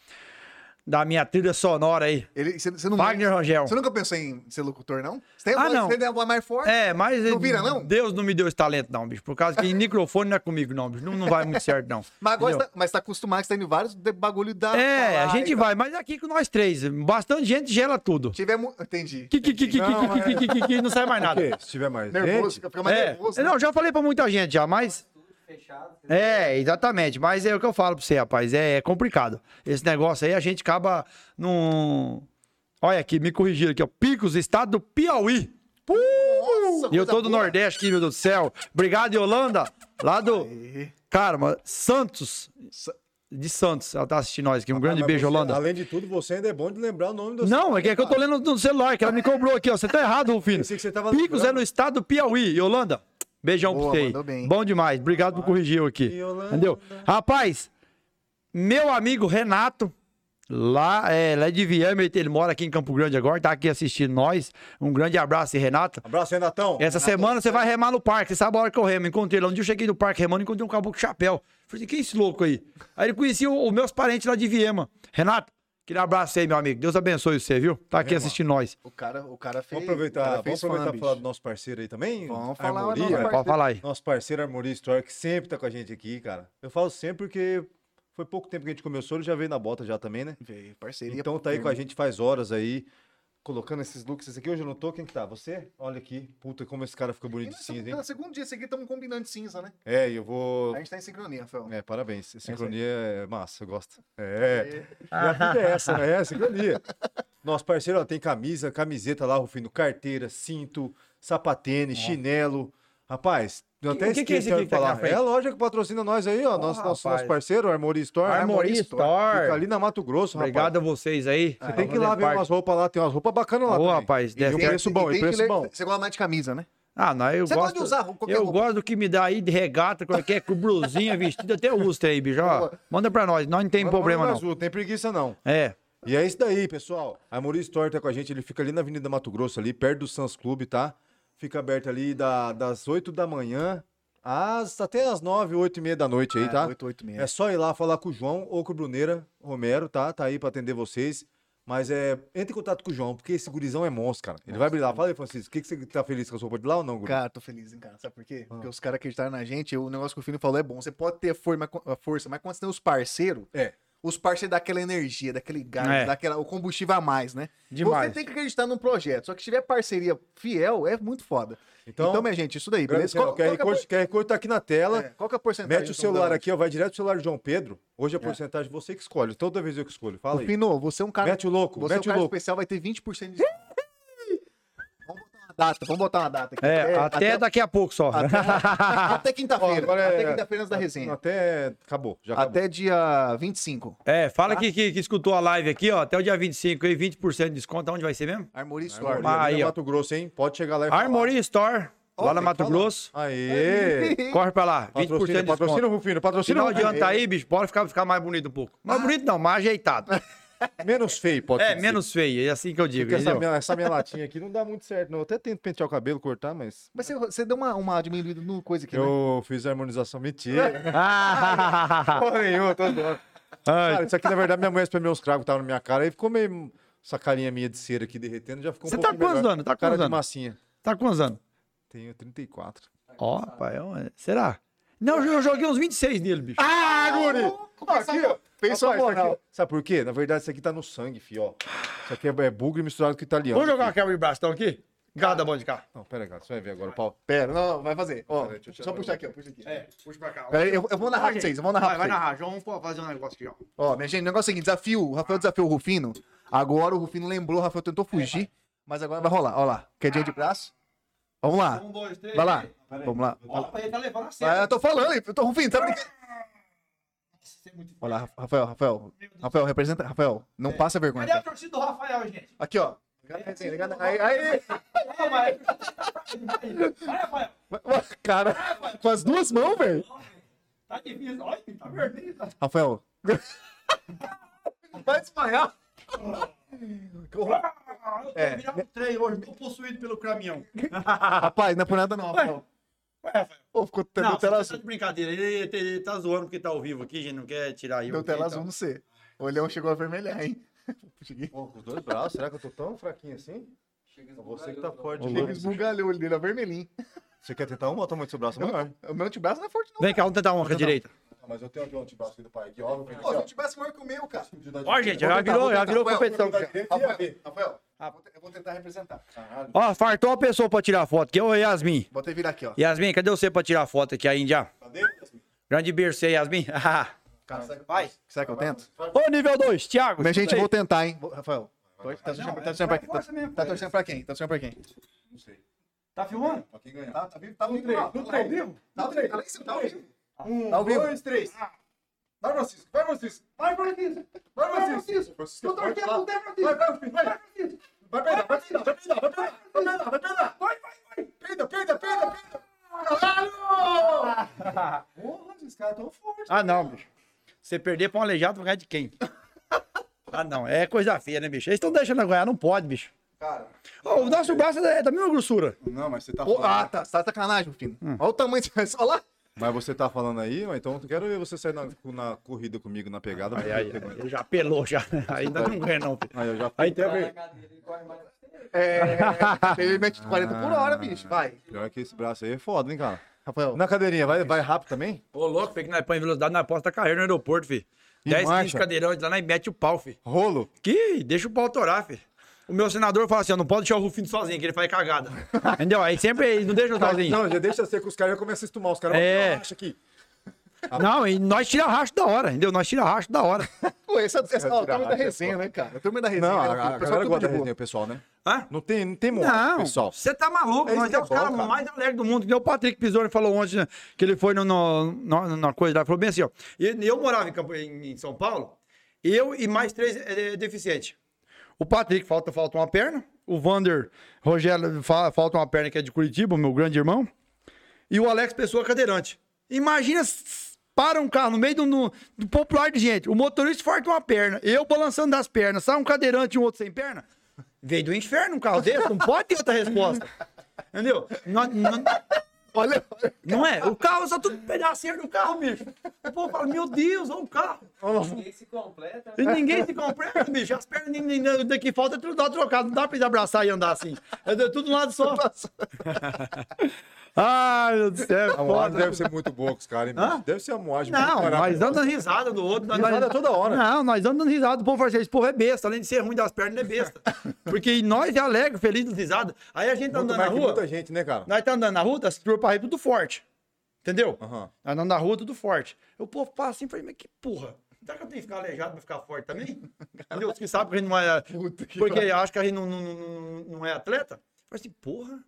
B: da minha trilha sonora aí.
A: Ele, você, você não,
B: Fagner Rangel.
A: você nunca pensou em ser locutor, não? Você tem a
B: Ah,
A: voz,
B: não.
A: Você tem a voz mais forte?
B: É, mas
A: Não vira, não?
B: Deus não me deu esse talento, não, bicho. Por causa que em *laughs* microfone não é comigo, não, bicho. Não, não vai muito certo, não.
A: Mas agora você tá, mas tá acostumado, que você tá indo em vários bagulho da.
B: É, a gente
A: e
B: vai, mas aqui com nós três, bastante gente gela tudo.
A: Tiver mu... Entendi.
B: Que, que, que, que,
C: Não,
B: que, que, que, que, que, não sai mais nada.
C: Se tiver mais
A: Nervoso,
C: gente...
A: fica mais
B: É,
A: nervoso. né?
B: não, já falei pra muita gente já, mas. É, exatamente. Mas é o que eu falo pra você, rapaz. É complicado. Esse negócio aí a gente acaba num. Olha aqui, me corrigiram aqui, ó. Picos, estado do Piauí.
A: Nossa,
B: E eu tô do
A: boa.
B: Nordeste aqui, meu Deus do céu. Obrigado, Yolanda. Lá do.
A: Aí.
B: Mas Santos. De Santos. Ela tá assistindo nós aqui. Um grande
C: Ah, mas
B: beijo,
C: você,
B: Yolanda.
C: Além de tudo, você ainda é bom de lembrar o nome do
B: Não, é que, é que eu tô lendo no celular, que ela me cobrou aqui, ó. Você tá errado, Rufino. Picos é
C: lembrando.
B: no estado do Piauí. Yolanda, beijão
A: Boa,
B: pra você aí. Bom demais. Obrigado por corrigir eu aqui. Entendeu? Rapaz, meu amigo Renato, lá é, lá de Viame, ele mora aqui em Campo Grande agora, tá aqui assistindo nós. Um grande abraço, Renato.
C: Abraço, Renatão.
B: Essa semana você vai remar no parque. Você sabe a hora que eu remo? Encontrei lá. Um dia eu cheguei no parque remando e encontrei um caboclo de chapéu. Falei, quem é esse louco aí? Aí ele conhecia o- os meus parentes lá de Viema. Renato, aquele abraço aí, meu amigo. Deus abençoe você, viu? Tá aqui assistindo nós.
A: O cara, o cara fez.
C: Vamos aproveitar,
A: cara
C: vamos
A: fez
C: aproveitar
A: fã,
C: pra falar do nosso parceiro aí também?
A: Vamos falar
C: Armoria.
A: nosso
B: pode falar aí.
C: Nosso parceiro Armoria Store, que sempre tá com a gente aqui, cara. Eu falo sempre porque foi pouco tempo que a gente começou, ele já veio na bota já também, né?
A: Veio, parceria.
C: Então tá aí com a gente faz horas aí, colocando esses looks. Esse aqui hoje eu não tô, quem que tá? Você? Olha aqui. Puta, como esse cara fica
A: E
C: bonito de cinza, hein?
A: no segundo dia, esse aqui estamos combinando de cinza, né?
C: É, e eu vou...
A: A gente tá em sincronia, Rafael.
C: É, parabéns.
A: aí.
C: Sincronia é massa, eu gosto. É. E a vida é essa, né? É, sincronia. *laughs* Nosso parceiro, ó, tem camisa, camiseta lá, Rufino, carteira, cinto, sapatênis, chinelo. Rapaz, eu até
B: o que que é esse aqui tá
C: falar.
B: frente?
C: É a loja que patrocina nós aí, ó. nosso, nosso,
B: rapaz.
C: nosso parceiro, Armory Store.
B: Armory Store.
C: Fica ali na Mato Grosso, rapaz.
B: Obrigado a vocês aí.
C: Você tem que ir lá ver umas roupas lá, tem umas roupas bacanas lá.
B: Ô,
C: também.
B: rapaz,
C: E
B: deve
C: um preço bom, e preço
A: ler-
C: bom.
A: Você gosta mais de camisa, né?
B: Ah, não, eu
A: Você
B: gosto.
A: gosta de usar qualquer
B: eu
A: roupa?
B: gosto do que me dá aí de regata, qualquer com blusinha, vestido, até uso aí, bicho. Ó, manda pra nós, nós não tem
C: Manda-
B: problema
C: manda
B: não.
C: azul, Não tem preguiça não.
B: É.
C: E é isso daí, pessoal. A Armory Store tá com a gente, ele fica ali na Avenida Mato Grosso, ali, perto do Sans Clube, tá? Fica aberto ali da- das 8 da manhã às, até as 9, 8 e meia da noite aí, tá?
A: 8, 8, 6.
C: É só ir lá falar com o João ou com o Bruneira Romero, tá? Tá aí pra atender vocês. Mas é, entre em contato com o João, porque esse gurizão é monstro, cara. Ele vai brilhar. Fala aí, Francisco, o que, que você tá feliz com a roupa de lá ou não, guri?
A: Cara, tô feliz, hein, cara. Sabe por quê?
C: Ah.
A: Porque os caras acreditaram na gente. O negócio que o Fino falou é bom. Você pode ter a força, mas quando você tem os parceiros,
C: É.
A: os parceiros dão aquela energia, daquele gás,
B: É.
A: daquela, o combustível a mais, né?
B: Demais.
A: Você tem que acreditar num projeto. Só que se tiver parceria fiel, é muito foda.
C: Então,
A: Então, minha gente, isso daí, beleza?
C: O QR,
A: que é a
C: Code, QR Code tá aqui na tela.
A: é, qual que é a porcentagem?
C: Mete o celular aqui, ó, vai direto pro celular do João Pedro. Hoje a porcentagem você que escolhe. Toda vez eu que escolho. Fala aí.
A: Ô, Fino, você é um cara.
C: Mete o louco,
A: você é um
C: mete o
A: cara
C: louco.
A: especial, vai ter 20% de. Vamos botar uma data, vamos botar uma data aqui.
B: É, até, daqui a pouco só.
A: Até, *laughs* até quinta-feira.
C: agora é-
A: Até quinta-feira da resenha.
C: Até. Acabou, já acabou.
A: Até dia 25.
B: É, fala que, que, que escutou a live aqui, ó. Até o dia 25 aí, 20% de desconto. Aonde vai ser mesmo?
A: Armory Store.
C: Ali
B: aí, ó.
C: Mato Grosso, hein? Pode chegar lá e falar.
B: Armory Store,
C: Ó,
B: lá na Mato
C: falar.
B: Grosso.
C: Aê!
B: Corre pra lá, 20% de
C: Patrocina,
B: desconto.
C: patrocina, Rufino, patrocina.
B: De ano tá aí, bicho, pode ficar, ficar mais bonito um pouco. Mais bonito não, mais ajeitado. *laughs*
C: Menos feio, pode
B: É,
C: ser.
B: menos feio, é assim que eu digo,
C: essa minha, essa minha latinha aqui não dá muito certo, não. Eu até tento pentear o cabelo, cortar, mas.
A: Mas você, você deu uma, uma diminuída no coisa aqui, né?
C: Eu fiz a harmonização. Mentira.
B: Ah, *laughs* *laughs*
C: Porra nenhuma, tô doido. Cara, isso aqui, na verdade, minha mulher espremeu uns cravos que estavam na minha cara e ficou meio. Essa carinha minha de cera aqui derretendo já ficou um
B: Você tá quantos
C: melhor.
B: anos? Tá
C: Cara
B: quantos
C: de
B: anos?
C: massinha.
B: tá quantos anos?
C: Tenho 34.
B: Ó, pai, é um- será? Não, eu joguei uns 26 nele, bicho.
C: Ah, Guri! Aqui, ó.
A: Pensou
C: Rapaz, isso
A: moral.
C: aqui- Sabe por quê? Na verdade, isso aqui tá no sangue, fio, ó. Isso aqui é, é bugre misturado com italiano.
B: Vamos jogar uma quebra de bastão aqui? Cada bom de cá.
C: Não, pera aí, cara. Você vai ver agora o pau.
A: Pera, não, não, vai fazer. Ó,
C: Pera
A: só puxar aqui, ó. Puxa aqui.
B: É, puxa pra cá.
A: Pera aí, eu, eu vou narrar pra vocês, eu vou narrar
B: Vai, vai
A: pra vocês.
B: narrar. João, vamos fazer um negócio aqui, ó.
A: Ó, minha gente, o negócio é o seguinte, desafio, o Rafael desafiou o Rufino, agora o Rufino lembrou, o Rafael tentou fugir, mas agora vai rolar, ó lá, quedinha de braço. Vamos lá,
B: Um, dois, três.
A: vai lá, vamos lá.
B: Ó, ele tá levando a
A: Ah,
B: sério.
A: eu tô falando, eu tô Rufino, tá brincando?
B: Isso é muito
A: Olha lá, Rafael, Rafael, Rafael, representa, Rafael, não passa vergonha.
B: Cadê a torcida do Rafael, gente?
A: Aqui, ó. Aí, aí,
B: Não, mas... Vai, Rafael.
A: cara, com as duas mãos, velho.
B: Tá difícil. Olha, tá vermelho. Tá...
A: Rafael. *laughs* Vai desmaiar.
B: Eu
A: É.
B: um trem hoje, tô possuído pelo caminhão. *laughs*
A: Rapaz, não é por nada não, Rafael.
B: Ué.
A: Pô, ficou
B: Não,
A: deu tela azul.
B: tá de brincadeira. Ele, ele- ele tá zoando porque tá ao vivo aqui, gente. Não quer tirar eu.
A: Deu
B: aqui,
A: tela
B: então.
A: azul no C. O olhão chegou a vermelhar, hein? *laughs*
C: Pô, com os dois braços, será que eu tô tão fraquinho assim? Você que tá forte.
A: Chega esbugalhou o olho dele, ó, vermelhinho.
C: Você quer tentar uma ou tamanho do seu braço maior?
A: O meu antebraço não é forte, não.
B: Vem cá, vamos tentar uma com a direita.
C: Ah, mas eu tenho aqui um antebraço aqui do pai aqui, ó.
A: Pô, se eu tivesse maior que o meu, cara.
B: Ó, gente, já virou, já virou
A: Rafael,
B: competição.
A: Rafael, Rafael,
B: Ah.
A: eu vou tentar representar. Caralho.
B: Ó, fartou uma pessoa pra tirar foto, que é o Yasmin.
A: Vou até virar aqui, ó.
B: Yasmin, cadê você pra tirar foto aqui ainda? já?
C: Cadê?
B: Grande beijo, você, Yasmin. *laughs*
A: Cara, será que-
B: Vai.
A: Será que eu tento?
B: Ô, nível 2, Thiago.
A: Minha gente, vou tentar, hein? Rafael. Tá torcendo tá
B: é-
A: torcendo pra quem? Tá torcendo pra quem? Tá torcendo pra quem?
C: Não sei.
B: Tá filmando?
C: Pra quem ganhar.
A: Tá, tá vivo, tá no
B: No
A: três,
B: no
A: Tá vivo. Tá vivo, tá lá em cima, tá ao vivo.
C: Um,
A: Tá ao vivo.
C: dois, três. Vai, Francisco. Vai, Francisco.
B: Vai, Francisco.
C: Vai,
B: Vai,
C: Francisco.
B: Francisco.
C: Francisco,
B: Eu tô
C: pode
B: aqui,
C: lá.
B: não tem Francisco.
C: Vai, vai, vai.
B: Vai, Francisco.
C: Vai vai peidar, vai peidar, vai peidar, vai peidar, vai peidar.
B: Vai, vai, vai.
C: Peida, peida, peida, peida. Caralho! Porra, esses caras tão fortes.
B: Ah, não, bicho. Você perder pra um aleijado, vai ganhar de quem? *laughs* Ah, não. É coisa feia, né, bicho? Eles estão deixando eu ganhar, não pode, bicho.
C: Cara,
B: Ô, o nosso braço é da mesma grossura.
C: não, mas você tá falando.
A: ah, tá. Você tá sacanagem, meu filho. Olha o tamanho. *laughs* Olha lá.
C: Mas você tá falando aí, mas então eu quero ver você sair na, na corrida comigo, na pegada.
B: Aí, aí, aí, ele já apelou, já. Ainda não ganha, não, filho.
C: Aí eu já
B: Aí tem a ver.
A: É. Ele mete 40 por hora, bicho. Vai.
C: Pior que esse braço aí é foda, hein, cara?
A: Rafael.
C: Na cadeirinha, vai, vai rápido também?
B: Ô, louco, que nós põe velocidade na porta da carreira no aeroporto, filho.
C: E
B: 10, 15
C: marcha?
B: cadeirões lá, nós mete o pau, filho.
C: Rolo?
B: Que deixa o pau torar, filho. O meu senador fala assim, ó, não pode deixar o Rufino sozinho, que ele faz cagada. *laughs* Entendeu? Aí sempre eles não deixam sozinho.
C: Não, já deixa ser que os caras já começam a estumar. Os caras
B: É.
C: vão acha aqui. *laughs*
B: Não, e nós tira racho da hora, entendeu? Nós tira racho da hora. *laughs*
A: Pô, essa, essa ó, a
C: tirar
A: turma da
C: racha é
A: resenha, né, cara? A turma da resenha.
C: Não,
A: né,
C: a, a,
A: filho? O
C: galera gosta da resenha, pessoal, né?
B: Hã?
C: Não tem, não tem moral,
B: Não,
C: pessoal.
B: você tá maluco.
C: É
B: nós
C: que
B: é
C: é
B: os caras
C: cara.
B: mais alegres do mundo. O Patrick Pisoni falou ontem, né, que ele foi no, no, no- na coisa lá, falou bem assim, ó. E eu morava em, Campo- em- em São Paulo, eu e mais três eh, deficientes. O Patrick falta, falta uma perna, o Vander Rogério fa- falta uma perna que é de Curitiba, meu grande irmão, e o Alex Pessoa cadeirante. Imagina, para um carro no meio do, no- do popular de gente, o motorista falta uma perna, eu balançando das pernas, sai um cadeirante e um outro sem perna. Veio do inferno um carro desse, não pode ter outra resposta. Entendeu? Não-
A: Olha,
B: não é? O carro, só tudo pedacinho do carro, bicho. O povo fala, meu Deus, olha o carro.
D: Ninguém se completa.
B: E ninguém se completa, bicho. As pernas, nem- nem- daqui falta é tudo dá trocado. Não dá pra eles abraçar e andar assim. É tudo um lado só. *laughs* Ai, meu Deus do céu.
C: A moagem deve ser muito boa com os caras, hein?
B: Hã?
C: Deve ser a moagem.
B: Não, nós dando risada do outro. Nós,
C: Risada
B: nós-
C: toda hora.
B: Não, nós dando risada. O povo fala assim, esse povo é besta. Além de ser ruim das pernas, ele é besta. *laughs* Porque nós é alegre, feliz das risadas. Aí a gente tá
C: Muito
B: andando na rua,
C: muita gente, né, cara?
B: nós tá andando na rua, tá cintura pra tudo forte. Entendeu? Nós andando na rua, tudo forte. O povo passa assim, falei, mas que porra. Será que eu tenho que ficar aleijado pra ficar forte também? *laughs* Os que sabem que a gente não é. Porque acho que a gente não, não, não, não é atleta. Falei assim, porra.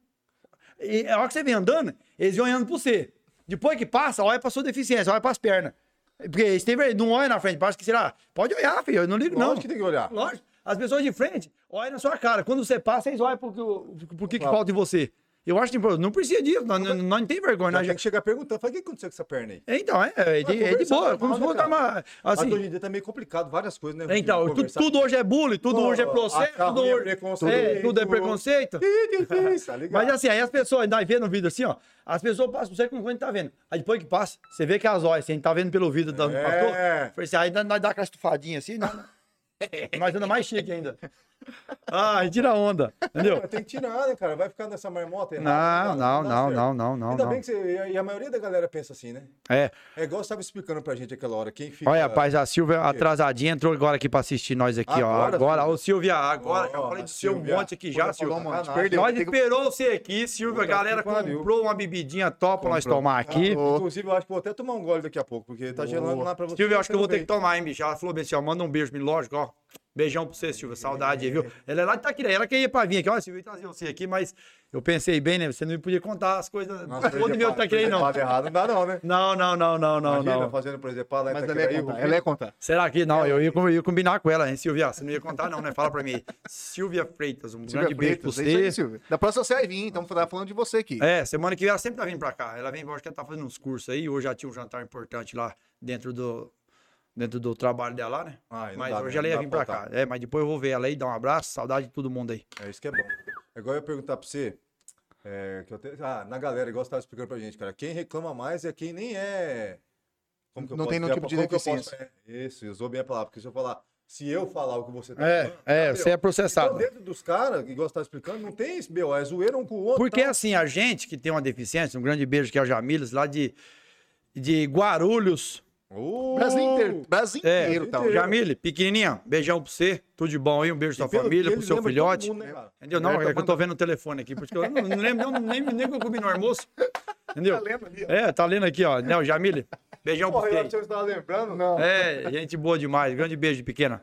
B: E a hora que você vem andando, eles vão olhando pra você. Depois que passa, olha pra sua deficiência, olha pras pernas. Porque eles têm, não olha na frente, parece que será. Pode olhar, filho, eu não ligo, não.
C: Lógico que tem que olhar.
B: Lógico. As pessoas de frente olham na sua cara. Quando você passa, eles olham pro, que- pro que, que falta em você. Eu acho que não precisa disso, nós, não tem vergonha.
C: Já
B: Nós,
C: tem que chegar perguntando, fala, o que aconteceu com essa perna aí?
B: então, é, é, de, é de boa, como se
C: né,
B: fosse
C: cara?
B: uma.
C: Mas
B: Assim,
C: hoje em dia tá meio complicado, várias coisas, né?
B: então, tudo,
C: Conversar.
B: tudo hoje é bullying, tudo
C: Pô,
B: hoje é processo, tudo
C: é
B: hoje
C: preconceito.
B: é, tudo é preconceito.
C: Tá?
B: Mas assim, aí as pessoas, nós vendo no vídeo assim, ó, as pessoas passam por você como a gente tá vendo. Aí depois que passa, você vê que as olhas, assim, a gente tá vendo pelo vídeo do
C: É.
B: pastor. Falei assim, aí nós dá aquela estufadinha assim, *laughs* nós, nós anda mais chique ainda. *laughs* Ah, tira onda, entendeu?
C: Tem que tirar, né, cara? Vai ficar nessa marmota errada,
B: Não,
C: dá-
B: não, não, não, não, não,
C: Ainda bem que você. e a- maioria da galera pensa assim, né?
B: É.
C: É igual você estava explicando pra gente aquela hora. Quem fica.
B: Olha, rapaz, a Silvia atrasadinha entrou agora aqui pra assistir nós aqui, ó.
C: Agora,
B: ô Silvia, agora, eu falei de seu um monte aqui já, Silvia. Nós esperou você aqui, Silvia. A galera comprou uma bebidinha top pra nós tomar aqui.
A: Ah,
C: Inclusive, eu acho que vou até tomar um gole daqui a pouco, porque tá gelando lá pra você.
B: Silvia, eu acho que eu vou ter que tomar, hein, bicho? Ela falou bem assim, ó, manda um beijo mim, lógico, ó. Beijão pra você, Silvia, saudade aí, viu? Ela é lá de Itaquira, ela que ia pra vir aqui, ó, Silvia, eu ia trazer você aqui, mas eu pensei bem, né? Você não podia contar as coisas
C: Nossa,
B: todo meu Itaquira aí, não.
C: presepado errado não dá, não, né?
B: Não, não, não, não, não,
C: Imagina,
B: não.
C: fazendo presepado lá em
A: Mas ela ia contar.
C: Rufino.
A: Ela ia contar.
B: Será que não? Eu ia, eu ia combinar com ela, hein, Silvia? Você não ia contar, não, né? Fala pra mim. Silvia Freitas, um
A: Silvia
B: grande beijo pra
A: é isso aí,
B: você.
A: Silvia. Da próxima você vai vir, então tá falando de você aqui.
B: É, semana que vem ela sempre tá vindo pra cá. Ela vem, eu acho que ela tá fazendo uns cursos aí. Hoje já tinha um jantar importante lá dentro do, dentro do trabalho dela lá, né?
C: Ah, não
B: mas
C: dá,
B: hoje ela ia vir pra cá.
C: faltar.
B: É, mas depois eu vou ver ela aí, dar um abraço, saudade de todo mundo aí.
C: É isso que é bom. Agora eu ia perguntar pra você. é, que eu te- Ah, na galera, igual você tava explicando pra gente, cara. Quem reclama mais é quem nem é. Como que eu
A: Não
C: posso
A: tem nenhum
C: dizer?
A: tipo de
C: eu posso-
A: deficiência.
C: é, Isso, usou bem a palavra. Porque se eu falar, se eu falar o que você tá
B: É,
C: falando,
B: é,
C: tá,
B: você é
C: meu.
B: processado.
C: Então, dentro dos caras, igual você tá explicando, não tem esse BO, é zoeira um com o outro.
B: Porque
C: tá?
B: assim, a gente que tem uma deficiência, um grande beijo que é o Jamiles, lá de, de Guarulhos.
C: Uh,
A: Brasil inteiro. Brasil
B: É,
A: inteiro, tá?
B: Jamile, pequenininha, beijão pra você, tudo de bom aí, um beijo pra sua família, pro seu
C: de
B: filhote.
C: mundo, né?
B: Entendeu? Não, é que eu tô vendo o telefone aqui, porque eu não, não lembro não, nem, nem que eu comi no almoço. Entendeu? *laughs* É, tá lendo aqui, ó. Não, Jamile, beijão pra você.
C: eu tava lembrando, não.
B: É, gente boa demais. Grande beijo, pequena.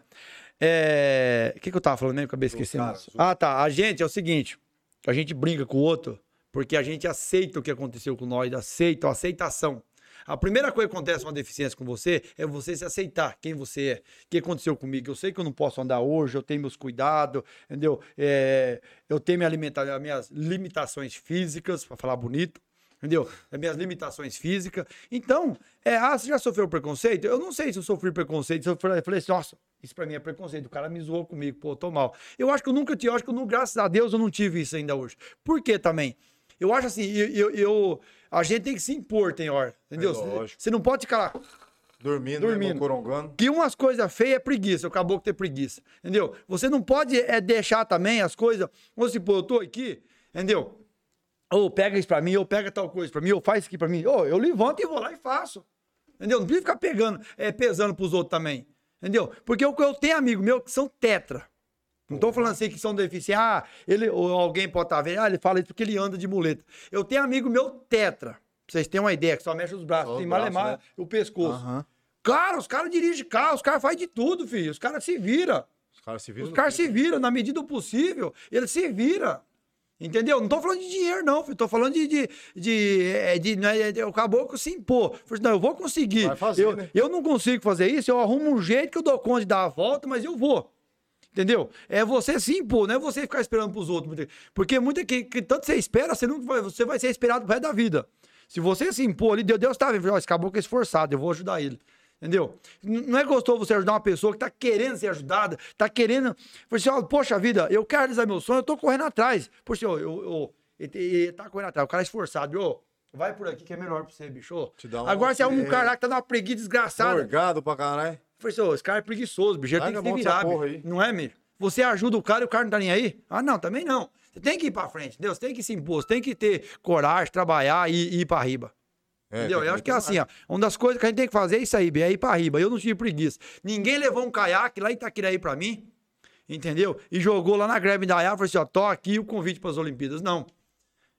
B: É. O que, que eu tava falando mesmo? Acabei esquecendo.
C: cara,
B: Ah, tá. A gente é o seguinte: a gente brinca com o outro porque a gente aceita o que aconteceu com nós, aceita, a aceitação. A primeira coisa que acontece com uma deficiência com você é você se aceitar quem você é. O que aconteceu comigo? Eu sei que eu não posso andar hoje, eu tenho meus cuidados, entendeu? É, eu tenho minha alimenta- as minhas limitações físicas, para falar bonito entendeu? As minhas limitações físicas. Então, é, ah, você já sofreu preconceito? Eu não sei se eu sofri preconceito. Se eu falei, assim, nossa, isso pra mim é preconceito. O cara me zoou comigo, pô, tô mal. Eu acho que eu nunca tive, acho que eu, graças a Deus eu não tive isso ainda hoje. Por quê também? Eu acho assim, eu, eu- eu- a gente tem que se impor, tem hora, entendeu?
C: É
B: Você- não pode ficar lá,
C: Dormindo,
B: Dormindo.
C: né, corongando.
B: que umas coisas feias é preguiça, o caboclo ter preguiça, entendeu? Você não pode é, deixar também as coisas, ou se pô, eu tô aqui, entendeu? Ou pega isso pra mim, ou pega tal coisa pra mim, ou faz isso aqui pra mim. Ou eu levanto e vou lá e faço. Entendeu? Não precisa ficar pegando, é, pesando pros outros também. Entendeu? Porque eu, eu tenho amigo meu que são tetra. Não tô falando assim que são deficientes. Ah, ele, ou alguém pode estar vendo. Ah, ele fala isso porque ele anda de muleta. Eu tenho amigo meu tetra. Pra vocês terem uma ideia, que só mexe os braços,
C: Só
B: tem
C: braços,
B: malemar
C: né?
B: o pescoço.
A: Aham.
B: Cara, os caras dirigem carro, os caras fazem de tudo, filho. Os caras se viram.
C: Os caras se viram.
B: Os caras se viram, na medida do possível, ele se vira. Entendeu? Não tô falando de dinheiro, não, filho. Tô falando de. de, de, é, de, não é, de o caboclo se impor. Falei assim, Não, eu vou conseguir.
C: Fazer,
B: eu,
C: né?
B: eu não consigo fazer isso, eu arrumo um jeito que eu dou conta de dar a volta, mas eu vou. Entendeu? É você se impor, não é você ficar esperando pros outros. Porque muita que, que tanto você espera, você, não vai, você vai ser esperado pro resto da vida. Se você se impor ali, Deus, tá vendo, ó, esse caboclo é esforçado, eu vou ajudar ele. Entendeu? Não é gostoso você ajudar uma pessoa que tá querendo ser ajudada, tá querendo. Assim, ó, poxa vida, eu quero realizar meu sonho, eu tô correndo atrás. Poxa, eu, eu, eu- ele, ele tá correndo atrás, o cara é esforçado, ô. Vai por aqui que é melhor pra você, bicho.
C: Te dá um
B: Agora você é um cara lá que tá numa preguiça desgraçada.
C: Morgado pra caralho.
B: Esse cara é preguiçoso, bicho. Ele tem que se virar. Não é, mesmo? Você ajuda o cara e o cara não tá nem aí? Ah, não, também não. Você tem que ir pra frente? Você tem que se impor, você tem que ter coragem, trabalhar e, e ir pra riba.
C: É,
B: entendeu? Eu acho que é assim, ó. Uma das coisas que a gente tem que fazer é isso aí, bem, é ir pra riba. Eu não tive preguiça. Ninguém levou um caiaque lá em Itaquiraí pra mim, entendeu? E jogou lá na greve da Iá, falou assim, ó, tô aqui o convite pras Olimpíadas. Não.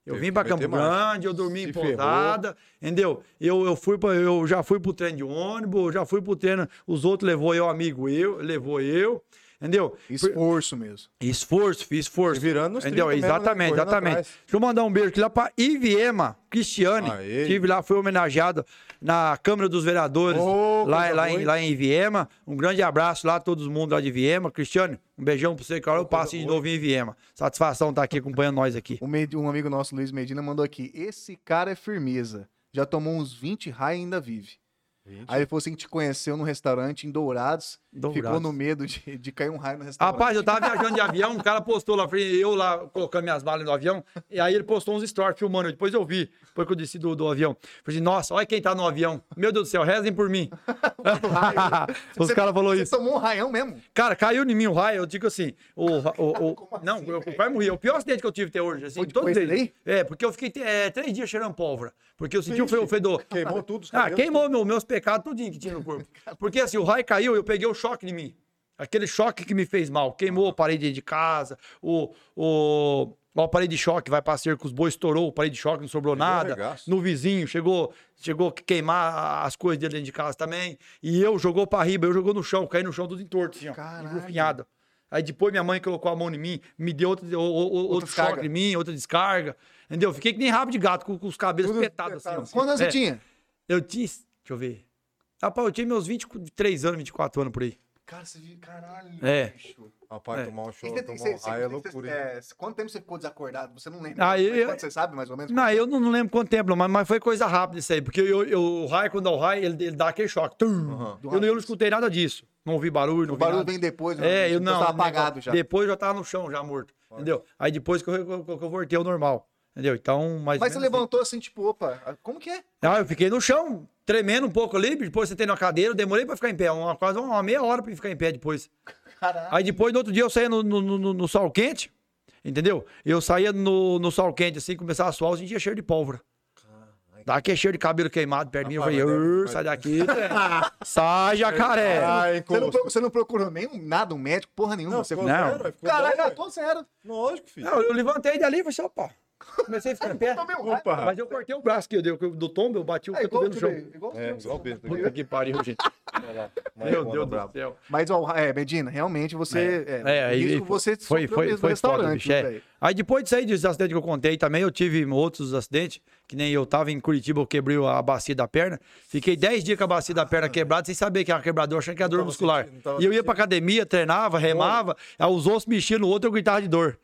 B: Eu vim pra
C: que
B: Campo. Grande, eu dormi
C: Se
B: em pousada, entendeu? Eu, eu, fui pra, eu já fui pro treino de ônibus, já fui pro treino, os outros levou eu, amigo eu, levou eu, entendeu?
A: Esforço mesmo.
B: Esforço, fiz esforço.
C: Se virando nos
B: Entendeu?
C: 30 mesmo, né?
B: exatamente, exatamente.
C: atrás.
B: Deixa eu mandar um beijo aqui lá pra Iviema Cristiane.
C: Aê.
B: Estive lá, fui homenageado na Câmara dos Vereadores,
C: Ô,
B: lá, lá, em, lá em Iviema. Um grande abraço lá a todo mundo lá de Iviema. Cristiane, um beijão pra você, que a hora eu passo de novo em Iviema. Satisfação estar aqui acompanhando nós aqui.
A: Um, um amigo nosso, Luiz Medina, mandou aqui. Esse cara é firmeza. Já tomou uns 20 raios e ainda vive.
C: Gente.
A: Aí ele falou assim que te conheceu num restaurante em Dourados,
B: Dourados.
A: ficou no medo de, de cair um raio no restaurante.
B: Rapaz, eu tava viajando de avião, um cara postou lá, eu lá colocando minhas malas no avião, e aí ele postou uns stories filmando, depois eu vi, depois que eu desci do, do avião. Falei, assim, nossa, olha quem tá no avião. Meu Deus do céu, rezem por mim. *laughs* Os
A: Você-
B: caras falaram
A: Você
B: isso.
A: tomou um raião mesmo?
B: Cara, caiu em mim o raio, eu digo assim, o, o, o- *laughs* não, eu quase morri. É o pior acidente que eu tive até hoje, assim,
A: Foi-
B: todos eles. É, porque eu fiquei é, três dias cheirando pólvora, porque eu senti o fe- o fedor.
C: Queimou tudo. os
B: Ah, queimou meu, meus pecados tudinho que tinha no corpo. *laughs* Porque assim, o raio caiu, eu peguei o choque em mim. Aquele choque que me fez mal. Queimou a parede de casa, o, o, o aparelho de choque vai pra cerca, os bois estourou, o aparelho de choque não sobrou nada. No vizinho, chegou, chegou a queimar as coisas dele dentro de casa também. E eu jogou pra riba, eu jogou no chão, caí no chão tudo entorto, assim, ó. Engrufinhado. Aí depois minha mãe colocou a mão em mim, me deu outro, o- o- outro
A: descarga.
B: choque em mim, outra descarga. Entendeu? Fiquei que nem rabo de gato, com, com os cabelos
C: Tudo
B: espetados assim. ó.
A: Quantos
B: É.
A: você tinha?
B: Eu tinha. Deixa eu ver. Rapaz, eu tinha meus 23 anos, 24 anos por aí.
A: Cara, você viu, caralho.
B: É.
A: bicho.
C: Rapaz,
B: É.
C: tomar um show,
A: você-
C: tomar um raio é loucura,
A: é, quanto tempo você ficou desacordado? Você não lembra?
B: Ah, eu-
A: Quanto você sabe, mais ou menos?
B: Não, eu não lembro quanto tempo, mas, mas foi coisa rápida isso aí. Porque eu, eu- o raio, quando dá o raio, ele, ele dá aquele choque. Tum.
C: Aham.
B: Eu, não- eu não escutei nada disso. Não ouvi barulho, não
A: O barulho
B: nada.
A: vem depois.
B: É, eu não.
A: Tava apagado já.
B: Depois eu já tava no chão, já morto. Entendeu? Aí depois que eu, que eu, que eu voltei ao normal. Entendeu? Então, mais
A: Mas você
B: assim.
A: levantou assim, tipo, opa, como que é?
B: Ah, eu fiquei no chão, tremendo um pouco ali, depois sentei na cadeira, eu demorei pra ficar em pé, uma, quase uma meia hora pra ficar em pé depois.
A: Caralho.
B: Aí depois, no outro dia, eu saía no, no, no- no sol quente, entendeu? Eu saía no, no sol quente, assim, começava a suar, eu sentia cheiro de pólvora. Dá aquele cheiro de cabelo queimado perto de mim, eu falei,
C: mas
B: "Ur,
C: deve-
B: sai daqui, *laughs* sai jacaré.
C: Ai,
A: Você não, pro- você não procurou nem um- nada, um médico, porra nenhuma.
C: Não,
A: você...
B: Não.
A: eu
C: velho.
A: tô sério.
C: Lógico, filho.
B: Não, eu levantei dali e falei, assim, opa, comecei a ficar em pé.
A: Tomei um.
B: Mas eu cortei o braço que eu dei, do tombo, eu bati o
A: É
B: cotovelo no chão.
A: igual
C: É, igual o.
B: Puta que pariu, gente. *laughs* Meu Deus do céu.
A: Mas, ó, é, Medina, realmente você. É,
B: É, aí
A: risco
B: foi-
A: você
B: foi, foi, foi foda,
A: restaurante,
B: bicho, é. Aí depois disso aí, dos acidentes que eu contei também, eu tive outros acidentes, que nem eu tava em Curitiba, eu quebrei a bacia da perna, fiquei 10 dias com a bacia da perna quebrada, sem saber que era quebrador, achando que era dor muscular. e eu ia pra academia, treinava, remava, aí os ossos mexiam no outro, eu gritava de dor.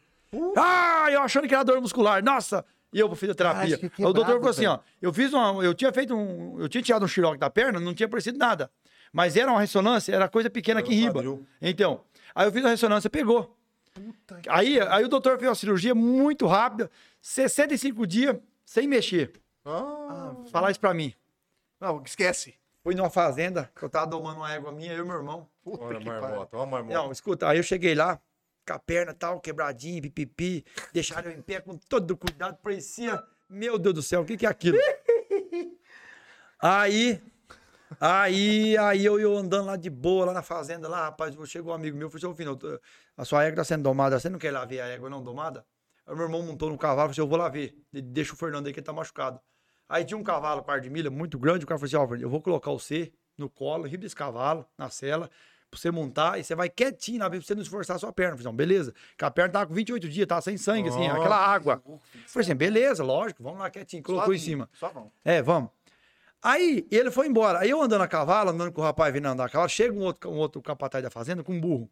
B: Ah, eu achando que era dor muscular, nossa! E eu pra fisioterapia.
A: Caralho, que
B: o doutor falou assim,
A: velho.
B: ó, eu fiz uma, eu tinha feito um, eu tinha tirado um xiroque da perna, não tinha parecido nada. Mas era uma ressonância, era coisa pequena aqui em riba. Então, aí eu fiz a ressonância, pegou. Aí, aí o doutor fez uma cirurgia muito rápida, 65 dias, sem mexer.
C: Ah,
B: Falar isso pra mim.
A: Não, esquece.
B: Fui numa fazenda, que eu tava domando uma égua minha, eu e meu irmão.
A: Puta
C: olha
A: que
C: marmota, olha a marmota.
B: Não, escuta, aí eu cheguei lá, com a perna tal, quebradinha, pipipi, deixaram eu em pé com todo cuidado, parecia, meu Deus do céu, o que que é aquilo? *laughs* Aí, aí, aí eu, eu andando lá de boa, lá na fazenda, lá, rapaz, chegou um amigo meu, falou assim, tô- a sua égua tá sendo domada, você não quer ir lá ver a égua não domada? Aí meu irmão montou no cavalo, falou assim, eu vou lá ver, deixa o Fernando aí que ele tá machucado. Aí tinha um cavalo, par de milha, muito grande, o cara falou assim, ó, Fernando, eu vou colocar você no colo, em riba desse cavalo, na cela, pra você montar, e você vai quietinho lá, pra você não esforçar a sua perna. Eu falei, assim, beleza. Porque a perna tava com 28 dias, tava sem sangue, assim,
C: Nossa.
B: aquela água. Eu falei assim, beleza, lógico, vamos lá quietinho. Colocou em
A: Só
B: cima.
A: Só vão.
B: É, vamos. Aí ele foi embora. Aí eu andando a cavalo, andando com o rapaz vindo andar a cavalo, chega um outro, um outro capataz da fazenda com um burro.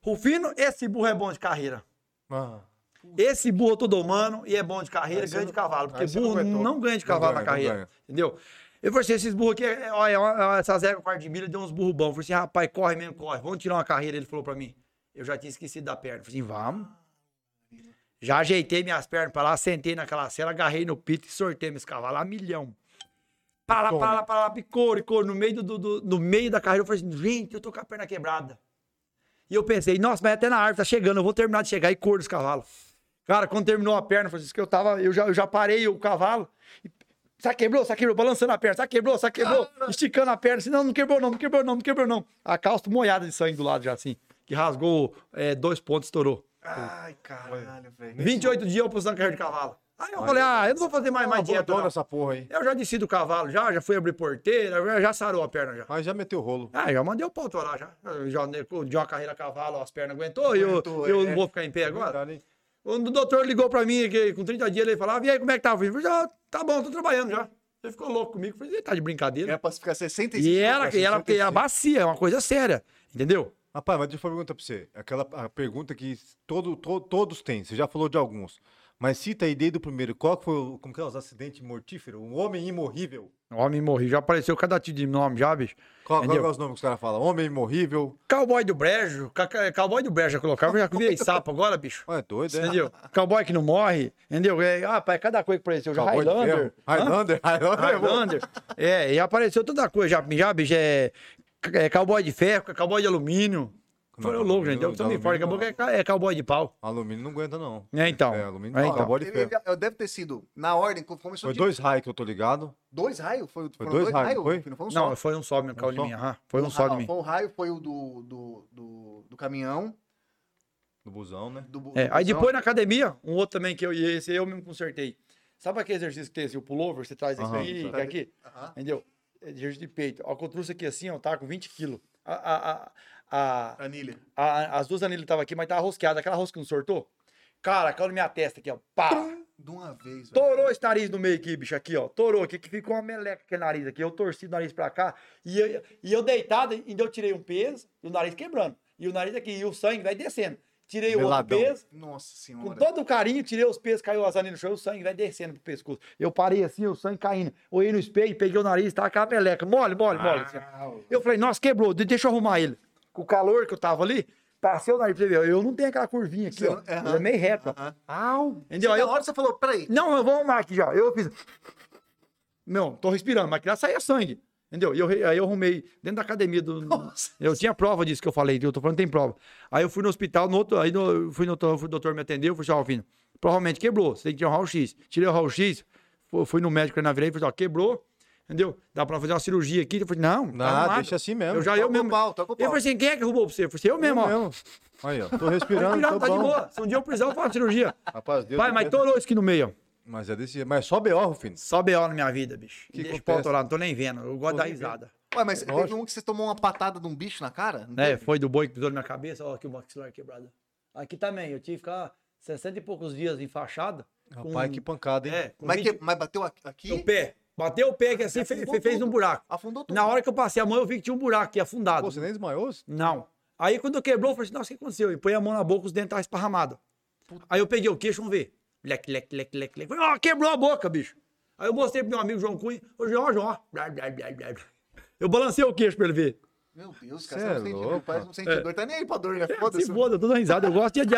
B: Rufino, esse burro é bom de carreira.
C: Ah,
B: Esse burro eu tô domando e é bom de carreira, ganha de
C: não-
B: cavalo. Porque
C: não
B: burro
C: aguentou.
B: não ganha de
C: Não
B: cavalo
C: ganha,
B: na
C: não
B: carreira. Entendeu? Eu falei assim, esses burros aqui, é- olha, olha, essas éguas quarto de milha deu uns burros bons. Eu falei assim, rapaz, corre mesmo, corre. Vamos tirar uma carreira. Ele falou pra mim. Eu já tinha esquecido da perna. Eu falei assim, vamos. Já ajeitei minhas pernas pra lá, sentei naquela cela, agarrei no pito e sortei meus cavalos a milhão. Pra lá, pra lá, pra lá, picou, cor. No meio, do, do- no meio da carreira, eu falei assim, gente, eu tô com a perna quebrada. E eu pensei, nossa, mas até na árvore tá chegando, eu vou terminar de chegar e cor dos cavalos. Cara, quando terminou a perna, foi isso que eu tava, eu já, eu já parei o cavalo. E, sabe quebrou, sabe quebrou, balançando a perna, sabe quebrou, sabe quebrou, esticando a perna, assim, não, não quebrou não, não quebrou não, não quebrou não. A calça molhada de sangue do lado já, assim, que rasgou é, dois pontos, estourou.
A: Ai, caralho, velho.
B: 28 dias eu postando carreira de cavalo. Aí eu falei, ah, eu não vou fazer mais, mais dieta não.
C: essa porra aí.
B: Eu já desci do cavalo, já, já fui abrir porteira, já, já sarou a perna já.
C: Mas já meteu o rolo.
B: Ah, já mandei o pau torar já. Já de uma carreira a cavalo, as pernas aguentou, e eu,
A: Aguentou,
B: eu
A: é.
B: não vou ficar em pé agora.
C: Verdade, hein?
B: Quando o doutor ligou pra mim, que com 30 dias, ele falava, e aí, como é que tá? Eu falei, já, tá bom, tô trabalhando já. Ele ficou louco comigo, eu falei, "Ele tá de brincadeira.
A: Era pra ficar 65.
B: E era, e era,
C: 65.
B: era bacia, é uma coisa séria, entendeu?
C: Rapaz, mas deixa eu perguntar pra você. Aquela a pergunta que todo, to- todos têm, você já falou de alguns. Mas cita aí desde o primeiro. Qual que foi o. Como que é? Os acidentes mortíferos? Um homem imorrível.
B: Homem morri. Já apareceu cada tipo de nome já, bicho.
C: Qual, qual é os nomes que os caras falam? Homem imorrível.
B: Cowboy do Brejo. Cowboy do Brejo já colocava. Eu já virei *laughs* sapo agora, bicho.
C: Ué, doido, é?
B: Entendeu? Cowboy que não morre. Entendeu? É, ah, pai, cada coisa que apareceu. Já
C: Cowboy
B: Highlander.
C: Highlander. Highlander. é.
B: Highlander. É, e apareceu toda coisa. Já, já bicho, é, é cowboy de ferro, cowboy de alumínio. Foi
C: Não,
B: louco, gente. Eu
C: de
B: tô meio forte. Daqui a pouco é é cowboy de pau.
C: Alumínio não aguenta, não.
B: É, então.
C: É, alumínio
B: É,
C: não.
B: então.
C: Cowboy de ferro.
A: ele- eu deve ter sido, na ordem, começou
C: Foi
A: de-
C: dois raios que eu tô ligado.
A: dois raios? Foi, foram
C: dois
A: dois
C: raios, foi?
A: Não foi um só.
B: Não, foi um só, meu
C: Um
B: de mim. Foi um só
A: Ah,
B: de mim.
A: Foi um raio, foi o do, do, do, do caminhão.
C: No busão, né?
A: Do,
B: É,
A: do
B: aí
A: busão.
B: depois na academia, um outro também que eu ia, esse eu mesmo consertei. Sabe aquele exercício que tem assim, o pullover? Você traz
C: Aham,
B: aí, que é aqui? Entendeu? É Exercício de peito. Ó, que eu trouxe aqui assim, ó, tá com 20 quilos. A, a, a, a,
A: Anilha.
B: a- as duas anilhas estavam aqui, mas tava rosqueada. Aquela rosca que não sortou? Cara, caiu na minha testa aqui, ó. Pá!
A: De uma vez, velho.
B: Torou esse nariz no meio aqui, bicho, aqui, ó. Torou aqui, que ficou uma meleca aquele nariz aqui. Eu torci o nariz pra cá. E eu, e eu deitado, ainda eu tirei um peso, e o nariz quebrando. E o nariz aqui, e o sangue vai descendo. Tirei o outro peso,
A: Nossa
B: com
A: senhora.
B: todo o carinho, tirei os pesos, caiu as anilhas no chão, o sangue vai descendo pro pescoço. Eu parei assim, o sangue caindo. Olhei no espelho, peguei o nariz, tava aquela meleca. Mole, mole, mole. assim. Eu falei, nossa, quebrou, de- deixa eu arrumar ele. Com o calor que eu tava ali, passei o nariz ver. Eu não tenho aquela curvinha aqui, ó.
A: aham.
B: Ele é meio reto, ó.
A: Aham.
C: Au!
B: Entendeu?
A: Aí na
B: eu,
A: hora você falou, peraí.
B: não, eu vou arrumar aqui já. Eu fiz. Não, tô respirando, mas que lá saía sangue. Entendeu? E eu, aí eu arrumei dentro da academia do.
A: Nossa.
B: Eu tinha prova disso que eu falei, eu tô falando tem prova. Aí eu fui no hospital, no outro, aí no, eu fui no doutor, o doutor me atendeu, eu falei assim, ó, filho, provavelmente quebrou, você tem que tirar um raio-x. Tirei o raio-x, fu- fui no médico na virei, falei, ó, quebrou, entendeu? Dá pra fazer uma cirurgia aqui. Eu falei, não, tá
C: Não,
B: arrumado.
C: deixa assim mesmo.
B: Eu já
A: Toca
B: eu mesmo.
A: pau, o
B: Eu falei assim, quem é que arrumou pra você? Eu falei assim, eu mesmo, ó.
C: mesmo. Aí, ó. Tô *laughs*
B: Tô
C: respirando,
B: respirando, tá de
C: bom.
B: boa. Se um dia eu precisar, eu faço cirurgia.
C: Rapaz, Deus
B: mas torou isso aqui no meio, ó.
C: Mas é desse. Mas só B.O., Rufino.
B: Só B.O. na minha vida, bicho.
C: Que
B: Deixa o pau atorar, não tô nem vendo. Eu gosto da risada.
A: Ué, mas teve
C: Lógico.
A: um que você tomou uma patada de um bicho na cara? Não
B: É,
A: teve?
B: foi do boi que pisou na minha cabeça. Ó, aqui o maxilar quebrado. Aqui também, eu tive que ficar 60 e poucos dias enfaixado. com-
C: Rapaz, que pancada, hein?
B: É, com
A: Mas,
B: 20
A: que- mas bateu aqui-
B: no pé. Bateu o pé aqui assim, fe- fe- fez um buraco.
A: Afundou tudo.
B: Na hora que eu passei a mão, eu vi que tinha um buraco aqui afundado.
C: Pô, você nem desmaiou?
B: Não. Aí quando quebrou, eu falei assim, nossa, o que aconteceu? E põe a mão na boca, os dentes estavam esparramados. Aí eu peguei o queixo, vamos ver. Leque, leque, leque, leque, leque. Falei, ó, quebrou a boca, bicho. Aí eu mostrei pro meu amigo João Cunha. Ô, João, João, ó. Blá, blá, blá, blá, blá. Eu balancei o queixo pra ele ver.
A: Meu Deus, cara,
C: é
A: você não sente
C: louco,
A: parece um sentidor. Tá nem aí pra dor, né? Foda-se.
B: Se foda, eu tô dando risada. Eu gosto de, de-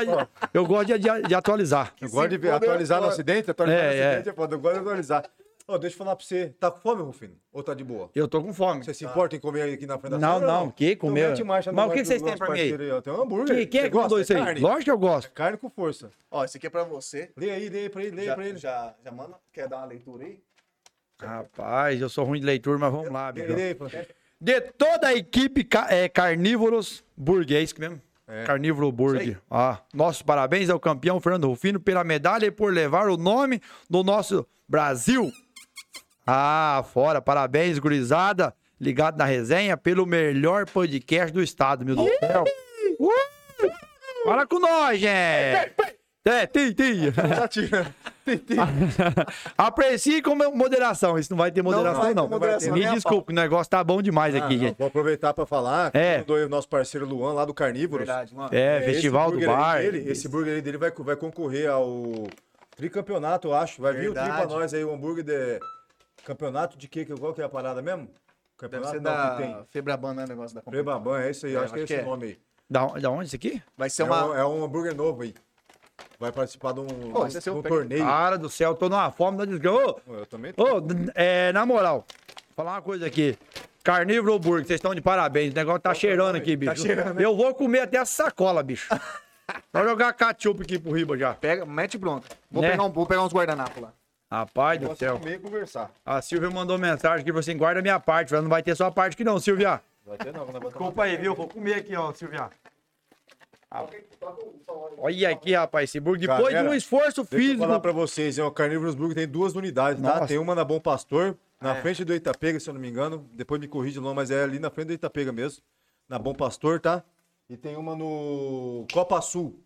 B: eu gosto de, de- de atualizar.
C: Eu gosto de ver- atualizar no acidente, atualizar
B: É,
C: no
B: é.
C: acidente é foda. Eu gosto de atualizar. Ô, deixa eu falar pra você. Tá com fome, Rufino? Ou tá de boa?
B: Eu tô com fome.
C: Você se importa em comer aqui na frente da
B: Não, não, que comer?
C: Então marcha no
B: Mas o que vocês têm pra mim aí?
C: Tem um hambúrguer.
B: Quem, quem é que mandou
C: gosta?
B: isso aí?
C: Carne.
B: Lógico que eu gosto.
C: Carne com força.
A: Ó, esse aqui é pra você.
C: Lê aí, lê aí pra ele, lê aí
A: Já,
C: pra ele.
A: já, já manda? Quer dar uma leitura aí?
B: Rapaz, eu sou ruim de leitura, mas vamos lá, bicho.
C: aí.
B: De toda a equipe é, Carnívoros Burguês, que mesmo?
C: É.
B: Carnívoro Burg. Ah, nossos parabéns ao campeão Fernando Rufino pela medalha e por levar o nome do nosso Brasil. Ah, fora. Parabéns, gurizada. Ligado na resenha pelo melhor podcast do estado, meu Deus do céu. Uh! Fala com nós, gente. É, tem, tem. *laughs* *laughs* Aprecie com moderação. Isso não vai ter moderação,
A: vai
B: não.
A: ter moderação,
B: Me desculpe, o negócio tá bom demais
C: Ah,
B: aqui,
C: não,
B: gente.
C: Vou aproveitar pra falar. que
B: É.
C: Mandou aí o nosso parceiro Luan lá do Carnívoros.
A: Verdade, mano.
B: É,
C: É,
B: Festival do Bar.
C: dele- esse burger aí dele vai, vai concorrer ao tricampeonato, eu acho. Vai vir o tri pra
A: Verdade.
C: nós aí, o hambúrguer de. Campeonato de quê? Que- Qual que é a parada mesmo?
A: Deve
C: Campeonato
A: ser
C: não, que tem.
A: da Febraban, né? O negócio da competição.
C: Prebaban, é isso aí,
A: É,
C: acho que é esse
A: é.
C: nome aí.
B: Da, da onde isso aqui?
A: Vai ser
C: É,
A: uma.
C: um, é um hambúrguer novo aí. Vai participar de um,
A: é
C: de um
A: pega-
C: torneio.
B: Cara do céu, tô numa fome da desgraça.
C: Pô, Eu também tô.
B: d- é, na moral, vou falar uma coisa aqui. Carnívoro Burger, vocês estão de parabéns. O negócio tá cheirando aqui, bicho.
A: cheirando, né?
B: Eu vou comer até essa sacola, bicho. *laughs* Vou jogar ketchup aqui pro Riba já.
A: Pega, mete bronca. Vou,
B: Né?
A: pegar, um, vou pegar uns guardanapos lá.
B: Rapaz do céu.
C: comer e conversar.
B: A Silvia mandou mensagem aqui, falou assim, guarda a minha parte. Falou, Não vai ter só a parte aqui não, Silvia.
C: Vai ter não, quando vai
B: Desculpa aí, viu? Vou comer aqui, ó, Silvia. Ah, Olha aqui, rapaz, esse burger. Depois
C: Galera,
B: de um esforço
C: Deixa eu
B: físico.
C: falar pra vocês, hein, o Carnívoros Burger tem duas unidades, tá?
B: Nossa.
C: Tem uma na Bom Pastor, na
A: É.
C: frente do Itapega, se eu não me engano. Depois me corrige, não, mas é ali na frente do Itapega mesmo. Na Bom Pastor, tá? E tem uma no Copa Sul.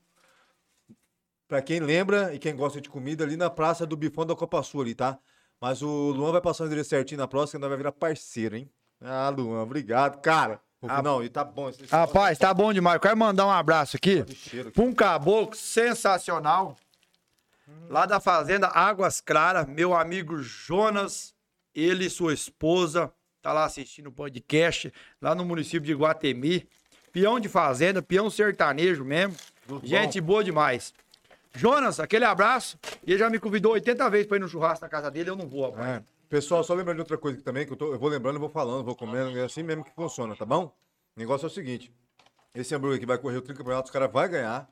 C: Pra quem lembra e quem gosta de comida, ali na praça do Bifão da Copa Sul ali, tá? Mas o Luan vai passar o endereço certinho na próxima, que nós vai virar parceiro, hein? Ah, Luan, obrigado, cara.
B: Ah,
C: não, e tá bom. Esse
B: Rapaz, tá bom demais. Eu quero mandar um abraço aqui
C: cheiro aqui.
B: pra um caboclo sensacional. lá da Fazenda Águas Claras, meu amigo Jonas, ele e sua esposa, tá lá assistindo o podcast, lá no município de Guatemi. Peão de fazenda, peão sertanejo mesmo.
C: Tudo
B: Gente boa demais. Jonas, aquele abraço. E ele já me convidou 80 vezes pra ir no churrasco na casa dele, eu não vou, rapaz.
C: É. Pessoal, só lembrando de outra coisa aqui também, que eu, tô- eu vou lembrando, eu vou falando, vou comendo, é assim mesmo que funciona, tá bom? O negócio é o seguinte: esse hambúrguer aqui vai correr o tricampeonato, os caras vão ganhar.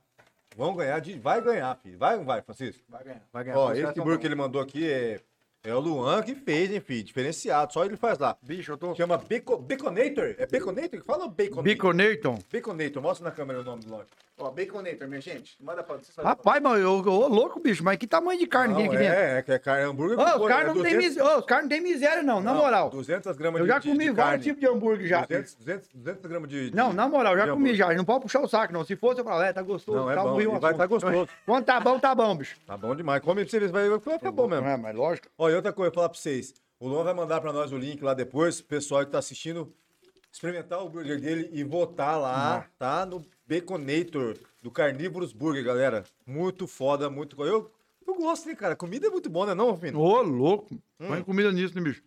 C: Vão ganhar, de, vai ganhar, filho. Vai ou não vai, Francisco?
A: Vai ganhar. Vai ganhar.
C: Ó, esse hambúrguer que ele mandou aqui é, é o Luan que fez, hein, filho? Diferenciado, só ele faz lá.
B: Bicho, eu tô.
C: Chama Beco, Baconator? É Baconator que fala ou Baconator?
B: Biconator.
C: Baconator, mostra na câmera o nome do lote.
A: Ó, Baconator, minha gente. Manda pra vocês
B: Rapaz, mano, eu, eu, ô, louco, bicho, mas que tamanho de carne tem aqui dentro?
C: é, é que é carne, hambúrguer.
B: Ô,
C: com cor,
B: caras
C: é
B: não, tem
C: 200
B: mis... Ô, os caras não tem miséria, não, na
C: não,
B: moral.
C: 200 gramas
B: Eu
C: de
B: já
C: de-
B: comi
C: de
B: vários
C: carne.
B: tipos de hambúrguer já.
C: 200, 200, 200 gramas de, de-
B: Não, na moral, eu já comi
C: hambúrguer.
B: já. Não pode puxar o saco, não. Se fosse, eu falava, é, tá gostoso.
C: Não, é
B: tá
C: bom, e vai estar gostoso. *laughs*
B: Quando tá bom, tá bom, bicho.
C: Tá bom demais. Come pra você ver, vai, ficar bom mesmo.
B: É, mas lógico.
C: Ó, e outra coisa, eu vou falar pra vocês. O Luan vai mandar pra nós o link lá depois, pessoal que tá assistindo, experimentar o burger dele e votar lá, tá? No Baconator, do Carnívoros Burger, galera. Muito foda, muito... Eu, eu gosto, né, cara? Comida é muito bom, né não, Rufino?
B: Ô, louco.
C: Hum.
B: Põe comida nisso, né, bicho?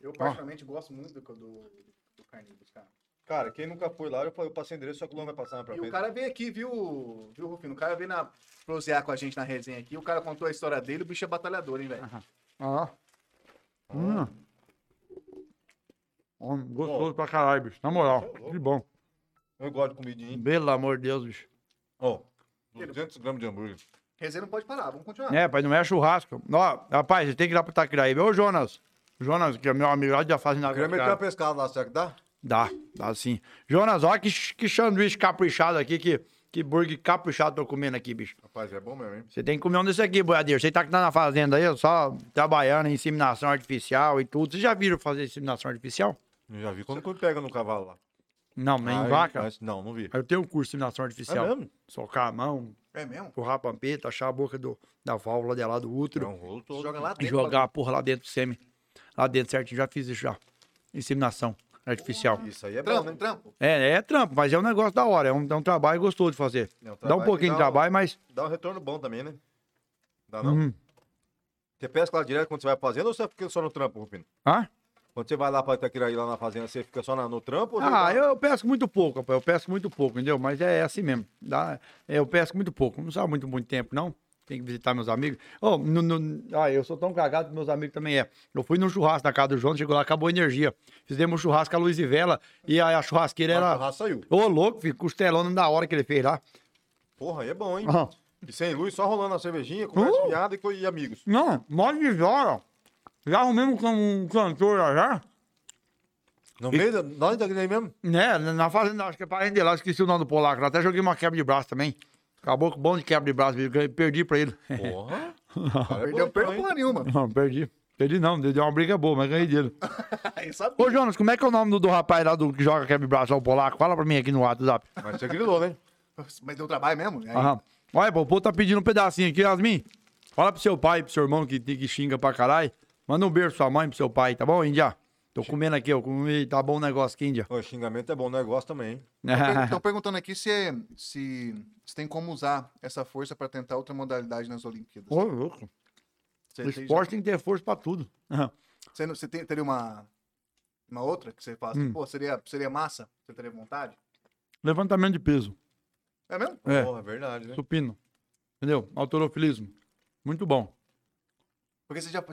A: Eu, particularmente, gosto muito do, do, do Carnívoros, cara.
C: Cara, quem nunca foi lá, eu, falei- eu passei endereço, só que o Luan vai passar na pra
A: E o
C: frente.
A: cara veio aqui, viu, viu, Rufino? O cara veio na, prosear com a gente na resenha aqui. O cara contou a história dele, o bicho é batalhador, hein, velho?
B: Ah. Hum. Hum, gostoso pra caralho, bicho. Na moral, que bom.
C: Eu gosto de comidinha. hein?
B: Pelo amor de Deus, bicho.
C: Ó, 200 gramas de hambúrguer.
A: Resenha não pode parar, vamos continuar.
B: É, pai, não é churrasco. Ó, rapaz, você tem que ir lá pro Taquiraí. Ô, Jonas. Jonas, que é meu amigo lá da Fazenda
C: Eu queria meter uma pescada lá, será que dá?
B: Dá, dá sim. Jonas, olha que, que sanduíche caprichado aqui, que, que burger caprichado tô comendo aqui, bicho.
C: Rapaz, é bom mesmo, hein?
B: Você tem que comer um desse aqui, boiadeiro. Você tá que tá na fazenda aí, só trabalhando em inseminação artificial e tudo. Vocês já viram fazer inseminação artificial?
C: Eu já vi quando, pega no cavalo lá.
B: Não, nem
C: Ah,
B: vaca.
C: mas- não, não vi.
B: Eu tenho um curso de inseminação artificial.
C: É mesmo?
B: Socar a mão,
A: É mesmo?
B: empurrar a pampeta, achar a boca do, da válvula de lá do
C: É
B: útero.
C: um rolo todo.
A: Joga lá
B: E
A: dentro.
B: jogar a porra lá dentro do sêmen. Lá dentro certinho, já fiz isso já. Inseminação artificial.
C: Isso aí é bom,
A: Trampo,
C: né?
A: trampo.
B: É, é trampo, mas é um negócio da hora. É um, é um trabalho gostoso de fazer.
C: É um
B: Dá um
C: trabalho
B: pouquinho
C: que
B: de
C: dá um-
B: trabalho, mas.
C: Dá um retorno bom também, né? Dá não?
B: Uhum.
C: Você pesca lá direto quando você vai fazendo ou você fica só no trampo, Rufino?
B: Hã?
C: Quando você vai lá pra Itaquiraí, lá na fazenda, você fica só na- no trampo?
B: Ah,
C: vai-
B: eu pesco muito pouco, rapaz. Eu pesco muito pouco, entendeu? Mas é assim mesmo. Dá, é, eu pesco muito pouco. Não sabe muito, muito tempo, não. Tem que visitar meus amigos. Oh, no, no- ah, eu sou tão cagado que meus amigos também é. Eu fui num churrasco na casa do João, chegou lá, acabou a energia. Fizemos um churrasco a Luiz e Vela e a, a churrasqueira
C: Ah,
B: era.
C: o churrasco saiu.
B: Ô, louco, filho, costelona da hora que ele fez lá.
C: Porra, aí é bom, hein?
B: Aham.
C: E sem luz, só rolando a cervejinha, conversa
B: Uh!
C: fiada e, e amigos.
B: Não, mó de hora. Já arrumamos com um cantor lá já.
C: No meio da... Lá em Itaquiraí mesmo?
B: Né, na fazenda, acho que é parente dele lá, esqueci o nome do polaco. lá. Até joguei uma quebra de braço também. Acabou com bom de quebra de braço, perdi pra ele.
C: Porra. *laughs*
A: Perdeu, porra nenhuma.
B: Não, perdi. Perdi não, deu uma briga boa, mas ganhei dele. *laughs* Ô, Jonas, como é que é o nome do, do rapaz lá do, que joga quebra de braço o polaco? Fala pra mim aqui no WhatsApp.
C: Mas você grilou, né?
A: Mas deu trabalho mesmo? Aí,
B: Aham. Olha, pô, o povo tá pedindo um pedacinho aqui, Yasmin. Fala pro seu pai, pro seu irmão que, que xinga pra caralho. Manda um beijo pra sua mãe, pro seu pai, tá bom, Índia? Tô comendo aqui, ó. Comi, tá bom o negócio aqui, Índia.
C: O xingamento é bom negócio também, hein? *laughs*
A: Estão perguntando aqui se, se, se tem como usar essa força para tentar outra modalidade nas Olimpíadas.
B: Ô, louco.
A: Você,
B: O
A: tem-
B: esporte tem que ter força pra tudo.
A: Você, não- você tem- teria uma, uma outra que você fala assim,
B: Hum.
A: pô, seria, seria massa? Você teria vontade?
B: Levantamento de peso.
A: É mesmo?
B: É,
C: Porra, é verdade, né?
B: supino. Entendeu? Autorofilismo. Muito bom.
A: Porque você já.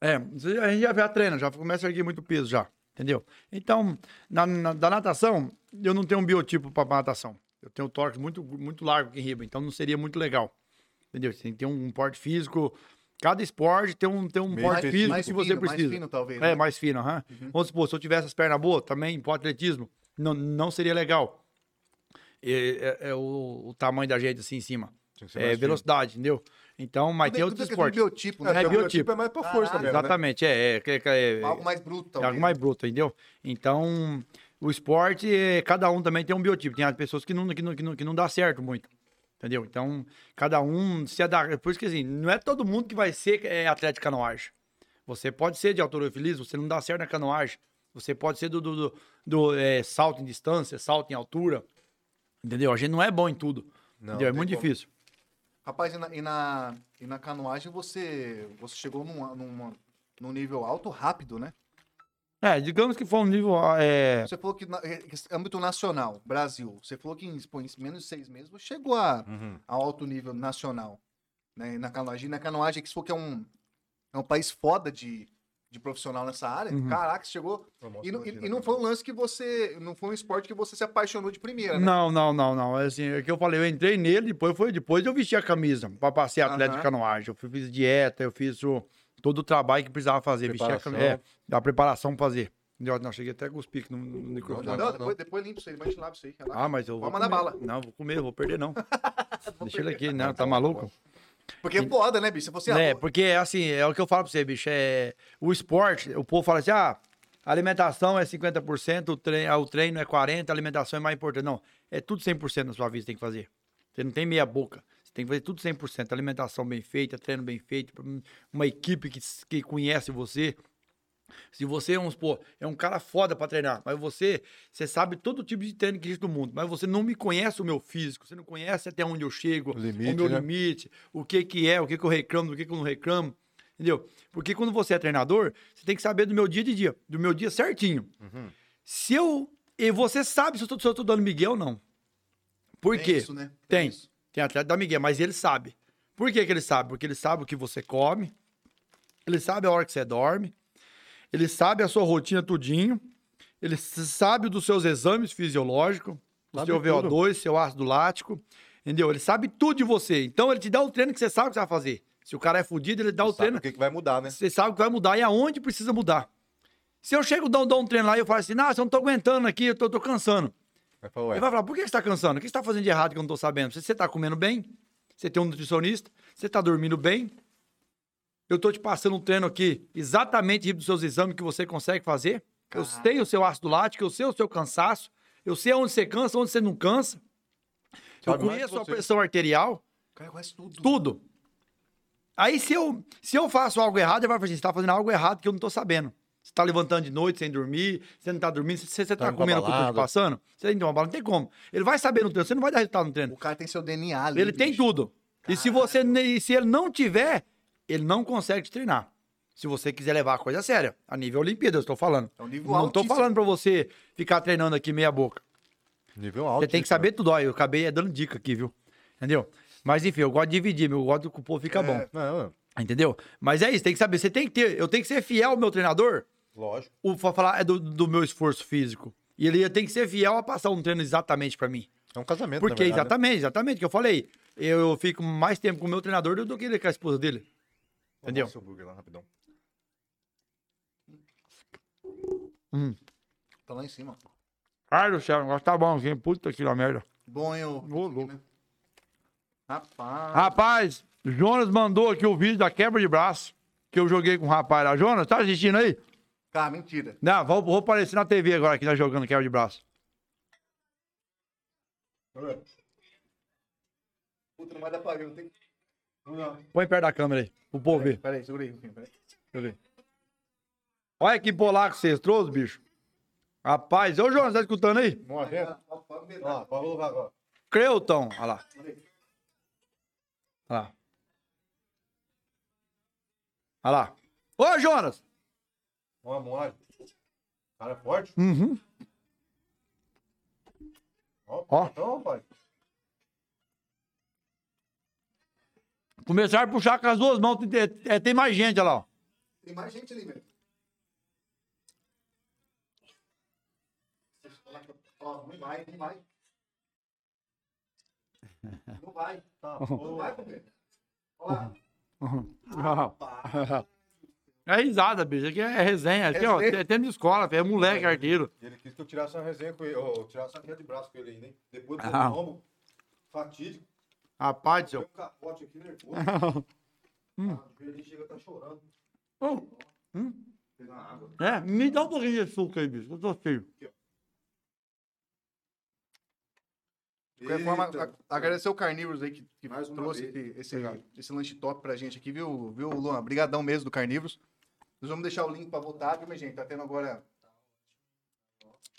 A: é,
B: É, a gente já, já treina, já começa a erguer muito peso já, entendeu? Então, na, na- da natação, eu não tenho um biotipo para natação. Eu tenho um tórax muito, muito largo aqui em riba, então não seria muito legal. Entendeu? Você tem que ter um porte físico. Cada esporte tem um, tem um
C: Meio
B: porte físico
A: mais
B: que você
A: fino,
B: precisa.
A: Mais fino, talvez.
B: É,
A: né?
B: mais fino, aham. Vamos supor, se eu tivesse as pernas boas, também pro atletismo, não, não seria legal. É, é- é o, o tamanho da gente assim em cima.
C: Que
B: É
C: mais fino.
B: velocidade, entendeu? Então, mas tem outros
A: é
B: esportes.
A: biotipo,
C: É,
A: né?
B: É biotipo.
C: biotipo é mais pra força
A: Caralho,
C: mesmo, né?
B: Exatamente, é. é, é, é-
A: Algo mais bruto,
B: é algo mais bruto, entendeu? Então, o esporte, é, cada um também tem um biotipo. Tem as pessoas que não, que não, que não, que não dá certo muito. Entendeu? Então, cada um se adapta. Por isso que assim, não é todo mundo que vai ser é, atleta de canoagem. Você pode ser de autorofilismo, você não dá certo na canoagem. Você pode ser do, do, do- do, é, salto em distância, salto em altura. Entendeu? A gente não é bom em tudo.
C: Não,
B: entendeu? É muito
C: como.
B: difícil.
A: Rapaz, e na, e na, e na canoagem você, você chegou num, num, num nível alto rápido, né?
B: É, digamos que foi um nível. É,
A: Você falou que, na, eh, que âmbito nacional, Brasil, você falou que em, pô, em menos de seis meses você chegou a,
C: Uhum.
A: a alto nível nacional. Né? E na canoagem, na canoagem que você falou que é um, é um país foda de, de profissional nessa área.
B: Uhum.
A: Caraca, você chegou. E, não- e- e não
C: cara.
A: foi um lance que você. Não foi um esporte que você se apaixonou de primeira, né?
B: Não, não, não, não. É assim, é que eu falei, eu entrei nele, depois foi depois eu vesti a camisa pra passear atleta
A: Aham.
B: de canoagem. Eu fiz dieta, eu fiz o, todo o trabalho que precisava fazer, vestir a camisa. É, a preparação pra fazer. Não, cheguei até a cuspir aqui no, no microfone.
A: Não,
C: Não,
A: depois, depois limpa isso aí, mas lava isso aí. relaxa.
B: Ah, mas eu
A: Pode
B: vou
A: mandar
B: comer.
A: bala.
B: Não, vou comer, vou perder não. *laughs* Deixa ele aqui, não, tá maluco?
A: Porque é foda, né, bicho? Você
B: É, porque assim, é o que eu falo pra você, bicho, é o esporte, o povo fala assim, ah, a alimentação é 50%, o treino, o treino é 40%, a alimentação é mais importante. Não, é tudo 100% na sua vida tem que fazer. Você não tem meia boca. Você tem que fazer tudo 100%. Alimentação bem feita, treino bem feito, uma equipe que, que conhece você. Se você, vamos supor, é um cara foda pra treinar, mas você, você sabe todo tipo de treino que existe no mundo, mas você não me conhece o meu físico, você não conhece até onde eu chego,
C: O limite,
B: o meu
C: né?
B: limite, o que que é, o que que eu reclamo, do que que eu não reclamo, entendeu? Porque quando você é treinador, você tem que saber do meu dia de dia, do meu dia certinho.
C: Uhum.
B: Se eu, e você sabe se eu tô, se eu tô dando Miguel ou não. Por
A: Tem
B: quê?
A: isso, né?
B: Tem.
A: isso.
B: Tem atleta da Miguel, mas ele sabe. Por que, que ele sabe? Porque ele sabe o que você come, ele sabe a hora que você dorme, ele sabe a sua rotina tudinho, ele sabe dos seus exames fisiológicos, o
C: Sabe
B: seu
C: tudo.
B: VO2, seu ácido lático, entendeu? Ele sabe tudo de você. Então ele te dá o treino que você sabe o que você vai fazer. Se o cara é fudido, ele dá o
C: Sabe
B: treino
C: o que, que vai mudar, né?
B: você sabe que vai mudar e aonde precisa mudar. Se eu chego, dou, dou um treino lá e eu falo assim, não, eu não tô aguentando aqui, eu tô, tô cansando.
C: Vai falar, ué,
B: Ele vai falar, por que você tá cansando? O que você tá fazendo de errado que eu não tô sabendo? Você, você tá comendo bem? Você tem um nutricionista? Você tá dormindo bem? Eu tô te passando um treino aqui exatamente dos seus exames que você consegue fazer. Eu sei o seu ácido lático, eu sei o seu cansaço, eu sei onde você cansa, onde você não cansa. Eu conheço a
C: você.
B: pressão arterial,
A: O cara conhece tudo.
B: tudo. Aí se eu, se eu faço algo errado, ele vai falar assim, você tá fazendo algo errado que eu não tô sabendo. Você tá levantando de noite sem dormir, você não tá dormindo, você, você tá,
C: pra
B: comendo o que eu tô te
C: balada.
B: passando, você tem que tomar bala, não tem como. Ele vai saber no treino, você não vai dar resultado no treino.
A: O cara tem seu DNA ali.
B: Ele tem
A: bicho.
B: tudo. E se você ne- se ele não tiver, ele não consegue te treinar. Se você quiser levar a coisa séria, a nível Olimpíada, eu estou falando.
A: É um nível
B: Não estou falando pra você ficar treinando aqui meia boca.
C: nível alto.
B: Você tem que
C: né?
B: saber tudo. Ó, eu acabei dando dica aqui, viu? Entendeu? Mas enfim, eu gosto de dividir, eu gosto que o povo fica bom.
C: Não, não,
B: Entendeu? Mas é isso, tem que saber. Você tem que ter. Eu tenho que ser fiel ao meu treinador.
C: lógico.
B: O fa- falar é do, do meu esforço físico. E ele tem que ser fiel a passar um treino exatamente pra mim.
C: É um casamento,
B: Porque,
C: verdade, né?
B: exatamente, exatamente, que eu falei. Eu fico mais tempo com o meu treinador do que ele com a esposa dele. Entendeu?
C: seu hambúrguer lá, rapidão.
A: Tá lá em cima.
B: Ai do céu, o negócio tá bom aqui. Puta que lá merda.
A: Bom, eu.
B: Ô, louco.
A: Rapaz.
B: Rapaz, Jonas mandou aqui o vídeo da quebra de braço que eu joguei com o rapaz lá. Jonas, tá assistindo aí?
A: Cara, mentira.
B: Não, vou, vou aparecer na TV agora que tá jogando quebra de braço.
A: Puta, não vai dar pra ver. Não tem...
B: Põe perto da câmera aí, pro povo ver.
A: Peraí, segura aí, peraí.
B: Deixa eu ver. Olha que polaco vocês trouxe, bicho. Rapaz, ô Jonas, tá escutando aí?
C: Morrendo. Ó, pode colocar agora.
B: Creuton, olha lá. Olha lá. Olha lá. Ô, Jonas!
C: Ó, mole. Cara forte.
B: Uhum.
C: Ó,
B: Ó.
C: Então, pai.
B: Começaram a puxar com as duas mãos. Tem, tem- tem mais gente, olha lá. ó.
A: Tem mais gente ali, velho. Ó, não vai, não vai. Não vai.
C: Tá, *laughs*
A: Não vai, companheiro. Olha lá.
B: É risada, bicho. Aqui é resenha. Aqui, ó,
A: Resenha.
B: é tempo de escola, é moleque arteiro.
C: Ele quis que eu tirasse uma resenha com ele, ou tirasse uma queda de braço com ele ainda, hein? Depois do
B: Ah.
C: tombo, fatídico,
B: Rapaz do
C: deu
B: céu.
C: um capote aqui nervoso. *laughs*
B: Hum.
C: Ah, ele chega a tá chorando.
B: Ô, hum,
C: Fez uma água.
B: É, me dá um pouquinho de açúcar aí, bicho. Eu tô cheio.
A: De qualquer forma, a- agradecer o Carnívoros aí que, que trouxe esse, esse, esse lanche top pra gente aqui, viu, viu Luan? Obrigadão mesmo do Carnívoros. Nós vamos deixar o link pra votar, viu, minha gente? Tá tendo agora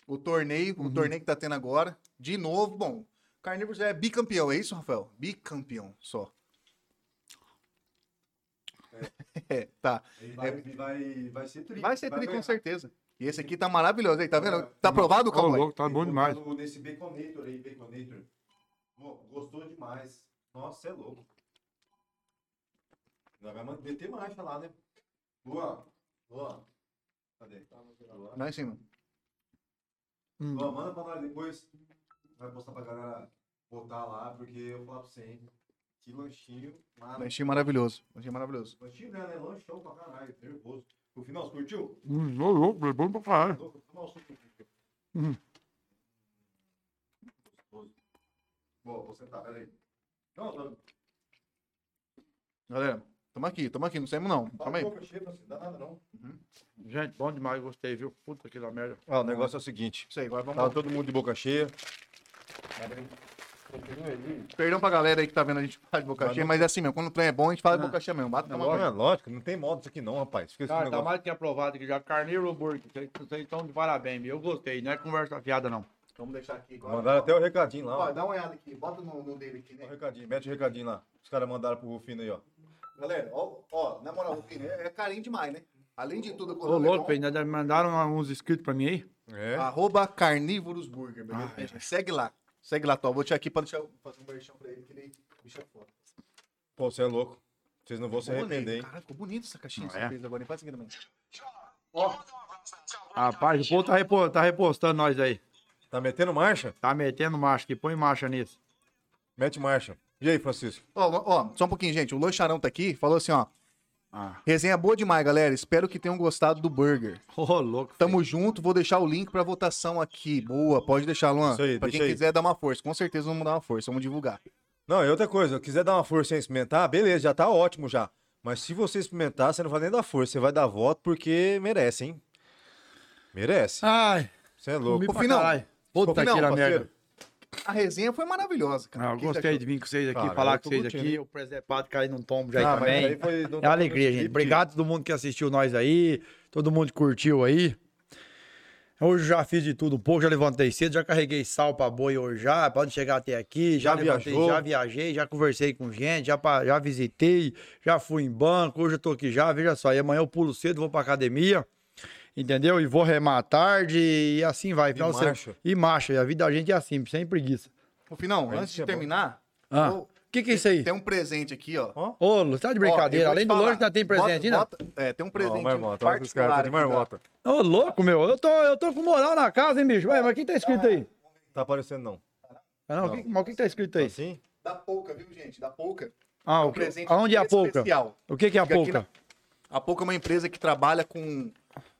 A: o torneio, o torneio que tá tendo agora. De novo, bom, Carnívoros é bicampeão, é isso, Rafael? Bicampeão só. É. *laughs* é tá.
C: Ele vai, é... vai, vai ser tri.
A: Vai ser tri, vai
C: com
A: certeza. E esse aqui tá maravilhoso, aí, tá vendo? Tá, tá aprovado,
B: tá
A: Calma?
B: Louco, tá bom demais.
C: Nesse Baconator aí, Baconator. Gostou demais. Nossa, é louco. Nós vamos meter marcha lá, né? Boa. Boa. Cadê? Tá
A: lá em cima.
B: Hum.
C: Manda pra nós depois. Vai postar pra galera botar lá, porque eu vou falar pra você, hein? Que lanchinho maravilhoso.
A: Lanchinho maravilhoso. Lanchinho maravilhoso.
C: Lanchinho né, né? Lanchão pra caralho, nervoso. No final, você curtiu?
B: Hum, louco, é bom pra caralho. Uhum.
C: Gostoso. Bom, vou sentar, peraí. Não, não.
A: Galera, tamo aqui, tamo aqui, não saímos não. Calma aí.
C: não.
B: Gente, bom demais, gostei, viu? Puta que da merda.
C: Ó, o negócio é o seguinte.
A: Isso aí, agora vamos
C: Tava todo mundo de boca cheia.
A: Perdão pra galera aí que tá vendo a gente falar de boca
C: Mas
A: cheia, mas é assim mesmo, quando o trem é bom, a gente fala de boca cheia mesmo. Bata
B: Não,
C: é lógico, não tem modo isso aqui não, rapaz. Fica
B: Cara, tá mais que aprovado aqui já. Carneiro hambúrguer. Vocês vocês estão de parabéns, viu? Eu gostei, não é conversa fiada, não.
A: Vamos deixar aqui agora.
C: Mandaram até o recadinho lá.
A: Ó, dá uma olhada aqui, bota no, no dele aqui,
C: o
A: né?
C: recadinho, mete o recadinho lá. Os caras mandaram pro Rufino aí, ó.
A: Galera, ó, ó, na moral, o Pino é, é carinho demais, né? Além de tudo,
B: Ô, louco, ainda mandaram uns inscritos pra mim aí.
C: É.
A: Arroba Carnívoros Burger, beleza?
B: Ah,
A: gente? Segue lá. Segue lá, Tó. Vou deixar aqui pra deixar, fazer um merchan pra ele, que ele bicho é foda.
C: Pô, você é louco. Vocês não vão se arrepender, hein?
A: Caralho, ficou bonito essa caixinha de
B: Não é?
A: surpresa agora. hein? Faz aqui também.
B: Rapaz, o povo tá, repo- tá repostando nós aí.
C: Tá metendo marcha?
B: Tá metendo marcha aqui, põe marcha nisso.
C: Mete marcha. E aí, Francisco?
A: Ó, ó, só um pouquinho, gente. O Lancharão tá aqui, falou assim, ó.
B: Ah.
A: Resenha boa demais, galera. Espero que tenham gostado do burger. *laughs*
B: Ô, louco.
A: Tamo junto, vou deixar o link pra votação aqui. Boa, pode deixar, Luan.
C: Isso aí,
A: pra
C: deixa
A: quem
C: aí.
A: quiser dar uma força. Com certeza vamos dar uma força, vamos divulgar.
C: Não, e outra coisa, quiser dar uma força sem experimentar, beleza, já tá ótimo já. Mas se você experimentar, você não vai nem dar força, você vai dar voto porque merece, hein? Merece.
B: Ai,
C: Você é louco.
A: Ô,
B: caralho. Puta que
C: parceiro.
B: merda.
A: A resenha foi maravilhosa, cara.
B: Ah, eu gostei
A: achou?
B: de vir com vocês aqui,
C: Cara,
B: falar com vocês
C: curtindo,
B: aqui. O presepado cair num tombo já aí
C: Ah, mas
B: também.
C: aí foi-
B: É
C: tá
B: alegria, gente. Obrigado a todo mundo que assistiu nós aí. Todo mundo que curtiu aí. Hoje eu já fiz de tudo um pouco, já levantei cedo, já carreguei sal pra boi hoje já, pode chegar até aqui, já,
C: Já
B: levantei,
C: viajou.
B: já viajei, já conversei com gente, já, já visitei, já fui em banco, hoje eu tô aqui já, veja só, e amanhã eu pulo cedo, vou pra academia, entendeu? E vou remar tarde e assim vai. final de semana.
C: marcha.
B: E marcha, e a vida da gente é assim, sem preguiça.
A: Ô, Finão, antes de
C: é
A: terminar,
B: Ah,
A: ô,
B: o que que é isso aí?
A: tem um presente aqui, ó.
B: Ô, Lu, você tá de brincadeira,
A: Ó, eu
B: além do lanche ainda tem presente, né?
A: Bota- bota- É, tem um presente
C: ó, marmota, olha os caras tá de
A: tá?
C: marmota.
B: Ô, louco, meu, eu tô, eu tô com moral na casa, hein, bicho? Ué, mas o que tá escrito aí?
C: Tá aparecendo não.
B: Ah, não, o que- mas o que tá escrito aí?
C: Assim?
A: Da Pouca, viu, gente? Da Pouca.
B: Ah,
A: Um
B: o que,
A: presente
B: aonde é a
A: especial.
B: O que que é a
A: Fica aqui
B: polca?
A: A Pouca é uma empresa que trabalha com,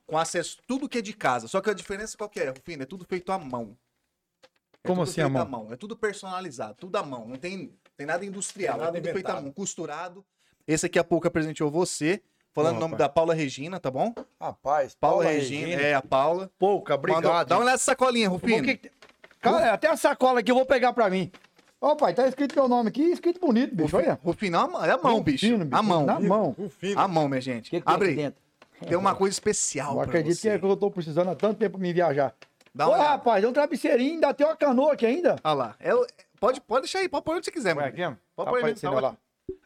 A: com acesso tudo que é de casa. Só que a diferença qual que é, Rufino? É tudo feito à mão. É
B: Como
A: tudo
B: assim à
A: feito
B: mão?
A: É tudo personalizado, tudo à mão. Não tem, tem nada industrial.
C: Tem nada
A: é tudo feito à
C: inventado.
A: mão, costurado. Esse aqui a Pouca presenteou você. Falando o nome da Paula Regina, tá bom?
B: Rapaz,
A: Paula, Regina, é a Paula.
B: Pouca,
A: Mandou-
B: obrigado.
A: Dá uma olhada nessa sacolinha, Rufino.
B: que Cara, até a sacola aqui eu vou pegar pra mim. Ó, pai, tá escrito meu nome aqui, escrito bonito, bicho, olha.
A: Rufino, é a mão- é a mão, bicho.
B: Rufino, bicho,
A: A mão.
B: Na mão.
C: O fino.
A: A mão, minha gente.
B: O que que tem
A: Abre
B: dentro?
A: Tem uma coisa especial
B: Eu acredito que
A: você.
B: que eu tô precisando há tanto tempo pra me viajar.
A: Dá
B: Ô,
A: uma olhada.
B: rapaz, é um travesseirinho, ainda tem uma canoa aqui ainda.
A: Olha lá. É pode, pode deixar aí, pode pôr onde você quiser, mano. Pode
B: Tá
A: pôr aí, tá
B: lá.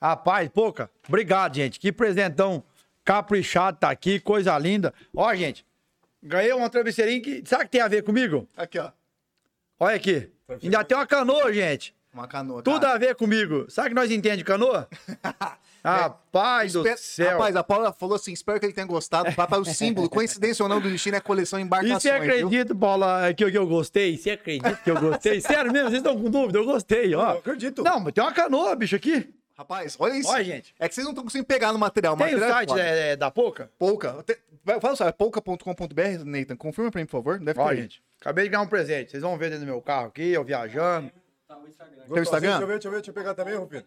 B: Rapaz, pouca. Obrigado, gente. Que presentão caprichado tá aqui, coisa linda. Ó, gente, ganhei uma travesseirinha que. Sabe o que tem a ver comigo?
A: Aqui, ó.
B: Olha aqui. Ainda tem uma canoa, gente.
A: Uma canoa.
B: Tudo
A: cara.
B: a ver comigo. Sabe que nós entendemos de canoa? *laughs* Rapaz do
A: Espe-
B: céu.
A: Rapaz, a Paula falou assim: espero que ele tenha gostado. Papai, o símbolo, coincidência ou não, do destino é coleção
B: E
A: embarcações.
B: você
A: viu?
B: acredita, Paula, que eu, que eu gostei? Você acredita que eu gostei? *laughs* Sério mesmo, vocês estão com dúvida? Eu gostei, ó.
C: Eu acredito.
B: Não, mas tem uma canoa, bicho, aqui.
A: Rapaz, olha isso.
B: Olha, gente.
A: É que vocês não estão conseguindo pegar no material.
B: Tem o
A: material é
B: site é, é, da Pouca?
A: Pouca. Te- Fala só, é pouca.com.br, Nathan. Confirma pra mim, por favor. Deve
B: Olha, gente. Acabei de ganhar um presente. Vocês vão ver dentro do meu carro aqui, eu viajando.
D: Tá no Instagram.
A: Teu
C: Gostosinho,
A: Instagram?
C: Deixa eu ver, deixa eu ver, deixa eu pegar também, Rufino.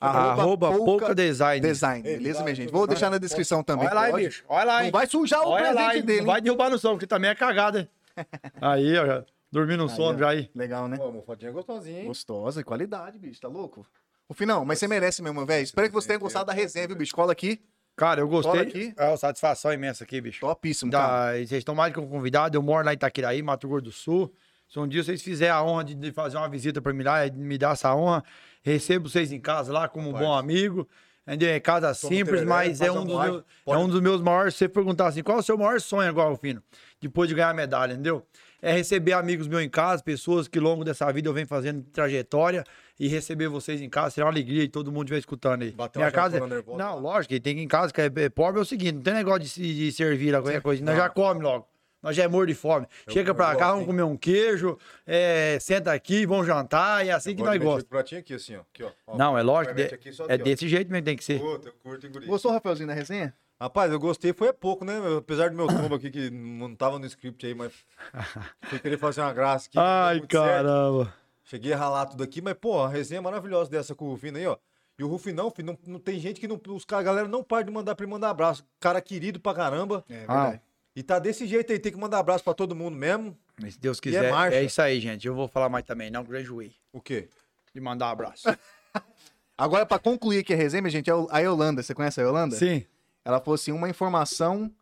B: Arroba Pouca Design.
A: Design, beleza, minha gente? Vou deixar na descrição também.
B: Olha lá,
A: pode?
B: bicho. Olha lá,
A: Não
B: hein.
A: vai sujar o
B: Olha lá,
A: presente
B: hein.
A: dele.
B: Não vai derrubar no som, porque também é cagada, hein. *laughs* Aí, ó. já Dormi no sono
A: ó.
B: já aí.
A: Legal, né?
C: Uma fotinha gostosinha, hein?
A: Gostosa, e qualidade, bicho. Tá louco? O final, mas você merece mesmo, velho. Espero que você tenha gostado da resenha, viu, bicho? Cola aqui.
B: Cara, eu gostei.
A: Cola aqui.
B: É uma satisfação imensa aqui, bicho.
A: Topíssimo, cara.
B: Da... e Vocês estão mais que convidados. Eu moro lá em Itaquiraí, Mato Grosso do Sul. Se um dia vocês fizerem a honra de- fazer uma visita para mim lá, de me dar essa honra, recebo vocês em casa lá como um bom amigo. Entendeu? É casa simples,
C: tereré,
B: mas é um, dos meus, é um dos meus maiores. Se você perguntar assim, qual é o seu maior sonho agora, Rufino? Depois de ganhar a medalha, entendeu? É receber amigos meus em casa, pessoas que ao longo dessa vida eu venho fazendo trajetória e receber vocês em casa. Será uma alegria e todo mundo estiver escutando aí.
C: Bater
B: Minha casa.
C: nervosa
B: Não, lógico, tem que ir em casa, que é é pobre é o seguinte: não tem negócio de, de servir lá, qualquer coisa. Nós já come logo. Nós já é morto de fome. Chega
C: eu
B: pra
C: gosto,
B: cá, vamos comer um queijo, é, senta aqui, vamos jantar, e é assim que
C: Agora
B: nós gostamos.
C: pratinho aqui, assim, ó. Aqui, ó. Ó,
B: Não, é lógico, de-
C: aqui,
B: é
C: aqui,
B: desse jeito mesmo que tem que ser.
C: Puta, eu curto?
A: Gostou, Rafaelzinho, da resenha?
C: Rapaz, eu gostei, foi pouco, né? Apesar do meu tombo aqui, que não tava no script aí, mas. *laughs* Fui querer fazer uma graça aqui. deu muito certo.
B: caramba.
C: Cheguei a ralar tudo aqui, mas, pô, a resenha maravilhosa dessa com o Rufino aí, ó. E o Rufinão, filho, não, não tem gente que não. Os caras, a galera não para de mandar pra ele mandar abraço. Cara querido pra caramba.
A: É
B: Ah,
C: E tá desse jeito aí, tem que mandar abraço pra todo mundo mesmo.
B: se Deus
C: é
B: quiser, é,
C: marcha.
B: isso aí, gente. Eu vou falar mais também, não enjoei
C: O quê?
B: de mandar um abraço. *laughs*
A: Agora, pra concluir aqui a resenha, gente, é a Yolanda. Você conhece a Yolanda?
B: Sim.
A: Ela falou assim: uma informação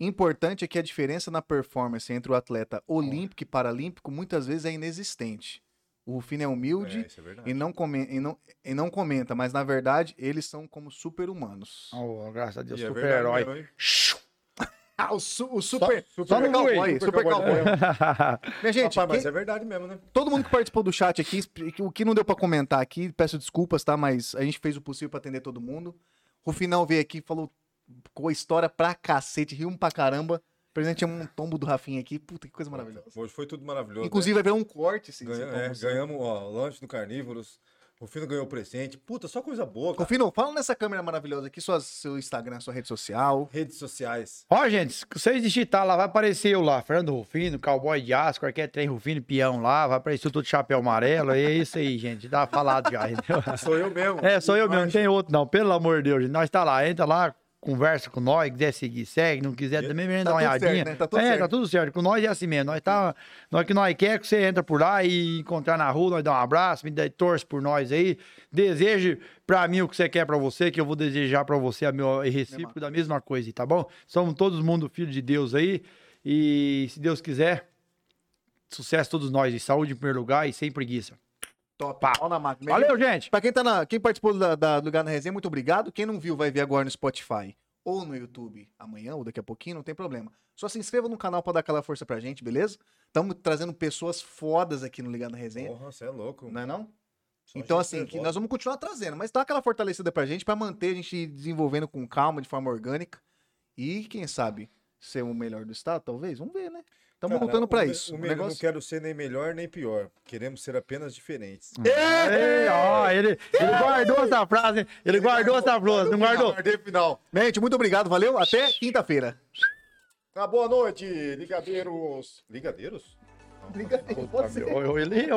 A: importante é que a diferença na performance entre o atleta olímpico e paralímpico muitas vezes é inexistente. O Rufino é humilde
C: É, é
A: e, não come- e não- e não comenta, mas na verdade eles são como super-humanos.
B: Oh, graças a Deus,
C: E é
B: super-herói.
C: verdade mesmo, hein?
A: Ah, o, su- o super,
B: só
A: super
B: no
A: cowboy,
B: Whey,
A: super cowboy. *laughs* Minha gente,
C: Rapaz, mas
A: quem-
C: é verdade mesmo, né?
A: todo mundo que participou do chat aqui, o que não deu pra comentar aqui, peço desculpas, tá? Mas a gente fez o possível pra atender todo mundo. O final veio aqui, falou com a história pra cacete, riu um pra caramba. Presente um tombo do Rafinha aqui. Puta, que coisa maravilhosa.
C: Hoje foi tudo maravilhoso.
A: Inclusive, vai ver um corte esse,
C: né?
A: esse
C: Ganha-
A: tombo.
C: é,
A: assim.
C: ganhamos, ó, lanche do Carnívoros. O Rufino ganhou presente. Puta, só coisa boa, cara.
A: Rufino, fala nessa câmera maravilhosa aqui, suas- seu Instagram, sua rede social.
C: Redes sociais.
B: Ó, gente, se vocês digitar lá, vai aparecer eu lá, Fernando Rufino, cowboy de aço, qualquer trem Rufino, peão lá, vai aparecer todo de chapéu amarelo, é isso aí, gente, dá falado já, entendeu? *laughs*
C: Sou eu mesmo.
B: É, sou eu mesmo, não tem outro não, pelo amor de Deus, gente. nós tá lá, entra lá, conversa com nós, quiser seguir, segue, não quiser também vem dar
A: Tá
B: uma
A: tudo
B: olhadinha.
A: certo, né? Tá tudo
B: é,
A: certo.
B: tá tudo certo, com nós é assim mesmo, nós tá, nós que nós quer que você entra por lá e encontrar na rua, nós dá um abraço, me dá, torce por nós aí, deseje pra mim o que você quer pra você, que eu vou desejar pra você a meu recíproco da mesma coisa, tá bom? Somos todos mundo filho de Deus aí e se Deus quiser, sucesso a todos nós, e saúde em primeiro lugar e sem preguiça.
A: Top.
B: Pá.
A: Pau na máquina.
B: Valeu, gente!
A: Pra quem, tá na, quem participou da, da do Lugar na Resenha, muito obrigado. Quem não viu, vai ver agora no Spotify ou no YouTube amanhã ou daqui a pouquinho, não tem problema. Só se inscreva no canal pra dar aquela força pra gente, beleza? Estamos trazendo pessoas fodas aqui no Ligar na Resenha,
C: Porra, você é louco.
A: não é não?
C: Só
A: então, assim, que nós vamos continuar trazendo, mas dá aquela fortalecida pra gente pra manter a gente desenvolvendo com calma, de forma orgânica. E, quem sabe, ser o melhor do estado, talvez? Vamos ver, né? Estamos lutando
C: me-
A: isso.
C: O
A: O
C: me- Não
A: negócio...
C: quero ser nem melhor nem pior. Queremos ser apenas diferentes.
B: Ei, ó, ele, ele guardou essa frase, ele guardou essa frase, não guardou?
C: Guardei final.
A: Gente, muito obrigado, valeu. Até quinta-feira.
C: Tá, boa noite, ligadeiros. Ligadeiros?
A: Liga aí,
B: Puta, meu, ele- ele-